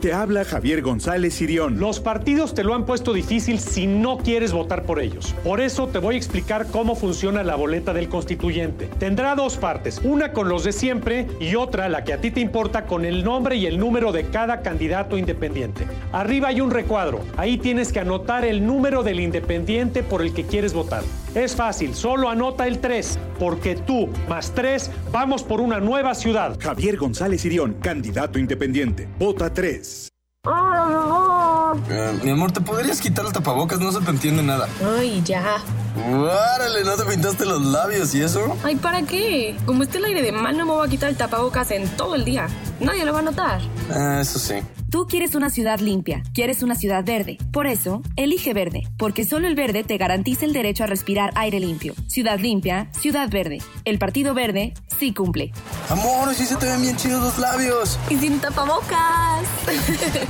Te habla Javier González Sirión. Los partidos te lo han puesto difícil si no quieres votar por ellos. Por eso te voy a explicar cómo funciona la boleta del constituyente. Tendrá dos partes, una con los de siempre y otra, la que a ti te importa, con el nombre y el número de cada candidato independiente. Arriba hay un recuadro, ahí tienes que anotar el número del independiente por el que quieres votar. Es fácil, solo anota el 3, porque tú, más 3, vamos por una nueva ciudad. Javier González Sirión, candidato independiente. Vota 3. Eh, mi amor, ¿te podrías quitar el tapabocas? No se te entiende nada. Ay, ya. ¡Árale! ¿No te pintaste los labios y eso? Ay, ¿para qué? Como esté el aire de mal, no me voy a quitar el tapabocas en todo el día. Nadie lo va a notar. Ah, eso sí. Tú quieres una ciudad limpia, quieres una ciudad verde. Por eso, elige verde, porque solo el verde te garantiza el derecho a respirar aire limpio. Ciudad limpia, ciudad verde. El Partido Verde sí cumple. Amor, sí se te ven bien chidos los labios. Y sin tapabocas.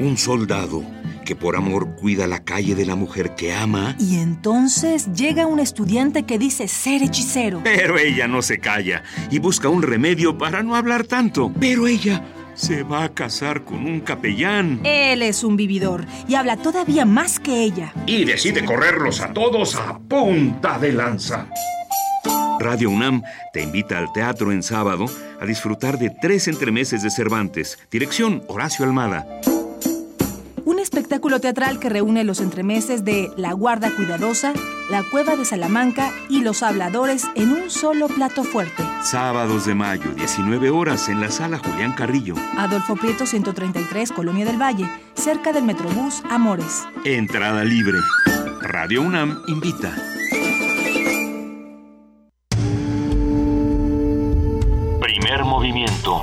Un soldado que por amor cuida la calle de la mujer que ama. Y entonces llega un estudiante que dice ser hechicero. Pero ella no se calla y busca un remedio para no hablar tanto. Pero ella se va a casar con un capellán. Él es un vividor y habla todavía más que ella. Y decide correrlos a todos a punta de lanza. Radio UNAM te invita al teatro en sábado a disfrutar de tres entremeses de Cervantes. Dirección Horacio Almada un espectáculo teatral que reúne los entremeses de La Guarda Cuidadosa, La Cueva de Salamanca y Los Habladores en un solo plato fuerte. Sábados de mayo, 19 horas, en la sala Julián Carrillo. Adolfo Prieto 133, Colonia del Valle, cerca del Metrobús Amores. Entrada libre. Radio UNAM invita. Primer movimiento.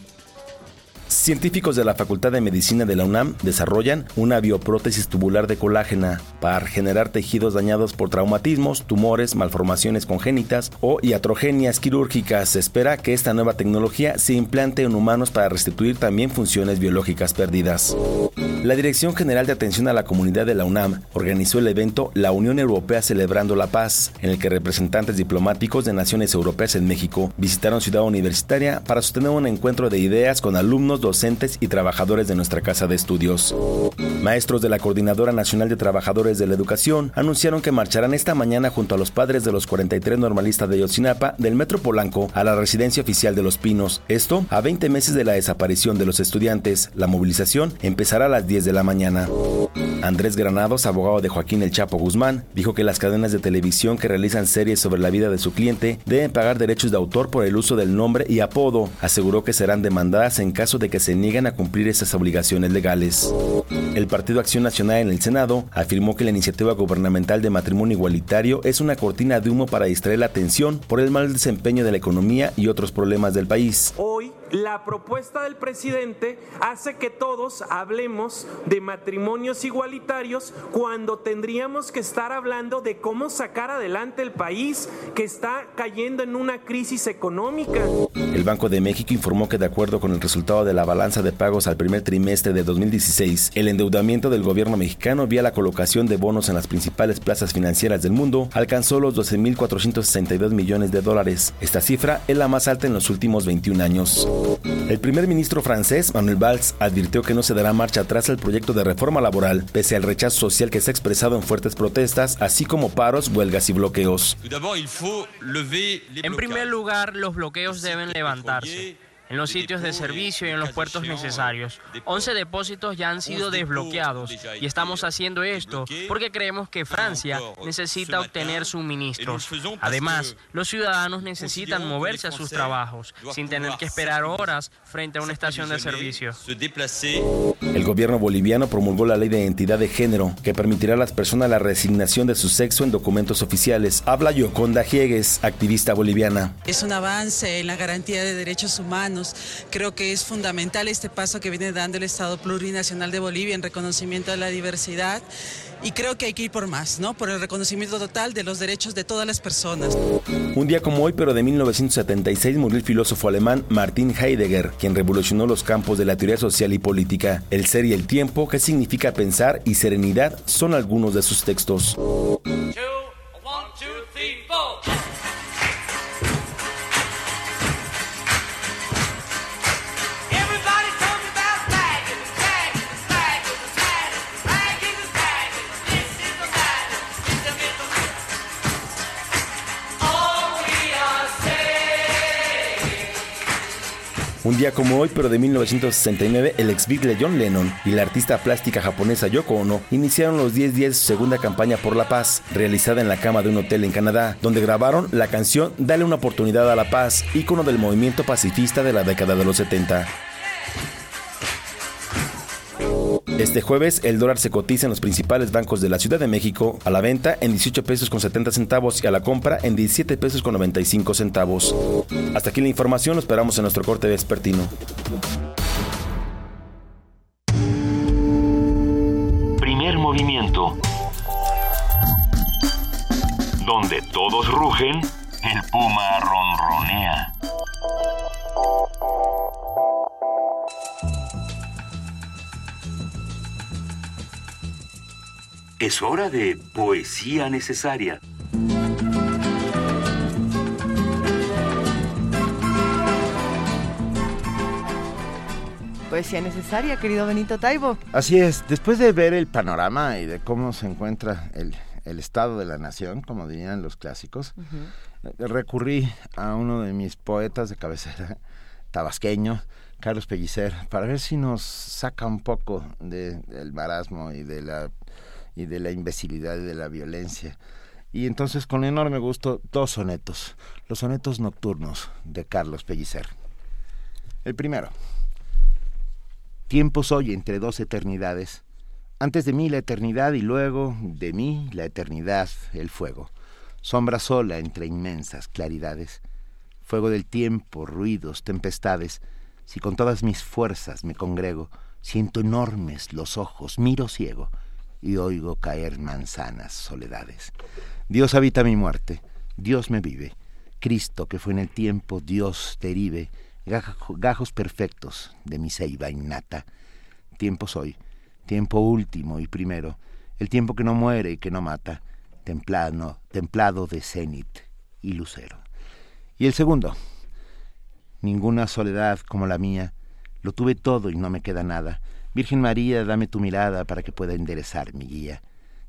Científicos de la Facultad de Medicina de la UNAM desarrollan una bioprótesis tubular de colágena para generar tejidos dañados por traumatismos, tumores, malformaciones congénitas o iatrogenias quirúrgicas. Se espera que esta nueva tecnología se implante en humanos para restituir también funciones biológicas perdidas. La Dirección General de Atención a la Comunidad de la UNAM organizó el evento La Unión Europea Celebrando la Paz, en el que representantes diplomáticos de naciones europeas en México visitaron Ciudad Universitaria para sostener un encuentro de ideas con alumnos, docentes y trabajadores de nuestra casa de estudios. Maestros de la Coordinadora Nacional de Trabajadores de la Educación anunciaron que marcharán esta mañana junto a los padres de los 43 normalistas de Yotzinapa del Metro Polanco a la residencia oficial de Los Pinos. Esto a 20 meses de la desaparición de los estudiantes. La movilización empezará a las 10 de la mañana. Andrés Granados, abogado de Joaquín El Chapo Guzmán, dijo que las cadenas de televisión que realizan series sobre la vida de su cliente deben pagar derechos de autor por el uso del nombre y apodo. Aseguró que serán demandadas en caso de que se niegan a cumplir esas obligaciones legales. El Partido Acción Nacional en el Senado afirmó que la iniciativa gubernamental de matrimonio igualitario es una cortina de humo para distraer la atención por el mal desempeño de la economía y otros problemas del país. La propuesta del presidente hace que todos hablemos de matrimonios igualitarios cuando tendríamos que estar hablando de cómo sacar adelante el país que está cayendo en una crisis económica. El Banco de México informó que de acuerdo con el resultado de la balanza de pagos al primer trimestre de 2016, el endeudamiento del gobierno mexicano vía la colocación de bonos en las principales plazas financieras del mundo alcanzó los 12.462 millones de dólares. Esta cifra es la más alta en los últimos 21 años. El primer ministro francés, Manuel Valls, advirtió que no se dará marcha atrás al proyecto de reforma laboral, pese al rechazo social que se ha expresado en fuertes protestas, así como paros, huelgas y bloqueos. En primer lugar, los bloqueos deben levantarse en los sitios de servicio y en los puertos necesarios. 11 depósitos ya han sido desbloqueados y estamos haciendo esto porque creemos que Francia necesita obtener suministros. Además, los ciudadanos necesitan moverse a sus trabajos sin tener que esperar horas frente a una estación de servicio. El gobierno boliviano promulgó la ley de identidad de género que permitirá a las personas la resignación de su sexo en documentos oficiales. Habla Yoconda Hiegues, activista boliviana. Es un avance en la garantía de derechos humanos Creo que es fundamental este paso que viene dando el Estado Plurinacional de Bolivia en reconocimiento de la diversidad y creo que hay que ir por más, ¿no? Por el reconocimiento total de los derechos de todas las personas. Un día como hoy, pero de 1976, murió el filósofo alemán Martin Heidegger, quien revolucionó los campos de la teoría social y política. El ser y el tiempo, qué significa pensar y serenidad, son algunos de sus textos. Un día como hoy, pero de 1969, el ex Beatle John Lennon y la artista plástica japonesa Yoko Ono iniciaron los 10 días su segunda campaña por la paz, realizada en la cama de un hotel en Canadá, donde grabaron la canción Dale una oportunidad a la paz, ícono del movimiento pacifista de la década de los 70. Este jueves el dólar se cotiza en los principales bancos de la Ciudad de México a la venta en 18 pesos con 70 centavos y a la compra en 17 pesos con 95 centavos. Hasta aquí la información, lo esperamos en nuestro corte vespertino. Primer movimiento. Donde todos rugen, el puma ronronea. Es hora de poesía necesaria. Poesía necesaria, querido Benito Taibo. Así es, después de ver el panorama y de cómo se encuentra el, estado de la nación, como dirían los clásicos, recurrí a uno de mis poetas de cabecera, tabasqueño, Carlos Pellicer, para ver si nos saca un poco del marasmo y de la y de la imbecilidad y de la violencia. Y entonces con enorme gusto dos sonetos, los sonetos nocturnos de Carlos Pellicer. El primero. Tiempo soy entre dos eternidades. Antes de mí la eternidad y luego de mí la eternidad, el fuego. Sombra sola entre inmensas claridades. Fuego del tiempo, ruidos, tempestades. Si con todas mis fuerzas me congrego, siento enormes los ojos, miro ciego y oigo caer manzanas, soledades. Dios habita mi muerte, Dios me vive, Cristo que fue en el tiempo, Dios derive, gajos perfectos de mi ceiba innata. Tiempo soy, tiempo último y primero, el tiempo que no muere y que no mata, templado, templado de cenit y lucero. Y el segundo, ninguna soledad como la mía, lo tuve todo y no me queda nada, Virgen María, dame tu mirada para que pueda enderezar mi guía.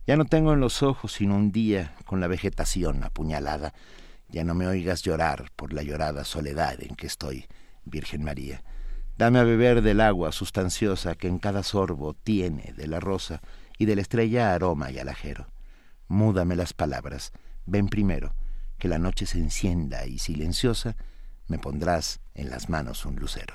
Ya no tengo en los ojos sino un día con la vegetación apuñalada. Ya no me oigas llorar por la llorada soledad en que estoy, Virgen María. Dame a beber del agua sustanciosa que en cada sorbo tiene de la rosa y de la estrella aroma y alajero. Múdame las palabras. Ven primero, que la noche se encienda y silenciosa, me pondrás en las manos un lucero.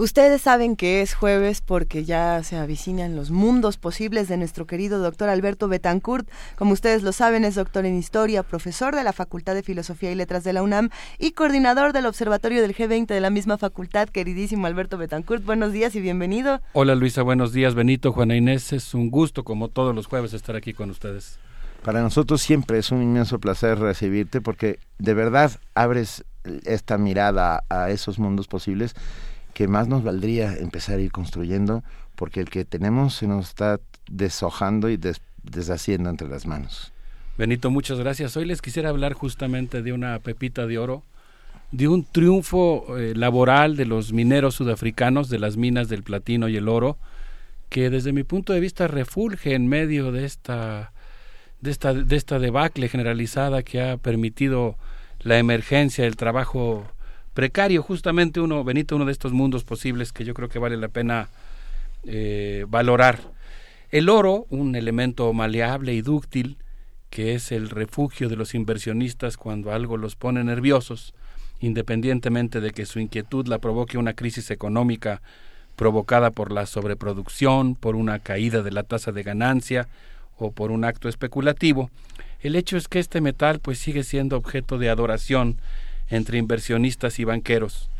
Ustedes saben que es jueves porque ya se avicinan los mundos posibles de nuestro querido doctor Alberto Betancourt. Como ustedes lo saben, es doctor en historia, profesor de la Facultad de Filosofía y Letras de la UNAM y coordinador del Observatorio del G20 de la misma facultad. Queridísimo Alberto Betancourt, buenos días y bienvenido. Hola Luisa, buenos días. Benito, Juana Inés, es un gusto como todos los jueves estar aquí con ustedes. Para nosotros siempre es un inmenso placer recibirte porque de verdad abres esta mirada a esos mundos posibles que más nos valdría empezar a ir construyendo, porque el que tenemos se nos está deshojando y deshaciendo entre las manos. Benito, muchas gracias. Hoy les quisiera hablar justamente de una pepita de oro, de un triunfo eh, laboral de los mineros sudafricanos de las minas del platino y el oro, que desde mi punto de vista refulge en medio de esta, de esta, de esta debacle generalizada que ha permitido la emergencia del trabajo precario, justamente uno, Benito, uno de estos mundos posibles que yo creo que vale la pena eh, valorar. El oro, un elemento maleable y dúctil, que es el refugio de los inversionistas cuando algo los pone nerviosos, independientemente de que su inquietud la provoque una crisis económica provocada por la sobreproducción, por una caída de la tasa de ganancia o por un acto especulativo, el hecho es que este metal pues sigue siendo objeto de adoración entre inversionistas y banqueros.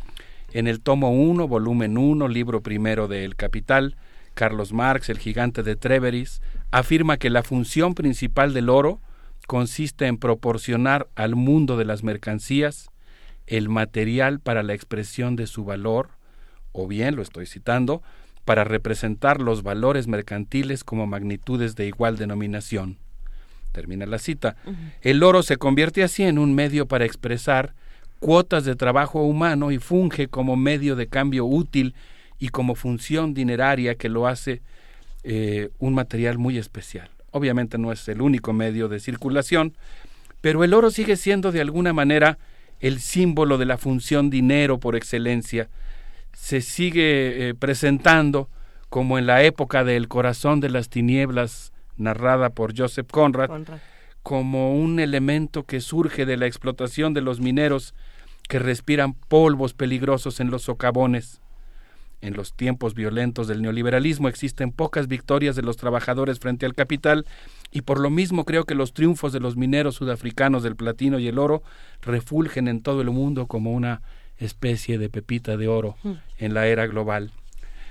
En el tomo 1, volumen 1, libro primero de El Capital, Carlos Marx, el gigante de Treveris, afirma que la función principal del oro consiste en proporcionar al mundo de las mercancías el material para la expresión de su valor, o bien, lo estoy citando, para representar los valores mercantiles como magnitudes de igual denominación. Termina la cita. El oro se convierte así en un medio para expresar cuotas de trabajo humano y funge como medio de cambio útil y como función dineraria que lo hace eh, un material muy especial. Obviamente no es el único medio de circulación, pero el oro sigue siendo de alguna manera el símbolo de la función dinero por excelencia. Se sigue eh, presentando como en la época del corazón de las tinieblas narrada por Joseph Conrad, como un elemento que surge de la explotación de los mineros que respiran polvos peligrosos en los socavones. En los tiempos violentos del neoliberalismo existen pocas victorias de los trabajadores frente al capital y por lo mismo creo que los triunfos de los mineros sudafricanos del platino y el oro refulgen en todo el mundo como una especie de pepita de oro mm. en la era global.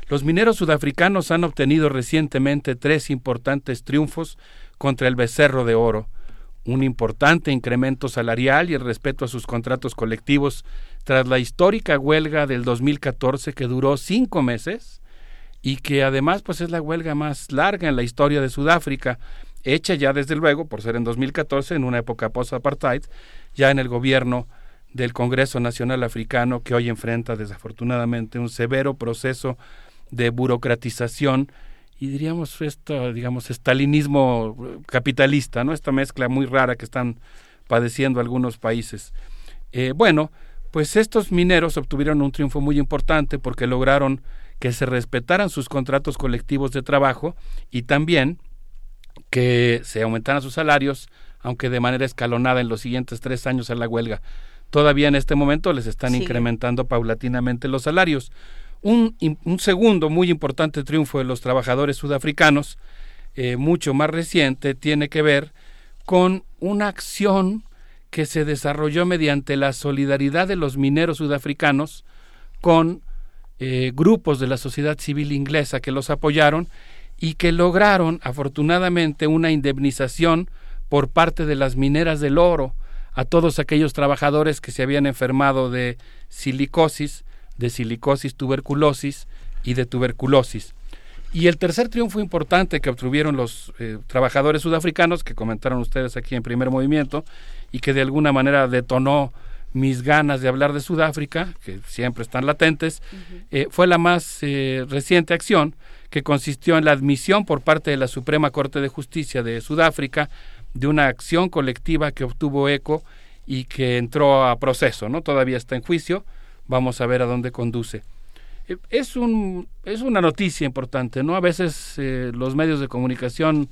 Los mineros sudafricanos han obtenido recientemente tres importantes triunfos contra el becerro de oro, un importante incremento salarial y el respeto a sus contratos colectivos. Tras la histórica huelga del 2014 que duró cinco meses y que además pues es la huelga más larga en la historia de Sudáfrica, hecha ya desde luego, por ser en 2014, en una época post-apartheid, ya en el gobierno del Congreso Nacional Africano que hoy enfrenta desafortunadamente un severo proceso de burocratización y diríamos esto, digamos, estalinismo capitalista, ¿no? Esta mezcla muy rara que están padeciendo algunos países. Eh, bueno, pues estos mineros obtuvieron un triunfo muy importante porque lograron que se respetaran sus contratos colectivos de trabajo y también que se aumentaran sus salarios, aunque de manera escalonada en los siguientes tres años a la huelga. Todavía en este momento les están incrementando paulatinamente los salarios. Un, segundo muy importante triunfo de los trabajadores sudafricanos, eh, mucho más reciente, tiene que ver con una acción que se desarrolló mediante la solidaridad de los mineros sudafricanos con eh, grupos de la sociedad civil inglesa que los apoyaron y que lograron afortunadamente una indemnización por parte de las mineras del oro a todos aquellos trabajadores que se habían enfermado de silicosis de silicosis, tuberculosis y de tuberculosis. Y el tercer triunfo importante que obtuvieron los eh, trabajadores sudafricanos, que comentaron ustedes aquí en primer movimiento, y que de alguna manera detonó mis ganas de hablar de Sudáfrica, que siempre están latentes, eh, fue la más eh, reciente acción que consistió en la admisión por parte de la Suprema Corte de Justicia de Sudáfrica de una acción colectiva que obtuvo eco y que entró a proceso, ¿no? Todavía está en juicio, vamos a ver a dónde conduce. Eh, es, un, es una noticia importante, ¿no? A veces eh, los medios de comunicación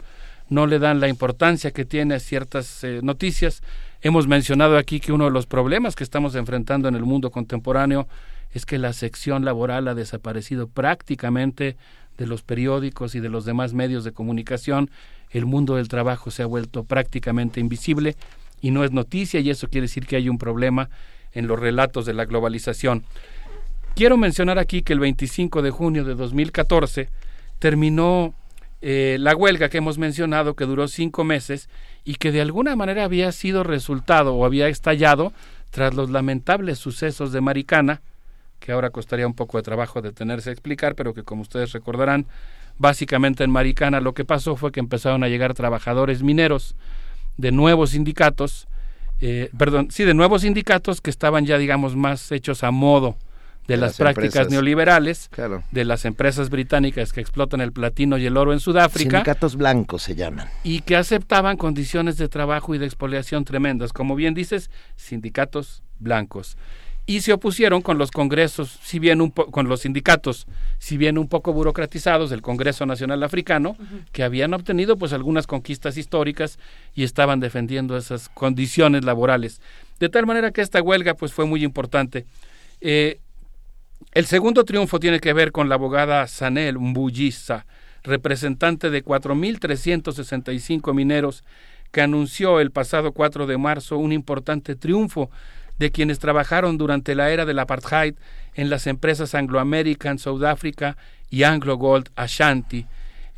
no le dan la importancia que tiene a ciertas eh, noticias. Hemos mencionado aquí que uno de los problemas que estamos enfrentando en el mundo contemporáneo es que la sección laboral ha desaparecido prácticamente de los periódicos y de los demás medios de comunicación. El mundo del trabajo se ha vuelto prácticamente invisible y no es noticia y eso quiere decir que hay un problema en los relatos de la globalización. Quiero mencionar aquí que el 25 de junio de 2014 terminó eh, la huelga que hemos mencionado, que duró cinco meses y que de alguna manera había sido resultado o había estallado tras los lamentables sucesos de Maricana, que ahora costaría un poco de trabajo detenerse a explicar, pero que como ustedes recordarán, básicamente en Maricana lo que pasó fue que empezaron a llegar trabajadores mineros de nuevos sindicatos, eh, perdón, sí, de nuevos sindicatos que estaban ya, digamos, más hechos a modo de, las, prácticas neoliberales, de las empresas británicas que explotan el platino y el oro en Sudáfrica. Sindicatos blancos se llaman. Y que aceptaban condiciones de trabajo y de expoliación tremendas. Como bien dices, sindicatos blancos. Y se opusieron con los congresos, si bien un con los sindicatos, si bien un poco burocratizados del Congreso Nacional Africano, que habían obtenido pues algunas conquistas históricas y estaban defendiendo esas condiciones laborales. De tal manera que esta huelga pues fue muy importante. Eh, el segundo triunfo tiene que ver con la abogada Sanel Mbuyisa, representante de 4.365 mineros, que anunció el pasado 4 de marzo un importante triunfo de quienes trabajaron durante la era del apartheid en las empresas Anglo American, South Africa y Anglo Gold Ashanti,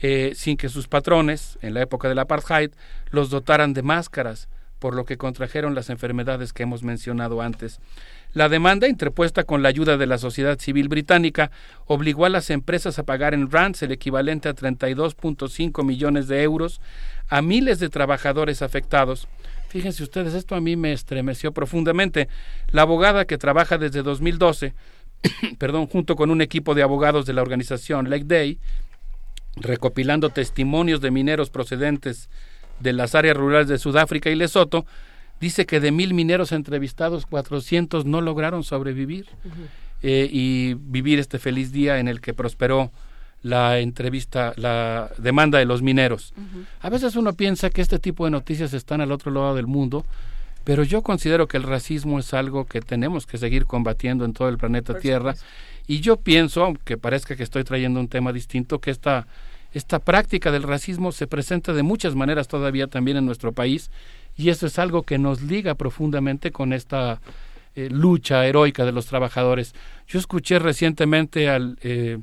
eh, sin que sus patrones, en la época del apartheid, los dotaran de máscaras, por lo que contrajeron las enfermedades que hemos mencionado antes. La demanda, interpuesta con la ayuda de la sociedad civil británica, obligó a las empresas a pagar en rands el equivalente a 32.5 millones de euros a miles de trabajadores afectados. Fíjense ustedes, esto a mí me estremeció profundamente. La abogada que trabaja desde 2012, perdón, junto con un equipo de abogados de la organización Lake Day, recopilando testimonios de mineros procedentes de las áreas rurales de Sudáfrica y Lesoto, dice que de mil mineros entrevistados, 400 no lograron sobrevivir eh, y vivir este feliz día en el que prosperó la entrevista, la demanda de los mineros. A veces uno piensa que este tipo de noticias están al otro lado del mundo, pero yo considero que el racismo es algo que tenemos que seguir combatiendo en todo el planeta Tierra. Y yo pienso, aunque parezca que estoy trayendo un tema distinto, que esta, esta práctica del racismo se presenta de muchas maneras todavía también en nuestro país y eso es algo que nos liga profundamente con esta eh, lucha heroica de los trabajadores. Yo escuché recientemente al... Eh,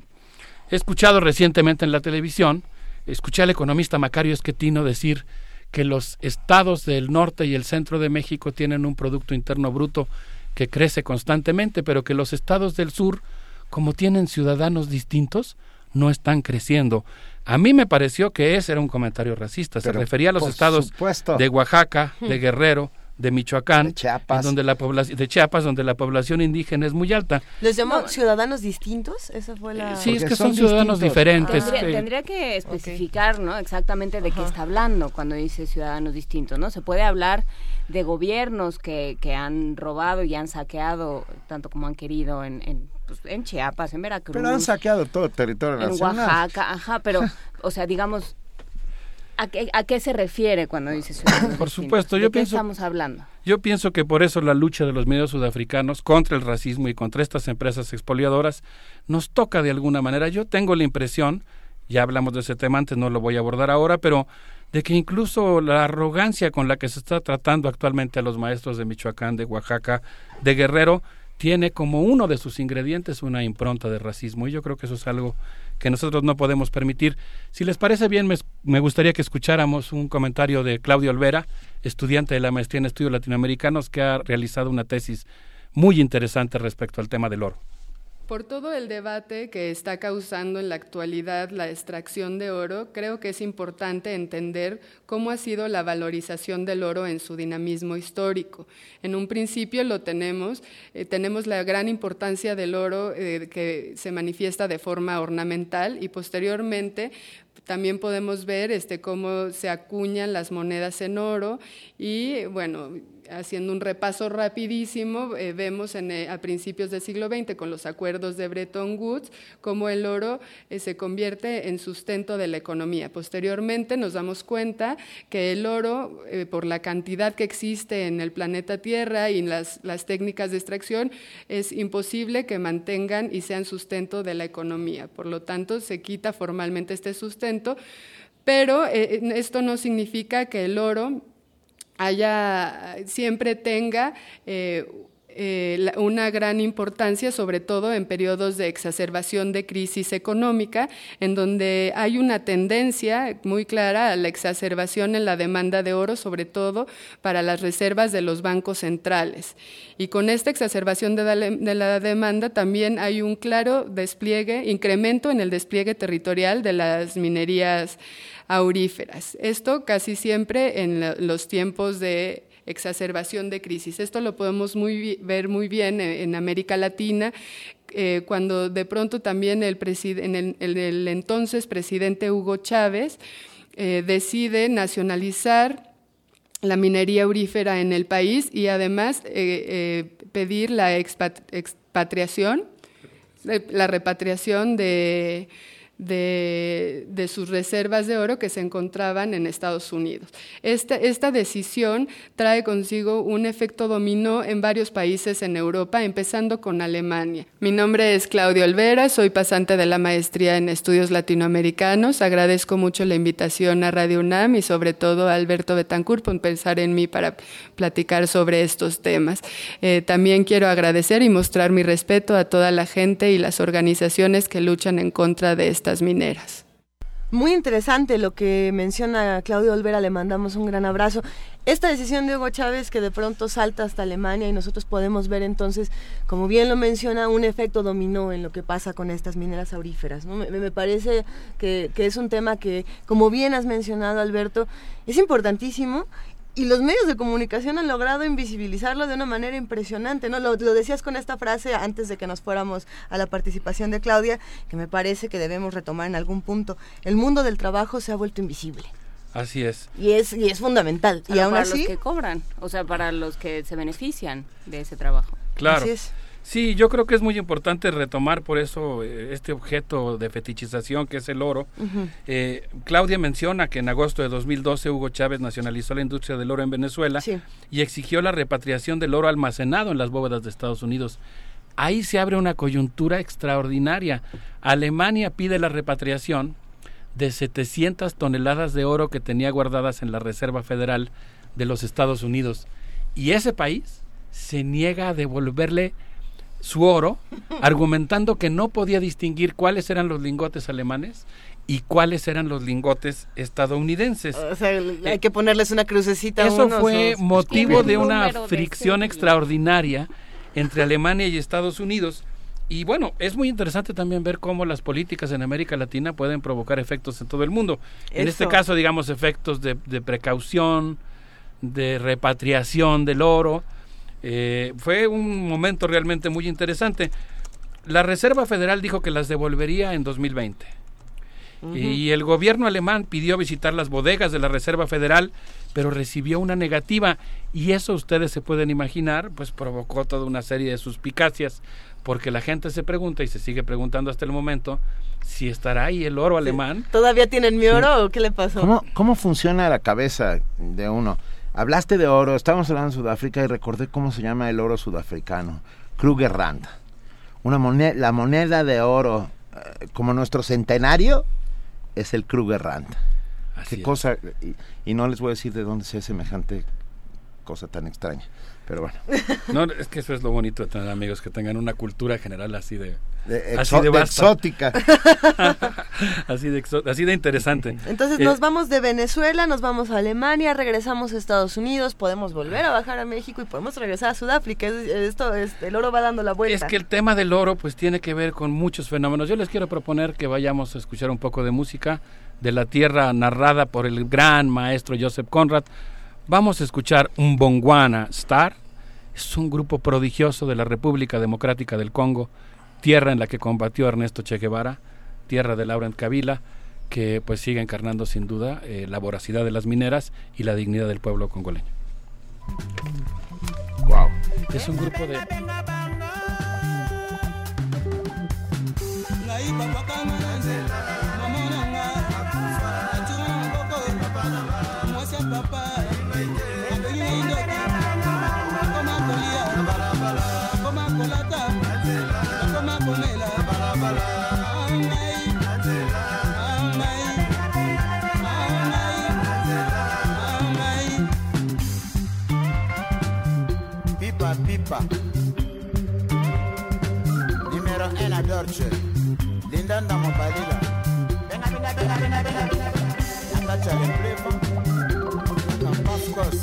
he escuchado recientemente en la televisión, escuché al economista Macario Esquetino decir que los estados del norte y el centro de México tienen un Producto Interno Bruto que crece constantemente, pero que los estados del sur, como tienen ciudadanos distintos, no están creciendo. A mí me pareció que ese era un comentario racista. Se refería a los estados de Oaxaca, de Guerrero, de Michoacán, de Chiapas. donde la población de Chiapas, donde la población indígena es muy alta. ¿Les llamó ciudadanos distintos? Esa fue la Sí, es que son, ciudadanos diferentes. Tendría, que especificar, ¿no? Exactamente de qué está hablando cuando dice ciudadanos distintos, ¿no? Se puede hablar de gobiernos que, que han robado y han saqueado tanto como han querido en pues, en Chiapas, en Veracruz. Pero han saqueado todo el territorio nacional. En Oaxaca, ajá, pero, o sea, digamos, ¿a qué, a qué se refiere cuando dice Por supuesto, yo pienso. estamos hablando? Yo pienso que por eso la lucha de los medios sudafricanos contra el racismo y contra estas empresas expoliadoras nos toca de alguna manera. Yo tengo la impresión, ya hablamos de ese tema antes, no lo voy a abordar ahora, pero de que incluso la arrogancia con la que se está tratando actualmente a los maestros de Michoacán, de Oaxaca, de Guerrero, tiene como uno de sus ingredientes una impronta de racismo y yo creo que eso es algo que nosotros no podemos permitir. Si les parece bien, me, gustaría que escucháramos un comentario de Claudio Olvera, estudiante de la maestría en estudios latinoamericanos, que ha realizado una tesis muy interesante respecto al tema del oro. Por todo el debate que está causando en la actualidad la extracción de oro, creo que es importante entender cómo ha sido la valorización del oro en su dinamismo histórico. En un principio lo tenemos, eh, tenemos la gran importancia del oro eh, que se manifiesta de forma ornamental y posteriormente también podemos ver este, cómo se acuñan las monedas en oro y, bueno, haciendo un repaso rapidísimo, eh, vemos en, a principios del siglo XX con los acuerdos de Bretton Woods cómo el oro se convierte en sustento de la economía. Posteriormente nos damos cuenta que el oro, por la cantidad que existe en el planeta Tierra y las, las técnicas de extracción, es imposible que mantengan y sean sustento de la economía. Por lo tanto, se quita formalmente este sustento, pero esto no significa que el oro haya, siempre tenga eh, eh, una gran importancia, sobre todo en periodos de exacerbación de crisis económica, en donde hay una tendencia muy clara a la exacerbación en la demanda de oro, sobre todo para las reservas de los bancos centrales. Y con esta exacerbación de la, de la demanda también hay un claro despliegue, incremento en el despliegue territorial de las minerías auríferas. Esto casi siempre en los tiempos de exacerbación de crisis. Esto lo podemos ver muy bien en, América Latina, eh, cuando de pronto también el, el, entonces presidente Hugo Chávez eh, decide nacionalizar la minería aurífera en el país y además eh, pedir la expatriación, la repatriación de de, de, sus reservas de oro que se encontraban en Estados Unidos. Esta, esta decisión trae consigo un efecto dominó en varios países en Europa, empezando con Alemania. Mi nombre es Claudio Olvera, soy pasante de la maestría en estudios latinoamericanos. Agradezco mucho la invitación a Radio UNAM y sobre todo a Alberto Betancourt por pensar en mí para platicar sobre estos temas. Eh, también quiero agradecer y mostrar mi respeto a toda la gente y las organizaciones que luchan en contra de mineras. Muy interesante lo que menciona Claudio Olvera, le mandamos un gran abrazo. Esta decisión de Hugo Chávez que de pronto salta hasta Alemania y nosotros podemos ver entonces, como bien lo menciona, un efecto dominó en lo que pasa con estas mineras auríferas. Me, parece que, es un tema que, como bien has mencionado Alberto, es importantísimo y los medios de comunicación han logrado invisibilizarlo de una manera impresionante, ¿no? Lo, decías con esta frase antes de que nos fuéramos a la participación de Claudia, que me parece que debemos retomar en algún punto. El mundo del trabajo se ha vuelto invisible. Así es. Y es, y es fundamental. y aún para los que cobran, o sea, para los que se benefician de ese trabajo. Claro. Así es. Sí, yo creo que es muy importante retomar por eso eh, este objeto de fetichización que es el oro. Eh, Claudia menciona que en agosto de 2012 Hugo Chávez nacionalizó la industria del oro en Venezuela y exigió la repatriación del oro almacenado en las bóvedas de Estados Unidos. Ahí se abre una coyuntura extraordinaria. Alemania pide la repatriación de 700 toneladas de oro que tenía guardadas en la Reserva Federal de los Estados Unidos. Y ese país se niega a devolverle su oro, argumentando que no podía distinguir cuáles eran los lingotes alemanes y cuáles eran los lingotes estadounidenses. O sea, hay que ponerles una crucecita. Eso fue motivo de una fricción extraordinaria entre Alemania y Estados Unidos. Y bueno, es muy interesante también ver cómo las políticas en América Latina pueden provocar efectos en todo el mundo. En este caso, digamos, efectos de precaución, de repatriación del oro, eh, fue un momento realmente muy interesante. La Reserva Federal dijo que las devolvería en 2020. Y el gobierno alemán pidió visitar las bodegas de la Reserva Federal, pero recibió una negativa. Y eso ustedes se pueden imaginar, pues provocó toda una serie de suspicacias, porque la gente se pregunta y se sigue preguntando hasta el momento si estará ahí el oro alemán. ¿Todavía tienen mi oro o qué le pasó? ¿Cómo, ¿Cómo funciona la cabeza de uno? Hablaste de oro, estábamos hablando de Sudáfrica y recordé cómo se llama el oro sudafricano, Krugerrand. Una moneda, la moneda de oro, eh, como nuestro centenario, es el Krugerrand. Qué cosa, y, no les voy a decir de dónde sea semejante cosa tan extraña, pero bueno. No, es que eso es lo bonito de tener amigos que tengan una cultura general así de, así de, exótica. así, de así de interesante. Entonces nos eh, vamos de Venezuela, nos vamos a Alemania, regresamos a Estados Unidos, podemos volver a bajar a México y podemos regresar a Sudáfrica. Esto, es, el oro va dando la vuelta. Es que el tema del oro pues tiene que ver con muchos fenómenos. Yo les quiero proponer que vayamos a escuchar un poco de música de la tierra narrada por el gran maestro Joseph Conrad. Vamos a escuchar un Bongwana Star. Es un grupo prodigioso de la República Democrática del Congo tierra en la que combatió Ernesto Che Guevara, tierra de Laurent Kabila, que pues sigue encarnando sin duda eh, la voracidad de las mineras y la dignidad del pueblo congoleño. Es un grupo de... Lipa. Numero 1 a Dorce. Lindan da Mobalila. Benga benga benga benga benga benga. Atacha le prefa. Na Pascos.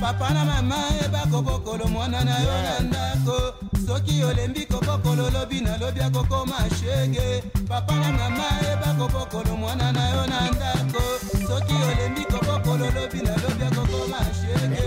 Papa na mama eba kokokolo mwana na yo na ndako. Soki olembi kokokolo lobi na lobi akokoma shege. Papa na mama eba kokokolo mwana na yo na ndako. Soki olembi kokokolo lobi na lobi akokoma shege.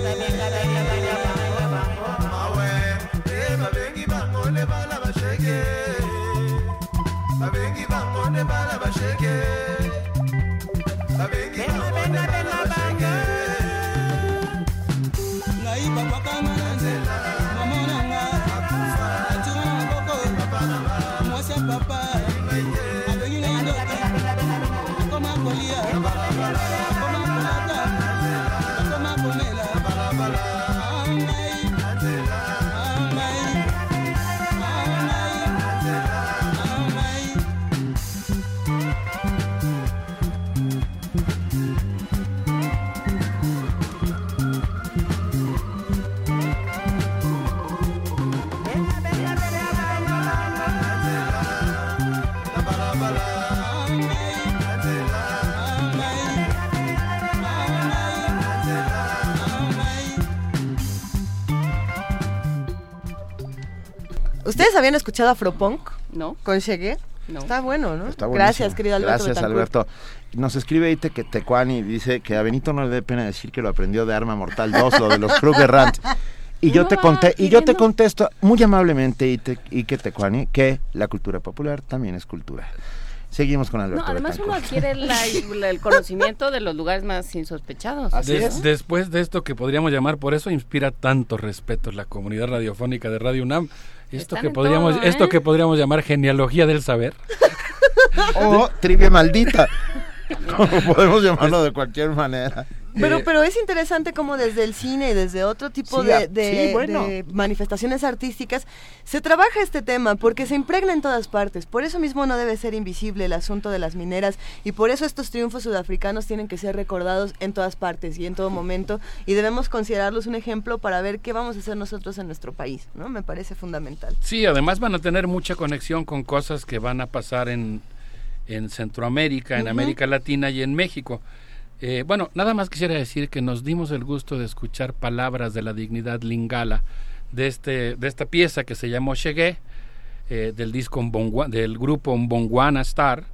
¿Ustedes habían escuchado Afropunk? No. ¿Con Chegué? No. Está bueno, ¿no? Está Gracias, querido Alberto. Gracias. Alberto. Nos escribe Ite que Tecuani dice que a Benito no le dé pena decir que lo aprendió de Arma Mortal 2, lo de los Kruger Rant. Y yo No te conté, y yo te contesto muy amablemente Ite, y que Tecuani que la cultura popular también es cultura. Seguimos con No, Alberto. además uno adquiere la- el conocimiento de los lugares más insospechados. Des- Después de esto que podríamos llamar, por eso inspira tanto respeto la comunidad radiofónica de Radio UNAM, esto Están que podríamos, todo, esto ¿eh? que podríamos llamar genealogía del saber. O trivia maldita. Como podemos llamarlo de cualquier manera. Pero, Eh, pero es interesante como desde el cine y desde otro tipo Sí, de, a- de- sí, bueno. de manifestaciones artísticas se trabaja este tema porque se impregna en todas partes. Por eso mismo no debe ser invisible el asunto de las mineras y por eso estos triunfos sudafricanos tienen que ser recordados en todas partes y en todo momento y debemos considerarlos un ejemplo para ver qué vamos a hacer nosotros en nuestro país. ¿no? Me parece fundamental. Sí, además van a tener mucha conexión con cosas que van a pasar en, en Centroamérica, en. América Latina y en México. Eh, bueno, nada más quisiera decir que nos dimos el gusto de escuchar palabras de la dignidad lingala de, este, de esta pieza que se llamó Chegué, eh, del disco del grupo Mbongwana Star,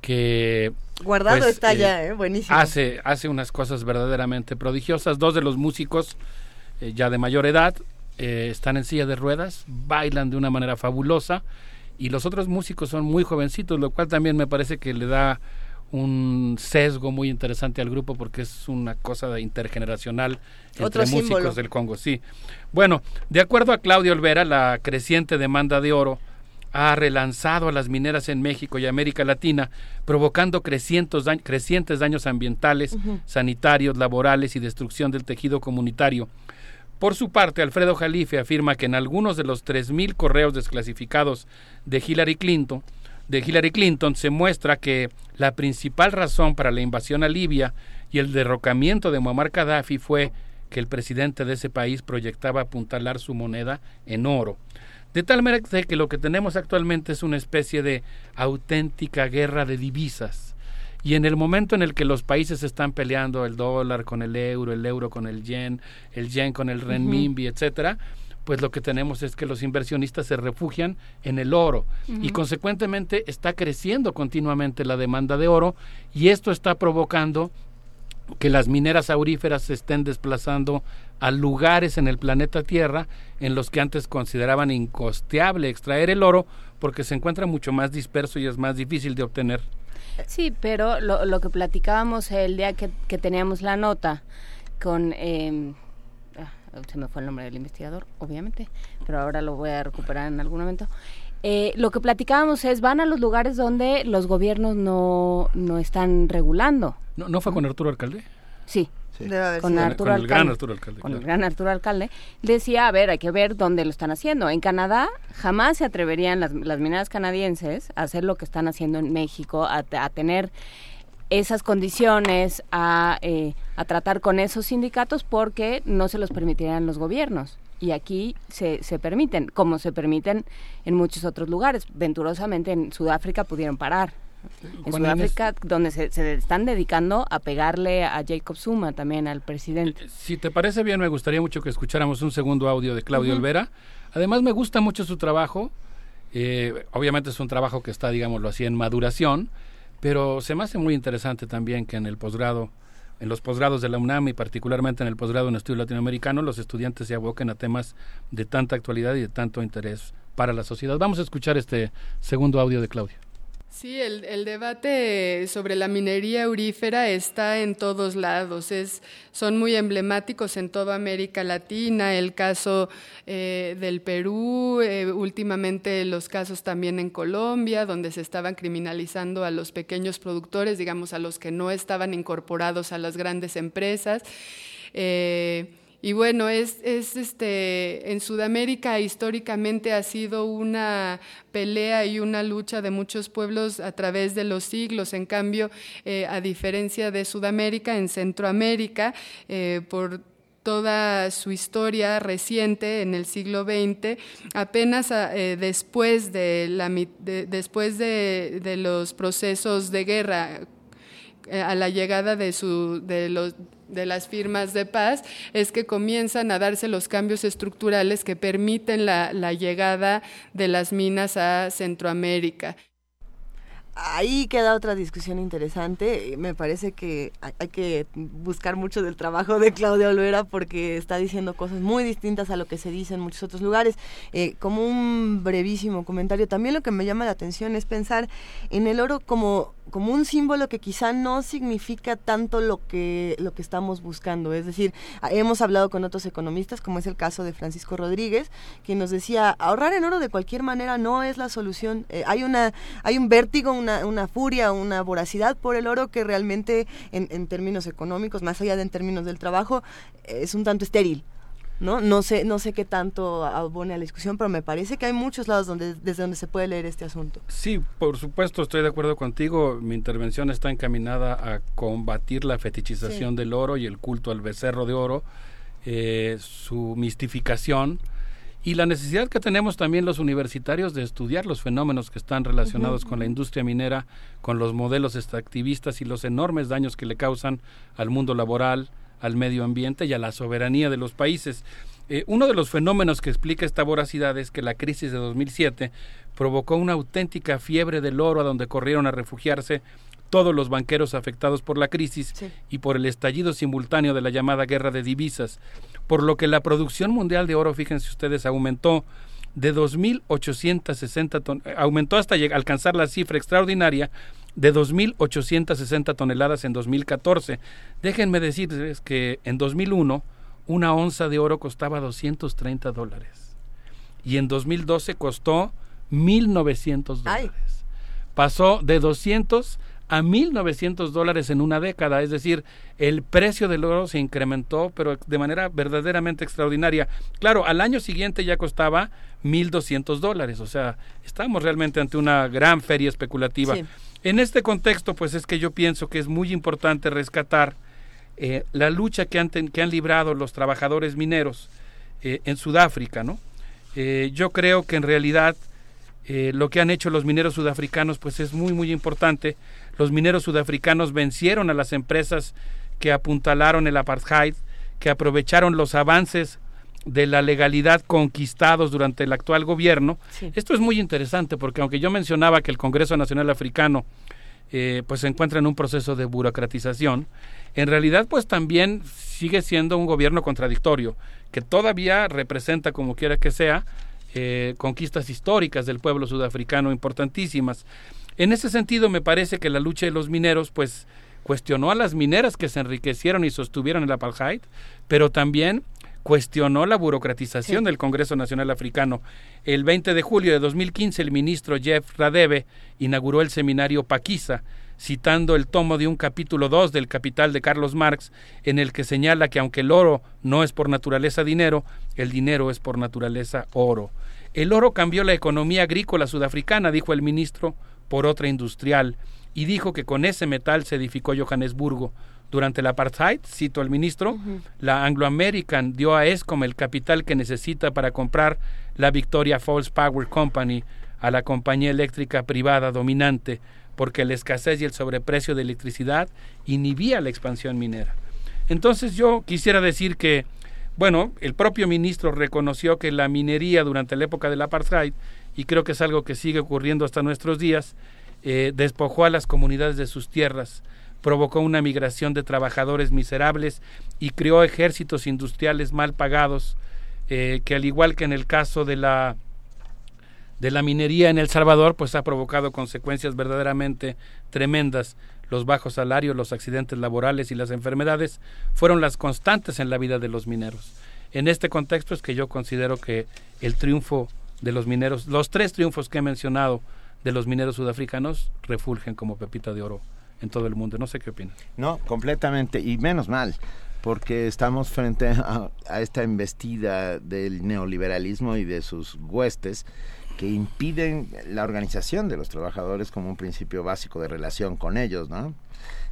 que Guardado pues, está eh, ya, ¿eh? buenísimo. hace, hace unas cosas verdaderamente prodigiosas. Dos de los músicos ya de mayor edad eh, están en silla de ruedas, bailan de una manera fabulosa y los otros músicos son muy jovencitos, lo cual también me parece que le da un sesgo muy interesante al grupo porque es una cosa intergeneracional entre Otro músicos símbolo. del Congo, sí. Bueno, de acuerdo a Claudia Olvera, la creciente demanda de oro ha relanzado a las mineras en México y América Latina, provocando crecientes, dañ- crecientes daños ambientales, sanitarios, laborales y destrucción del tejido comunitario. Por su parte, Alfredo Jalife afirma que en algunos de los 3.000 correos desclasificados de Hillary Clinton, de Hillary Clinton se muestra que la principal razón para la invasión a Libia y el derrocamiento de Muammar Gaddafi fue que el presidente de ese país proyectaba apuntalar su moneda en oro. De tal manera que lo que tenemos actualmente es una especie de auténtica guerra de divisas. Y en el momento en el que los países están peleando el dólar con el euro, el euro con el yen, el yen con el renminbi, etcétera, pues lo que tenemos es que los inversionistas se refugian en el oro y consecuentemente está creciendo continuamente la demanda de oro y esto está provocando que las mineras auríferas se estén desplazando a lugares en el planeta Tierra en los que antes consideraban incosteable extraer el oro porque se encuentra mucho más disperso y es más difícil de obtener. Sí, pero lo, lo que platicábamos el día que, que teníamos la nota con... eh, ah, se me fue el nombre del investigador, obviamente, pero ahora lo voy a recuperar en algún momento. Eh, lo que platicábamos es, van a los lugares donde los gobiernos no, no están regulando. ¿No, ¿No fue con Arturo Alcalde? Sí, con, Arturo el gran Arturo Alcalde. Con el gran Arturo Alcalde. Decía, a ver, hay que ver dónde lo están haciendo. En Canadá jamás se atreverían las, las mineras canadienses a hacer lo que están haciendo en México, a, tener esas condiciones, a, eh, a tratar con esos sindicatos porque no se los permitirían los gobiernos y aquí se, se permiten, como se permiten en muchos otros lugares. Venturosamente en Sudáfrica pudieron parar. En Sudáfrica, donde se, se, están dedicando a pegarle a Jacob Zuma también, al presidente. Eh, si te parece bien, me gustaría mucho que escucháramos un segundo audio de Claudio Olvera. Además, me gusta mucho su trabajo. Eh, obviamente es un trabajo que está, digámoslo así, en maduración, pero se me hace muy interesante también que en el posgrado en los posgrados de la UNAM y particularmente en el posgrado en estudio latinoamericano, los estudiantes se aboquen a temas de tanta actualidad y de tanto interés para la sociedad. Vamos a escuchar este segundo audio de Claudia. Sí, el, debate sobre la minería aurífera está en todos lados. Es, son muy emblemáticos en toda América Latina. El caso eh, del Perú, eh, últimamente los casos también en Colombia, donde se estaban criminalizando a los pequeños productores, digamos, a los que no estaban incorporados a las grandes empresas. Eh, y bueno, es, es este, en Sudamérica históricamente ha sido una pelea y una lucha de muchos pueblos a través de los siglos. En cambio, eh, a diferencia de Sudamérica, en Centroamérica, eh, por toda su historia reciente en el siglo XX, apenas eh, después, de, la, después de, de, los procesos de guerra a la llegada de, su, de los de las firmas de paz es que comienzan a darse los cambios estructurales que permiten la, la llegada de las minas a Centroamérica ahí queda otra discusión interesante. Me parece que hay que buscar mucho del trabajo de Claudia Olvera porque está diciendo cosas muy distintas a lo que se dice en muchos otros lugares. Eh, como un brevísimo comentario, también lo que me llama la atención es pensar en el oro como como un símbolo que quizá no significa tanto lo que lo que estamos buscando es decir hemos hablado con otros economistas como es el caso de Francisco Rodríguez que nos decía ahorrar en oro de cualquier manera no es la solución eh, hay una hay un vértigo una, furia, una voracidad por el oro que realmente en, términos económicos, más allá de en términos del trabajo, es un tanto estéril. ¿No? No sé, no sé qué tanto abone a la discusión, pero me parece que hay muchos lados donde, desde donde se puede leer este asunto. Sí, por supuesto, estoy de acuerdo contigo. Mi intervención está encaminada a combatir la fetichización del oro y el culto al becerro de oro, eh, su mistificación y la necesidad que tenemos también los universitarios de estudiar los fenómenos que están relacionados con la industria minera, con los modelos extractivistas y los enormes daños que le causan al mundo laboral, al medio ambiente y a la soberanía de los países. Eh, uno de los fenómenos que explica esta voracidad es que la crisis de 2007 provocó una auténtica fiebre del oro a donde corrieron a refugiarse todos los banqueros afectados por la crisis y por el estallido simultáneo de la llamada guerra de divisas, por lo que la producción mundial de oro, fíjense ustedes, aumentó de 2.860 toneladas, aumentó hasta alcanzar la cifra extraordinaria de 2.860 toneladas en 2014. Déjenme decirles que en 2001 una onza de oro costaba 230 dólares y en 2012 costó 1.900 dólares. Pasó de 200 a 1.900 dólares en una década, es decir, el precio del oro se incrementó, pero de manera verdaderamente extraordinaria. Claro, al año siguiente ya costaba 1.200 dólares, o sea, estamos realmente ante una gran feria especulativa. En este contexto, pues es que yo pienso que es muy importante rescatar eh, la lucha que han, que han librado los trabajadores mineros eh, en Sudáfrica, ¿no? Eh, yo creo que en realidad lo que han hecho los mineros sudafricanos pues es muy muy importante los mineros sudafricanos vencieron a las empresas que apuntalaron el apartheid, que aprovecharon los avances de la legalidad conquistados durante el actual gobierno. Esto es muy interesante porque aunque yo mencionaba que el Congreso Nacional Africano eh, pues se encuentra en un proceso de burocratización, en realidad pues también sigue siendo un gobierno contradictorio, que todavía representa, como quiera que sea, eh, conquistas históricas del pueblo sudafricano importantísimas. En ese sentido, me parece que la lucha de los mineros, pues, cuestionó a las mineras que se enriquecieron y sostuvieron el apartheid, pero también cuestionó la burocratización del Congreso Nacional Africano. El 20 de julio de 2015 el ministro Jeff Radebe inauguró el seminario Paquisa, citando el tomo de un capítulo 2 del Capital de Carlos Marx, en el que señala que aunque el oro no es por naturaleza dinero, el dinero es por naturaleza oro. El oro cambió la economía agrícola sudafricana, dijo el ministro, por otra industrial, y dijo que con ese metal se edificó Johannesburgo. Durante la apartheid, cito al ministro, la Anglo American dio a ESCOM el capital que necesita para comprar la Victoria Falls Power Company a la compañía eléctrica privada dominante, porque la escasez y el sobreprecio de electricidad inhibía la expansión minera. Entonces yo quisiera decir que, bueno, el propio ministro reconoció que la minería durante la época del apartheid, y creo que es algo que sigue ocurriendo hasta nuestros días, eh, despojó a las comunidades de sus tierras, provocó una migración de trabajadores miserables y creó ejércitos industriales mal pagados, eh, que al igual que en el caso de la de la minería en El Salvador, pues ha provocado consecuencias verdaderamente tremendas. Los bajos salarios, los accidentes laborales y las enfermedades fueron las constantes en la vida de los mineros. En este contexto es que yo considero que el triunfo de los mineros, los tres triunfos que he mencionado de los mineros sudafricanos, refulgen como pepita de oro en todo el mundo. No sé qué opinas. No, completamente, y menos mal, porque estamos frente a, esta embestida del neoliberalismo y de sus huestes que impiden la organización de los trabajadores como un principio básico de relación con ellos, ¿no?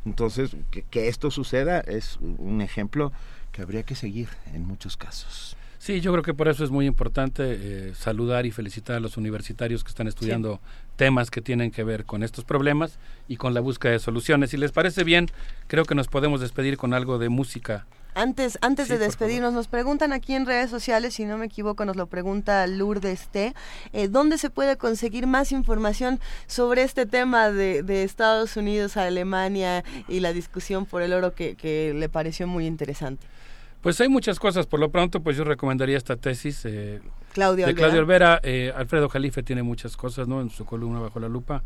Entonces, que, que esto suceda es un ejemplo que habría que seguir en muchos casos. Sí, yo creo que por eso es muy importante eh, saludar y felicitar a los universitarios que están estudiando temas que tienen que ver con estos problemas y con la búsqueda de soluciones. Si les parece bien, creo que nos podemos despedir con algo de música. Antes, antes de despedirnos, nos preguntan aquí en redes sociales, si no me equivoco, nos lo pregunta Lourdes T, eh, ¿dónde se puede conseguir más información sobre este tema de, de, Estados Unidos a Alemania y la discusión por el oro que, que le pareció muy interesante? Pues hay muchas cosas. Por lo pronto, pues yo recomendaría esta tesis eh, Claudio de Claudio Olvera. Eh, Alfredo Jalife tiene muchas cosas, ¿no? En su columna bajo la lupa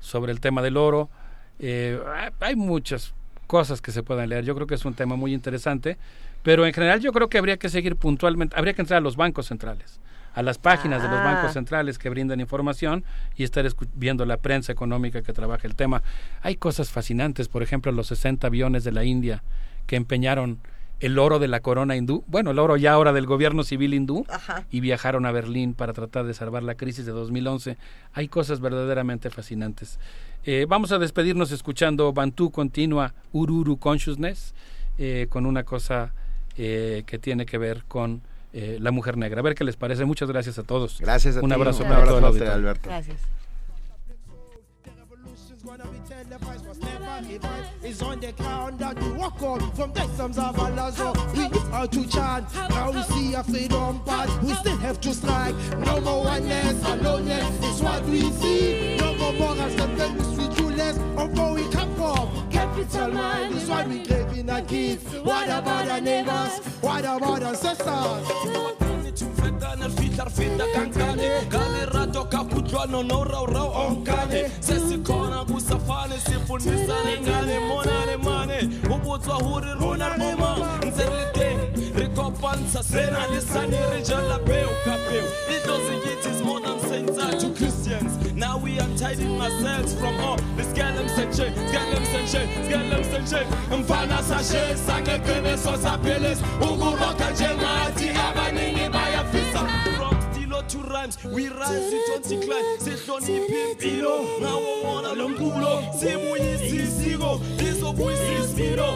sobre el tema del oro. Eh, hay muchas cosas que se puedan leer. Yo creo que es un tema muy interesante, pero en general yo creo que habría que seguir puntualmente, habría que entrar a los bancos centrales, a las páginas de los bancos centrales que brindan información y estar viendo la prensa económica que trabaja el tema. Hay cosas fascinantes, por ejemplo, los 60 aviones de la India que empeñaron el oro de la corona hindú, bueno, el oro ya ahora del gobierno civil hindú, y viajaron a Berlín para tratar de salvar la crisis de 2011. Hay cosas verdaderamente fascinantes. Eh, vamos a despedirnos escuchando Bantu Continua Ururu Consciousness, eh, con una cosa eh, que tiene que ver con la mujer negra. A ver qué les parece. Muchas gracias a todos. Gracias a Un abrazo para todos. Alberto. Gracias. Is on the ground that we walk on from the sums of Alazo. We are to chant, now we see a freedom path. We still have to strike. No more oneness, aloneness is what we see. No more morals, the very less of where we come from. Capital mind is what we gave in a gift. What about our neighbors? What about our sisters? Raner fitar fita kankane Kalerato kakujwana unauraurau onkane sesikhona kusafane sifundisane ngane monane mane ubutswa huri runa roma ntse ri teng ri kopantsha sena lisane ri jala peo ka peo is more than to christians. Now we ourselves from all. The mfana sashe ukuroka abaningi ba we rise don't decline. Sihloniphe impilo ngawo wona lo mculo sibuyisa isiko lizobuyisa isimilo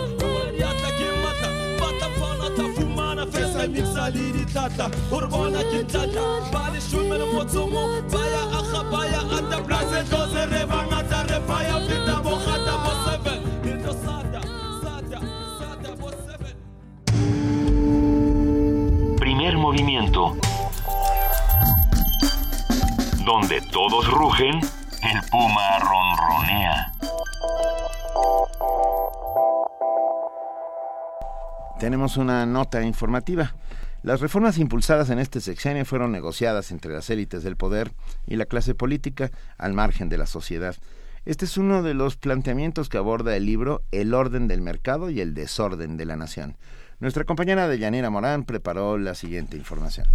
yatla ke matla batla mfana tafumana fesa mixa le ditlhatla gore bona ke ntlatla ba leshome le motsomo baya seven. Primer movimiento donde todos rugen, el puma ronronea. Tenemos una nota informativa. Las reformas impulsadas en este sexenio fueron negociadas entre las élites del poder y la clase política al margen de la sociedad. Este es uno de los planteamientos que aborda el libro El orden del mercado y el desorden de la nación Nuestra compañera de Yanira Morán preparó la siguiente información.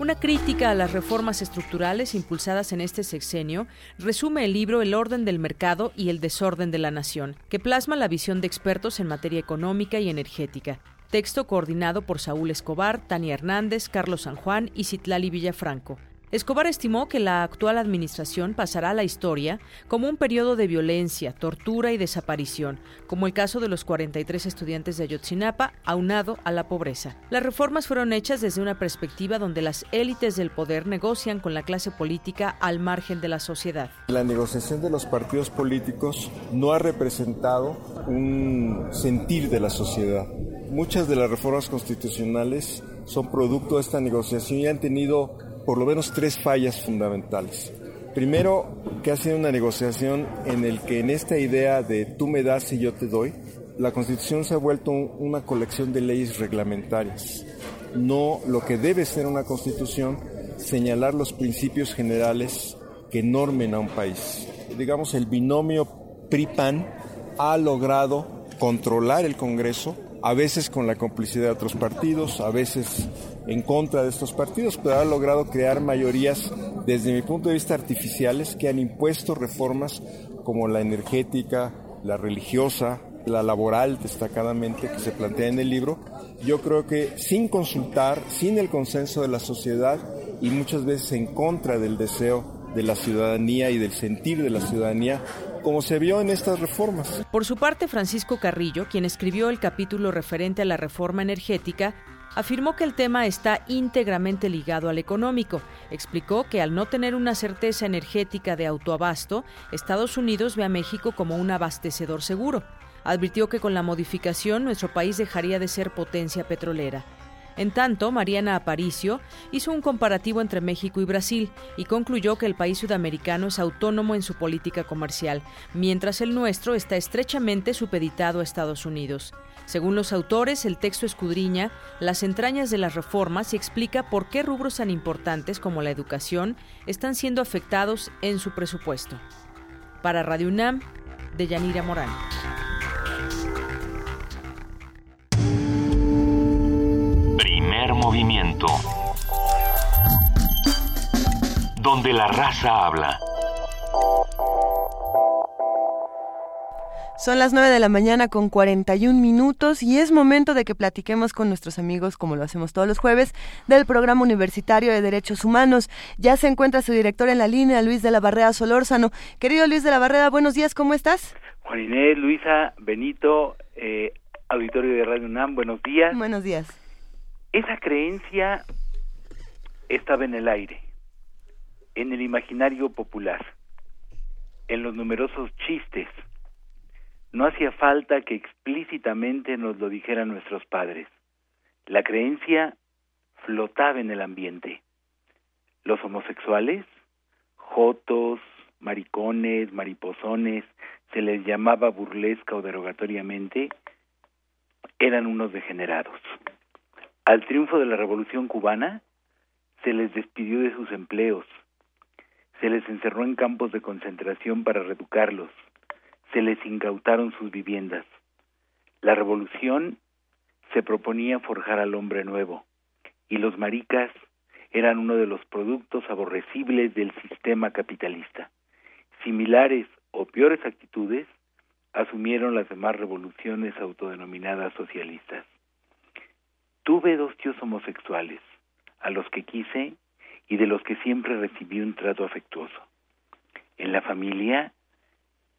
Una crítica a las reformas estructurales impulsadas en este sexenio resume el libro El orden del mercado y el desorden de la nación, que plasma la visión de expertos en materia económica y energética. Texto coordinado por Saúl Escobar, Tania Hernández, Carlos San Juan y Citlali Villafranco. Escobar estimó que la actual administración pasará a la historia como un periodo de violencia, tortura y desaparición, como el caso de los 43 estudiantes de Ayotzinapa, aunado a la pobreza. Las reformas fueron hechas desde una perspectiva donde las élites del poder negocian con la clase política al margen de la sociedad. La negociación de los partidos políticos no ha representado un sentir de la sociedad. Muchas de las reformas constitucionales son producto de esta negociación y han tenido por lo menos tres fallas fundamentales. Primero, que ha sido una negociación en el que en esta idea de tú me das y yo te doy, la Constitución se ha vuelto una colección de leyes reglamentarias. No lo que debe ser una Constitución, señalar los principios generales que normen a un país. Digamos, el binomio PRI-PAN ha logrado controlar el Congreso, a veces con la complicidad de otros partidos, a veces en contra de estos partidos, pero ha logrado crear mayorías, desde mi punto de vista, artificiales que han impuesto reformas como la energética, la religiosa, la laboral destacadamente que se plantea en el libro. Yo creo que sin consultar, sin el consenso de la sociedad y muchas veces en contra del deseo de la ciudadanía y del sentir de la ciudadanía, como se vio en estas reformas. Por su parte, Francisco Carrillo, quien escribió el capítulo referente a la reforma energética, afirmó que el tema está íntegramente ligado al económico. Explicó que al no tener una certeza energética de autoabasto, Estados Unidos ve a México como un abastecedor seguro. Advirtió que con la modificación nuestro país dejaría de ser potencia petrolera. En tanto, Mariana Aparicio hizo un comparativo entre México y Brasil y concluyó que el país sudamericano es autónomo en su política comercial, mientras el nuestro está estrechamente supeditado a Estados Unidos. Según los autores, el texto escudriña las entrañas de las reformas y explica por qué rubros tan importantes como la educación están siendo afectados en su presupuesto. Para Radio UNAM, de Yanira Morán. Primer movimiento. Donde la raza habla. Son las 9 de la mañana con 41 minutos y es momento de que platiquemos con nuestros amigos, como lo hacemos todos los jueves, del Programa Universitario de Derechos Humanos. Ya se encuentra su director en la línea, Luis de la Barrera Solórzano. Querido Luis de la Barrera, buenos días, ¿cómo estás? Juan Inés, Luisa, Benito, eh, auditorio de Radio UNAM, buenos días. Buenos días. Esa creencia estaba en el aire, en el imaginario popular, en los numerosos chistes, no hacía falta que explícitamente nos lo dijeran nuestros padres. La creencia flotaba en el ambiente. Los homosexuales, jotos, maricones, mariposones, se les llamaba burlesca o derogatoriamente, eran unos degenerados. Al triunfo de la Revolución cubana, se les despidió de sus empleos, se les encerró en campos de concentración para reeducarlos, se les incautaron sus viviendas. La revolución se proponía forjar al hombre nuevo, y los maricas eran uno de los productos aborrecibles del sistema capitalista. Similares o peores actitudes asumieron las demás revoluciones autodenominadas socialistas. Tuve dos tíos homosexuales, a los que quise y de los que siempre recibí un trato afectuoso. En la familia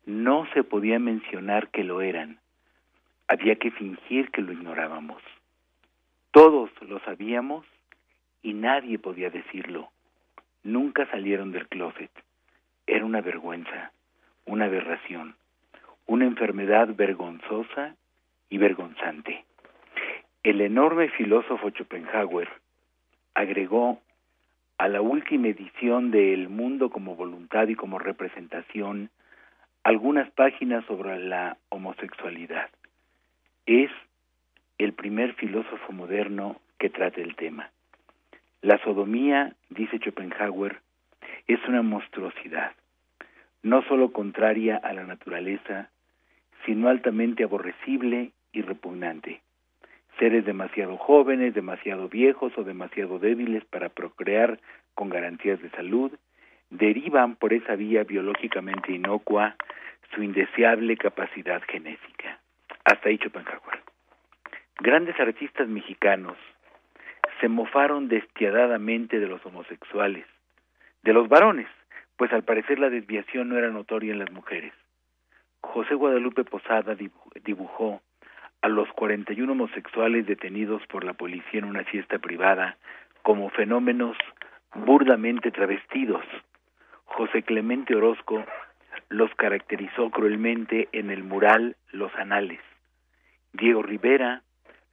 no se podía mencionar que lo eran. Había que fingir que lo ignorábamos. Todos lo sabíamos y nadie podía decirlo. Nunca salieron del closet. Era una vergüenza, una aberración, una enfermedad vergonzosa y vergonzante. El enorme filósofo Schopenhauer agregó a la última edición de El mundo como voluntad y como representación algunas páginas sobre la homosexualidad. Es el primer filósofo moderno que trata el tema. La sodomía, dice Schopenhauer, es una monstruosidad. no sólo contraria a la naturaleza, sino altamente aborrecible y repugnante. Seres demasiado jóvenes, demasiado viejos o demasiado débiles para procrear con garantías de salud, derivan por esa vía biológicamente inocua su indeseable capacidad genética. Hasta ahí Schopenhauer. Grandes artistas mexicanos se mofaron despiadadamente de los homosexuales, de los varones, pues al parecer la desviación no era notoria en las mujeres. José Guadalupe Posada dibujó a los 41 homosexuales detenidos por la policía en una fiesta privada como fenómenos burdamente travestidos. José Clemente Orozco los caracterizó cruelmente en el mural Los Anales. Diego Rivera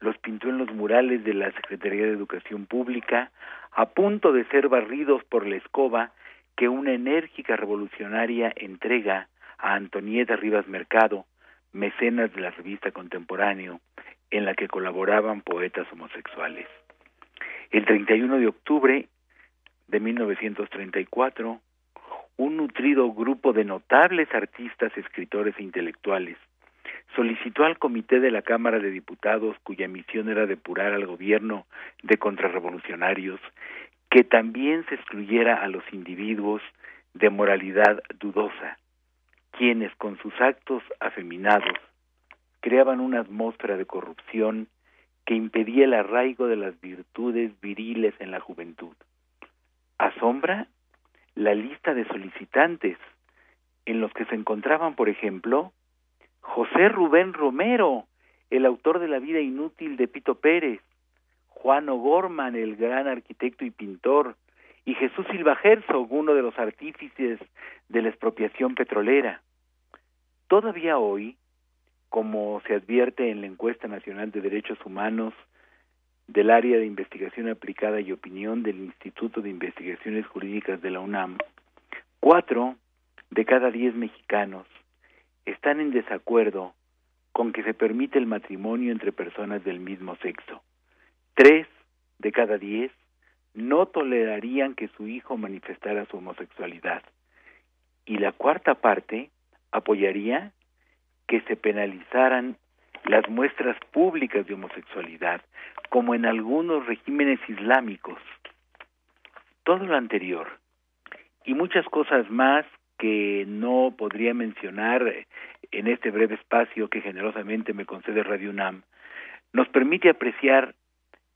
los pintó en los murales de la Secretaría de Educación Pública, a punto de ser barridos por la escoba que una enérgica revolucionaria entrega a Antonieta Rivas Mercado, mecenas de la revista Contemporáneo, en la que colaboraban poetas homosexuales. El 31 de octubre de 1934, un nutrido grupo de notables artistas, escritores e intelectuales solicitó al Comité de la Cámara de Diputados, cuya misión era depurar al gobierno de contrarrevolucionarios, que también se excluyera a los individuos de moralidad dudosa, quienes con sus actos afeminados creaban una atmósfera de corrupción que impedía el arraigo de las virtudes viriles en la juventud. Asombra la lista de solicitantes, en los que se encontraban, por ejemplo, José Rubén Romero, el autor de La vida inútil de Pito Pérez, Juan O'Gorman, el gran arquitecto y pintor, y Jesús Silva Herzog, uno de los artífices de la expropiación petrolera. Todavía hoy, como se advierte en la encuesta nacional de derechos humanos del área de investigación aplicada y opinión del Instituto de Investigaciones Jurídicas de la UNAM, cuatro de cada diez mexicanos están en desacuerdo con que se permite el matrimonio entre personas del mismo sexo. Tres de cada diez no tolerarían que su hijo manifestara su homosexualidad. Y la cuarta parte apoyaría que se penalizaran las muestras públicas de homosexualidad, como en algunos regímenes islámicos. Todo lo anterior y muchas cosas más que no podría mencionar en este breve espacio que generosamente me concede Radio UNAM, nos permite apreciar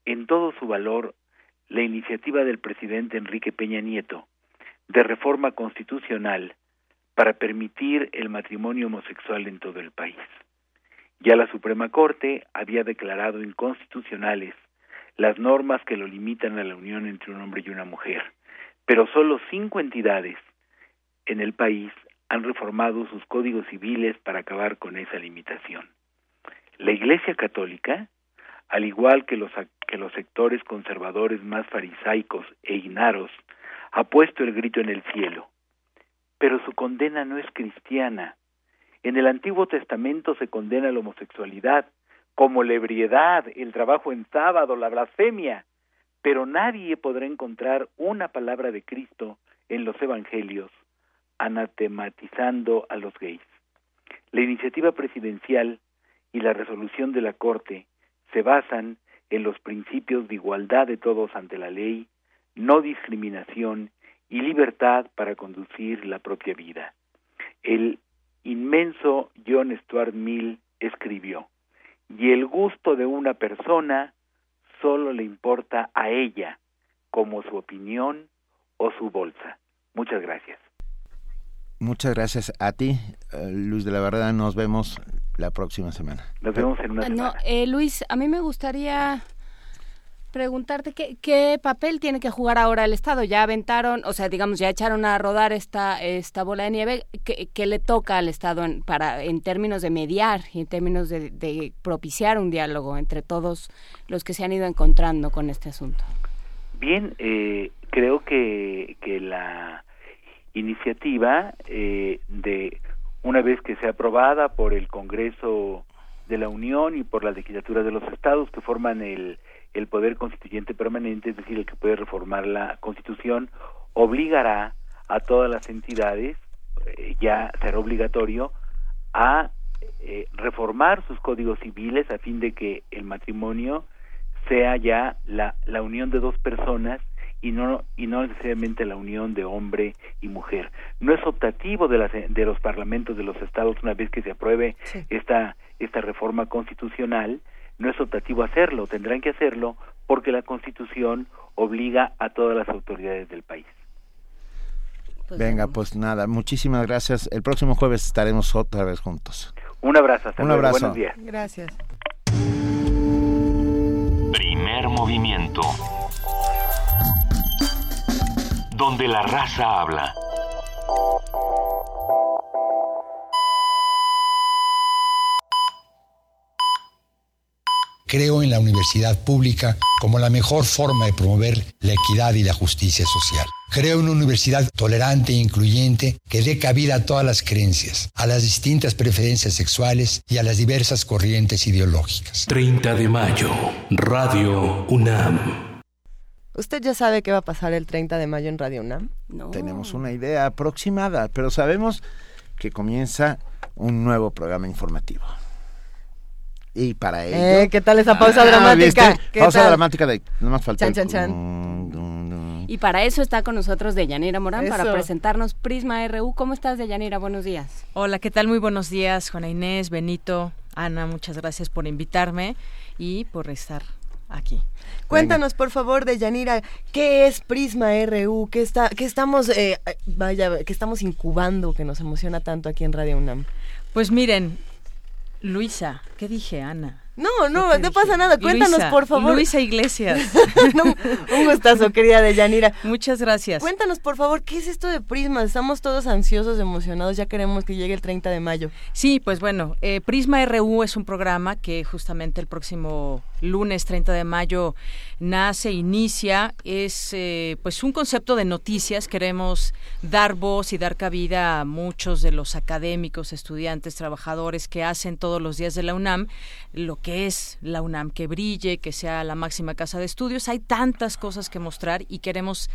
en todo su valor la iniciativa del presidente Enrique Peña Nieto de reforma constitucional para permitir el matrimonio homosexual en todo el país. Ya la Suprema Corte había declarado inconstitucionales las normas que lo limitan a la unión entre un hombre y una mujer, pero solo cinco entidades en el país han reformado sus códigos civiles para acabar con esa limitación. La Iglesia Católica, al igual que los, sectores conservadores más farisaicos e ignaros, ha puesto el grito en el cielo pero su condena no es cristiana. En el Antiguo Testamento se condena la homosexualidad como la ebriedad, el trabajo en sábado, la blasfemia, pero nadie podrá encontrar una palabra de Cristo en los evangelios anatematizando a los gays. La iniciativa presidencial y la resolución de la Corte se basan en los principios de igualdad de todos ante la ley, no discriminación y libertad para conducir la propia vida. El inmenso John Stuart Mill escribió, y el gusto de una persona solo le importa a ella, como su opinión o su bolsa. Muchas gracias. Muchas gracias a ti, eh, Luis de la Verdad. Nos vemos la próxima semana. Nos vemos en una semana. No, eh, Luis, a mí me gustaría preguntarte qué, qué, papel tiene que jugar ahora el Estado. Ya aventaron, o sea, digamos, ya echaron a rodar esta, esta bola de nieve. ¿Qué, le toca al Estado en, para, en términos de mediar y en términos de, propiciar un diálogo entre todos los que se han ido encontrando con este asunto? Bien, eh, creo que, que la iniciativa eh, de una vez que sea aprobada por el Congreso de la Unión y por la legislatura de los estados que forman el el poder constituyente permanente, es decir, el que puede reformar la Constitución, obligará a todas las entidades eh, ya será obligatorio a eh, reformar sus códigos civiles a fin de que el matrimonio sea ya la, la unión de dos personas y no y no necesariamente la unión de hombre y mujer. No es optativo de, las, de los parlamentos de los estados una vez que se apruebe esta esta reforma constitucional, no es optativo hacerlo, tendrán que hacerlo porque la Constitución obliga a todas las autoridades del país. Pues Venga, pues nada, muchísimas gracias. El próximo jueves estaremos otra vez juntos. Un abrazo, hasta Un abrazo. Buenos días. Gracias. Primer movimiento. Donde la raza habla. Creo en la universidad pública como la mejor forma de promover la equidad y la justicia social. Creo en una universidad tolerante e incluyente que dé cabida a todas las creencias, a las distintas preferencias sexuales y a las diversas corrientes ideológicas. 30 de mayo, Radio UNAM. ¿Usted ya sabe qué va a pasar el 30 de mayo en Radio UNAM? No. Tenemos una idea aproximada, pero sabemos que comienza un nuevo programa informativo. Y para ello... Eh, ¿Qué tal esa pausa dramática? ¿viste? Pausa tal? dramática de... No más falta Chan, el- chan, chan. Y para eso está con nosotros Deyanira Morán para presentarnos Prisma RU. ¿Cómo estás, Deyanira? Buenos días. Hola, ¿qué tal? Muy buenos días, Juana Inés, Benito, Ana, muchas gracias por invitarme y por estar aquí. Cuéntanos, por favor, de Yanira, ¿qué es Prisma RU? ¿Qué, está, qué estamos, eh, vaya, qué estamos incubando que nos emociona tanto aquí en Radio UNAM? Pues miren, Luisa, ¿qué dije, Ana? No, no, no pasa nada. Cuéntanos, Luisa, por favor. Luisa Iglesias. No, un gustazo, querida Deyanira. Muchas gracias. Cuéntanos, por favor, ¿qué es esto de Prisma? Estamos todos ansiosos, emocionados, ya queremos que llegue el 30 de mayo. Sí, pues bueno, eh, Prisma RU es un programa que justamente el próximo lunes 30 de mayo nace, inicia, es eh, pues un concepto de noticias, queremos dar voz y dar cabida a muchos de los académicos, estudiantes, trabajadores que hacen todos los días de la UNAM lo que es la UNAM, que brille, que sea la máxima casa de estudios. Hay tantas cosas que mostrar y queremos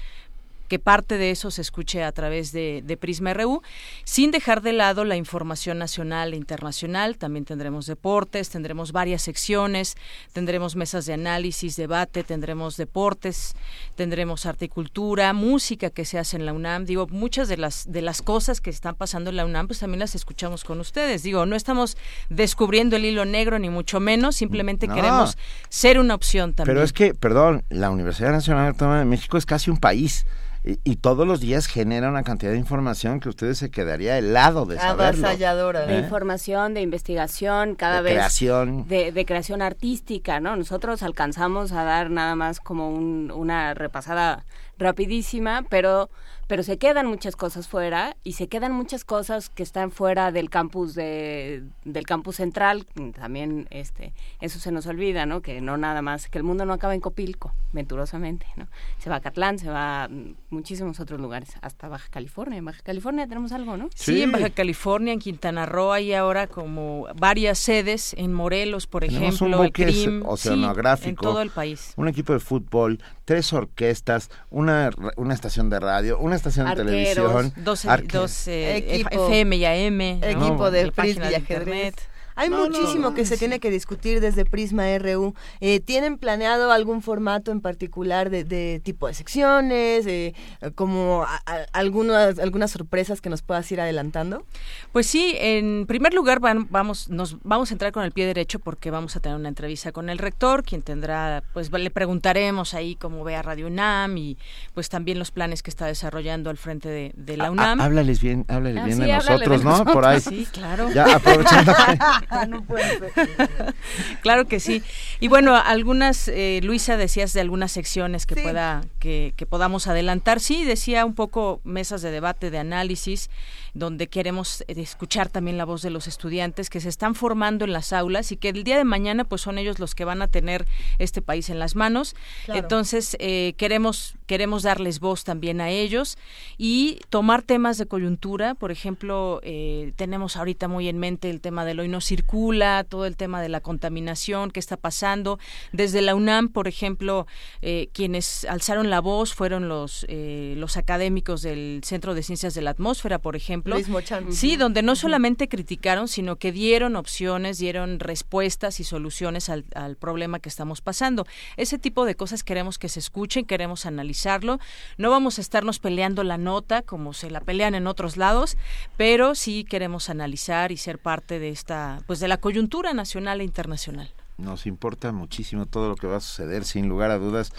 que parte de eso se escuche a través de, de, Prisma RU, sin dejar de lado la información nacional e internacional. También tendremos deportes, tendremos varias secciones, tendremos mesas de análisis, debate, tendremos deportes, tendremos arte y cultura, música que se hace en la UNAM. Digo, muchas de las, de las cosas que están pasando en la UNAM, pues también las escuchamos con ustedes. Digo, no estamos descubriendo el hilo negro, ni mucho menos, simplemente No. queremos ser una opción también. Pero es que, perdón, la Universidad Nacional Autónoma de México es casi un país. Y, y todos los días genera una cantidad de información que ustedes se quedaría helado de saberlo. Avasalladora. De ¿Eh? información, de investigación, cada De vez creación. De, de creación artística, ¿no? Nosotros alcanzamos a dar nada más como un- una repasada rapidísima, pero pero se quedan muchas cosas fuera y se quedan muchas cosas que están fuera del campus de, del campus central también este eso se nos olvida no que no nada más que el mundo no acaba en Copilco venturosamente no se va a Catlán se va a muchísimos otros lugares hasta Baja California. En Baja California tenemos algo no Sí, en Baja California, en Quintana Roo hay ahora como varias sedes, en Morelos, por Tenemos ejemplo, un el buque CRIM, oceanográfico, sí, en todo el país. un equipo de fútbol, tres orquestas, una, una estación de radio, una estación de televisión, dos, dos eh. FM y AM, ¿no? Equipo de frisbee y de ajedrez. internet. Hay No, muchísimo no, que se tiene que discutir desde Prisma RU. Eh, ¿Tienen planeado algún formato en particular de, de tipo de secciones? eh, como a- a- algunas, algunas sorpresas que nos puedas ir adelantando? Pues sí, en primer lugar van- vamos, nos vamos a entrar con el pie derecho porque vamos a tener una entrevista con el rector, quien tendrá, pues le preguntaremos ahí cómo ve a Radio UNAM y pues también los planes que está desarrollando al frente de, de la Ah, UNAM. háblales bien, háblales Ah, bien sí, de háblale nosotros, de ¿no? Por ahí. sí, claro. Ya aprovechando. no puede ser. claro que sí. Y bueno, algunas, eh, Luisa, decías de algunas secciones que pueda, que, que podamos adelantar. Sí, decía un poco mesas de debate, de análisis, donde queremos eh, escuchar también la voz de los estudiantes que se están formando en las aulas y que el día de mañana, pues son ellos los que van a tener este país en las manos. Claro. Entonces, eh, queremos, queremos darles voz también a ellos y tomar temas de coyuntura. Por ejemplo, eh, tenemos ahorita muy en mente el tema del hoy no circula, todo el tema de la contaminación, qué está pasando. Desde la UNAM, por ejemplo, eh, quienes alzaron la voz fueron los, eh, los académicos del Centro de Ciencias de la Atmósfera, por ejemplo, ejemplo. Sí, donde no solamente criticaron, sino que dieron opciones, dieron respuestas y soluciones al, al problema que estamos pasando. Ese tipo de cosas queremos que se escuchen, queremos analizarlo. No vamos a estarnos peleando la nota como se la pelean en otros lados, pero sí queremos analizar y ser parte de esta, pues de la coyuntura nacional e internacional. Nos importa muchísimo todo lo que va a suceder, sin lugar a dudas.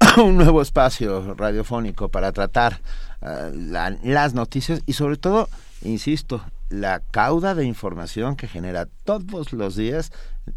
un nuevo espacio radiofónico para tratar uh, la, las noticias y sobre todo, insisto, la cauda de información que genera todos los días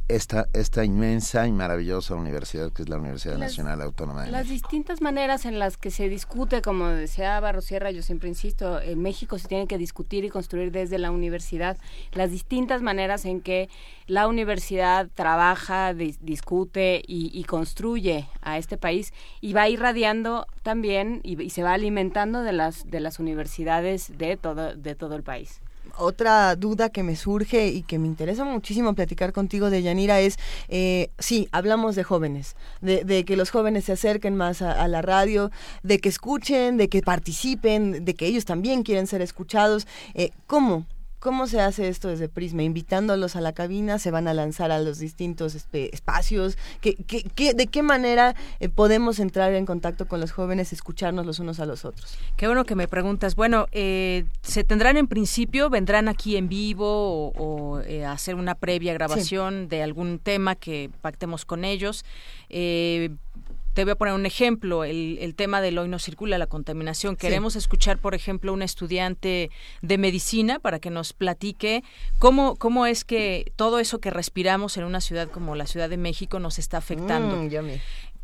esta, esta inmensa y maravillosa universidad que es la Universidad las, Nacional Autónoma de Las México. distintas maneras en las que se discute, como decía Barrosierra, yo siempre insisto, en México se tiene que discutir y construir desde la universidad, las distintas maneras en que la universidad trabaja, di discute y, y, construye a este país y va irradiando también y, y se va alimentando de las, de las universidades de todo, de todo el país otra duda que me surge y que me interesa muchísimo platicar contigo de Yanira es, eh, sí, hablamos de jóvenes, de, de, que los jóvenes se acerquen más a, la radio, de que escuchen, de que participen, de que ellos también quieren ser escuchados. Eh, ¿Cómo? ¿Cómo se hace esto desde Prisma? Invitándolos a la cabina, se van a lanzar a los distintos espacios. ¿Qué, qué, qué, ¿De qué manera eh, podemos entrar en contacto con los jóvenes, escucharnos los unos a los otros? Qué bueno que me preguntas. Bueno, eh, se tendrán en principio, vendrán aquí en vivo o, o eh, hacer una previa grabación sí. de algún tema que pactemos con ellos. Te voy a poner un ejemplo, el, el, tema del hoy no circula, la contaminación. Queremos sí. escuchar, por ejemplo, una estudiante de medicina para que nos platique cómo, cómo es que todo eso que respiramos en una ciudad como la Ciudad de México nos está afectando. Mm.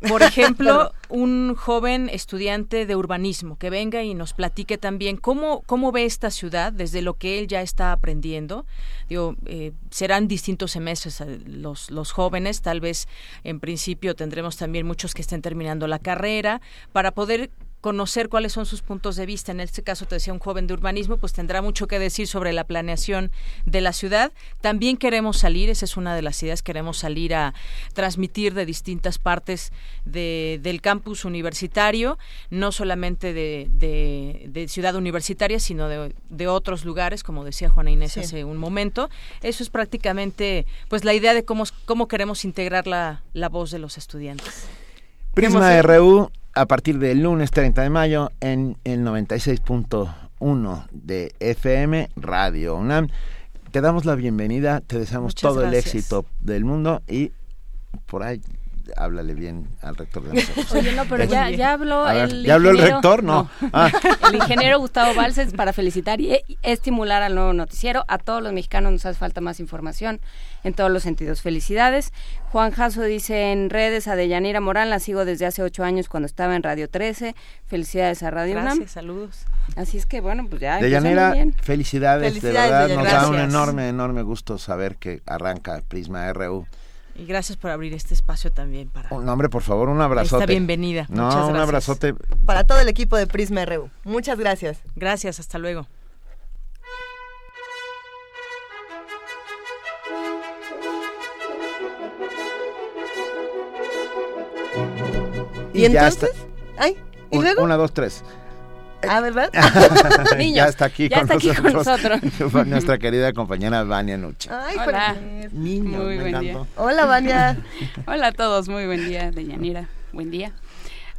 Por ejemplo, un joven estudiante de urbanismo que venga y nos platique también cómo, cómo ve esta ciudad desde lo que él ya está aprendiendo. Digo, eh, serán distintos semestres eh, los, los jóvenes, tal vez en principio tendremos también muchos que estén terminando la carrera, para poder conocer cuáles son sus puntos de vista. En este caso, te decía un joven de urbanismo, pues tendrá mucho que decir sobre la planeación de la ciudad. También queremos salir, esa es una de las ideas, queremos salir a transmitir de distintas partes de, del campus universitario, no solamente de, de, de ciudad universitaria, sino de, otros lugares, como decía Juana Inés sí. hace un momento. Eso es prácticamente pues la idea de cómo, cómo queremos integrar la, la voz de los estudiantes. Prisma RU a partir del lunes 30 de mayo en el 96.1 de FM Radio UNAM. Te damos la bienvenida, te deseamos Muchas todo gracias. el éxito del mundo y por ahí háblale bien al rector de nosotros. Oye, no, pero ya, ya habló ver, el ¿Ya habló el rector? No. no. Ah. El ingeniero Gustavo Balces para felicitar y estimular al nuevo noticiero. A todos los mexicanos nos hace falta más información en todos los sentidos. Felicidades. Juan Jasso dice en redes a Deyanira Morán, la sigo desde hace ocho años cuando estaba en Radio 13. Felicidades a Radio Gracias, UNAM. saludos. Así es que bueno, pues ya. Deyanira, bien. felicidades, felicidades, de verdad, Deyanira. nos da un enorme, enorme gusto saber que arranca Prisma RU. Y gracias por abrir este espacio también para. Un nombre, por favor, un abrazote. Esta bienvenida. No, Muchas un abrazote. Para todo el equipo de Prisma RU. Muchas gracias. Gracias, hasta luego. ¿Y, ¿Y entonces? Ay, ¿y un, luego? Una, dos, tres. Ah, ¿verdad? Niños, ya está aquí, ya con, está aquí nosotros, con nosotros. nuestra querida compañera Vania Nuche. Ay, Hola. Niño, muy buen día. Hola, Vania. Hola a todos, muy buen día, Deyanira. Buen día.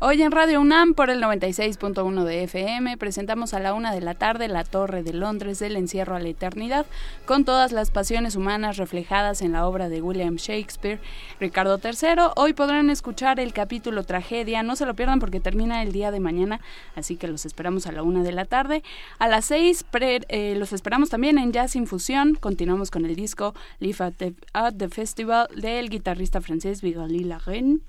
Hoy en Radio UNAM por el 96.1 de FM presentamos a la una de la tarde La Torre de Londres del encierro a la eternidad con todas las pasiones humanas reflejadas en la obra de William Shakespeare. Ricardo III, hoy podrán escuchar el capítulo Tragedia, no se lo pierdan porque termina el día de mañana, así que los esperamos a la una de la tarde. A las seis pre, eh, los esperamos también en Jazz Infusión, continuamos con el disco Live at the, at the Festival del guitarrista francés Vigali Larraine.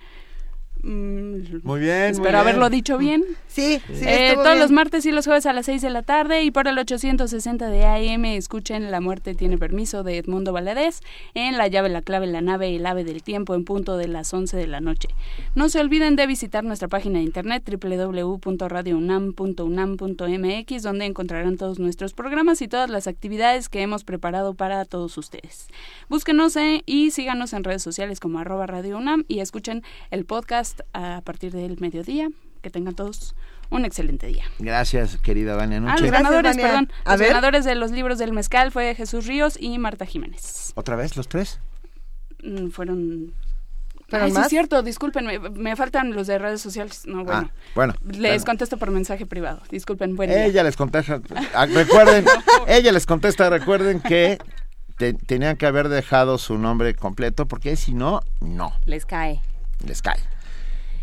Mm, muy bien. Espero muy bien. haberlo dicho bien. Sí, sí. Eh, todos bien. los martes y los jueves a las 6 de la tarde y por el 860 de AM escuchen La muerte tiene permiso de Edmundo Valadez en La llave, la clave, la nave y el ave del tiempo en punto de las 11 de la noche. No se olviden de visitar nuestra página de internet www.radiounam.unam.mx donde encontrarán todos nuestros programas y todas las actividades que hemos preparado para todos ustedes. Búsquenos eh, y síganos en redes sociales como arroba Radio UNAM y escuchen el podcast a partir del mediodía. Que tengan todos un excelente día. Gracias, querida Vania Ah, los ganadores, perdón. los ganadores de los libros del Mezcal fue Jesús Ríos y Marta Jiménez. ¿Otra vez los tres? Mm, fueron ¿Fueron Ay, sí es cierto, disculpen, me, faltan los de redes sociales. No, bueno. Ah, bueno. Les bueno. contesto por mensaje privado. Disculpen, buen día. Ella les contesta. ah, Recuerden, ella les contesta, recuerden que te- tenían que haber dejado su nombre completo porque si no, no, Les cae. les cae.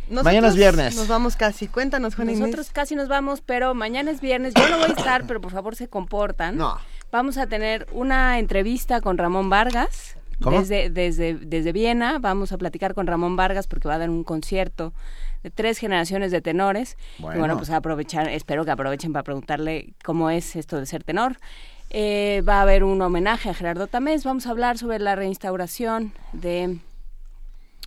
Nosotros Mañana es viernes. Nos vamos casi. Cuéntanos, Juan Inés. Nosotros casi nos vamos, pero mañana es viernes. Yo no voy a estar, pero por favor se comportan. No. Vamos a tener una entrevista con Ramón Vargas. ¿Cómo? Desde, desde, desde Viena vamos a platicar con Ramón Vargas porque va a dar un concierto de tres generaciones de tenores. Bueno. Y bueno, pues a aprovechar, espero que aprovechen para preguntarle cómo es esto de ser tenor. Eh, va a haber un homenaje a Gerardo Tamés. Vamos a hablar sobre la reinstauración de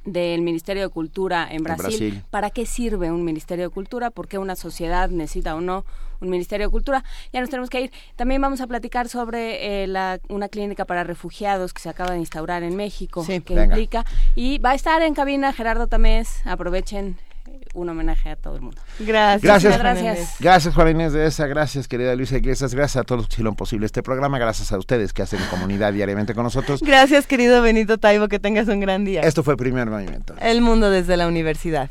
del Ministerio de Cultura en En Brasil. ¿Para qué sirve un Ministerio de Cultura? ¿Por qué una sociedad necesita o no un Ministerio de Cultura? Ya nos tenemos que ir. También vamos a platicar sobre eh, la, una clínica para refugiados que se acaba de instaurar en México, que venga. implica. Y va a estar en cabina Gerardo Tamés. Aprovechen un homenaje a todo el mundo. Gracias. Gracias, Muchas gracias. Gracias, Juan Inés de esa. Gracias, querida Luisa Iglesias. Gracias a todos los que hicieron posible este programa. Gracias a ustedes que hacen comunidad diariamente con nosotros. Gracias, querido Benito Taibo. Que tengas un gran día. Esto fue Primer Movimiento. El mundo desde la universidad.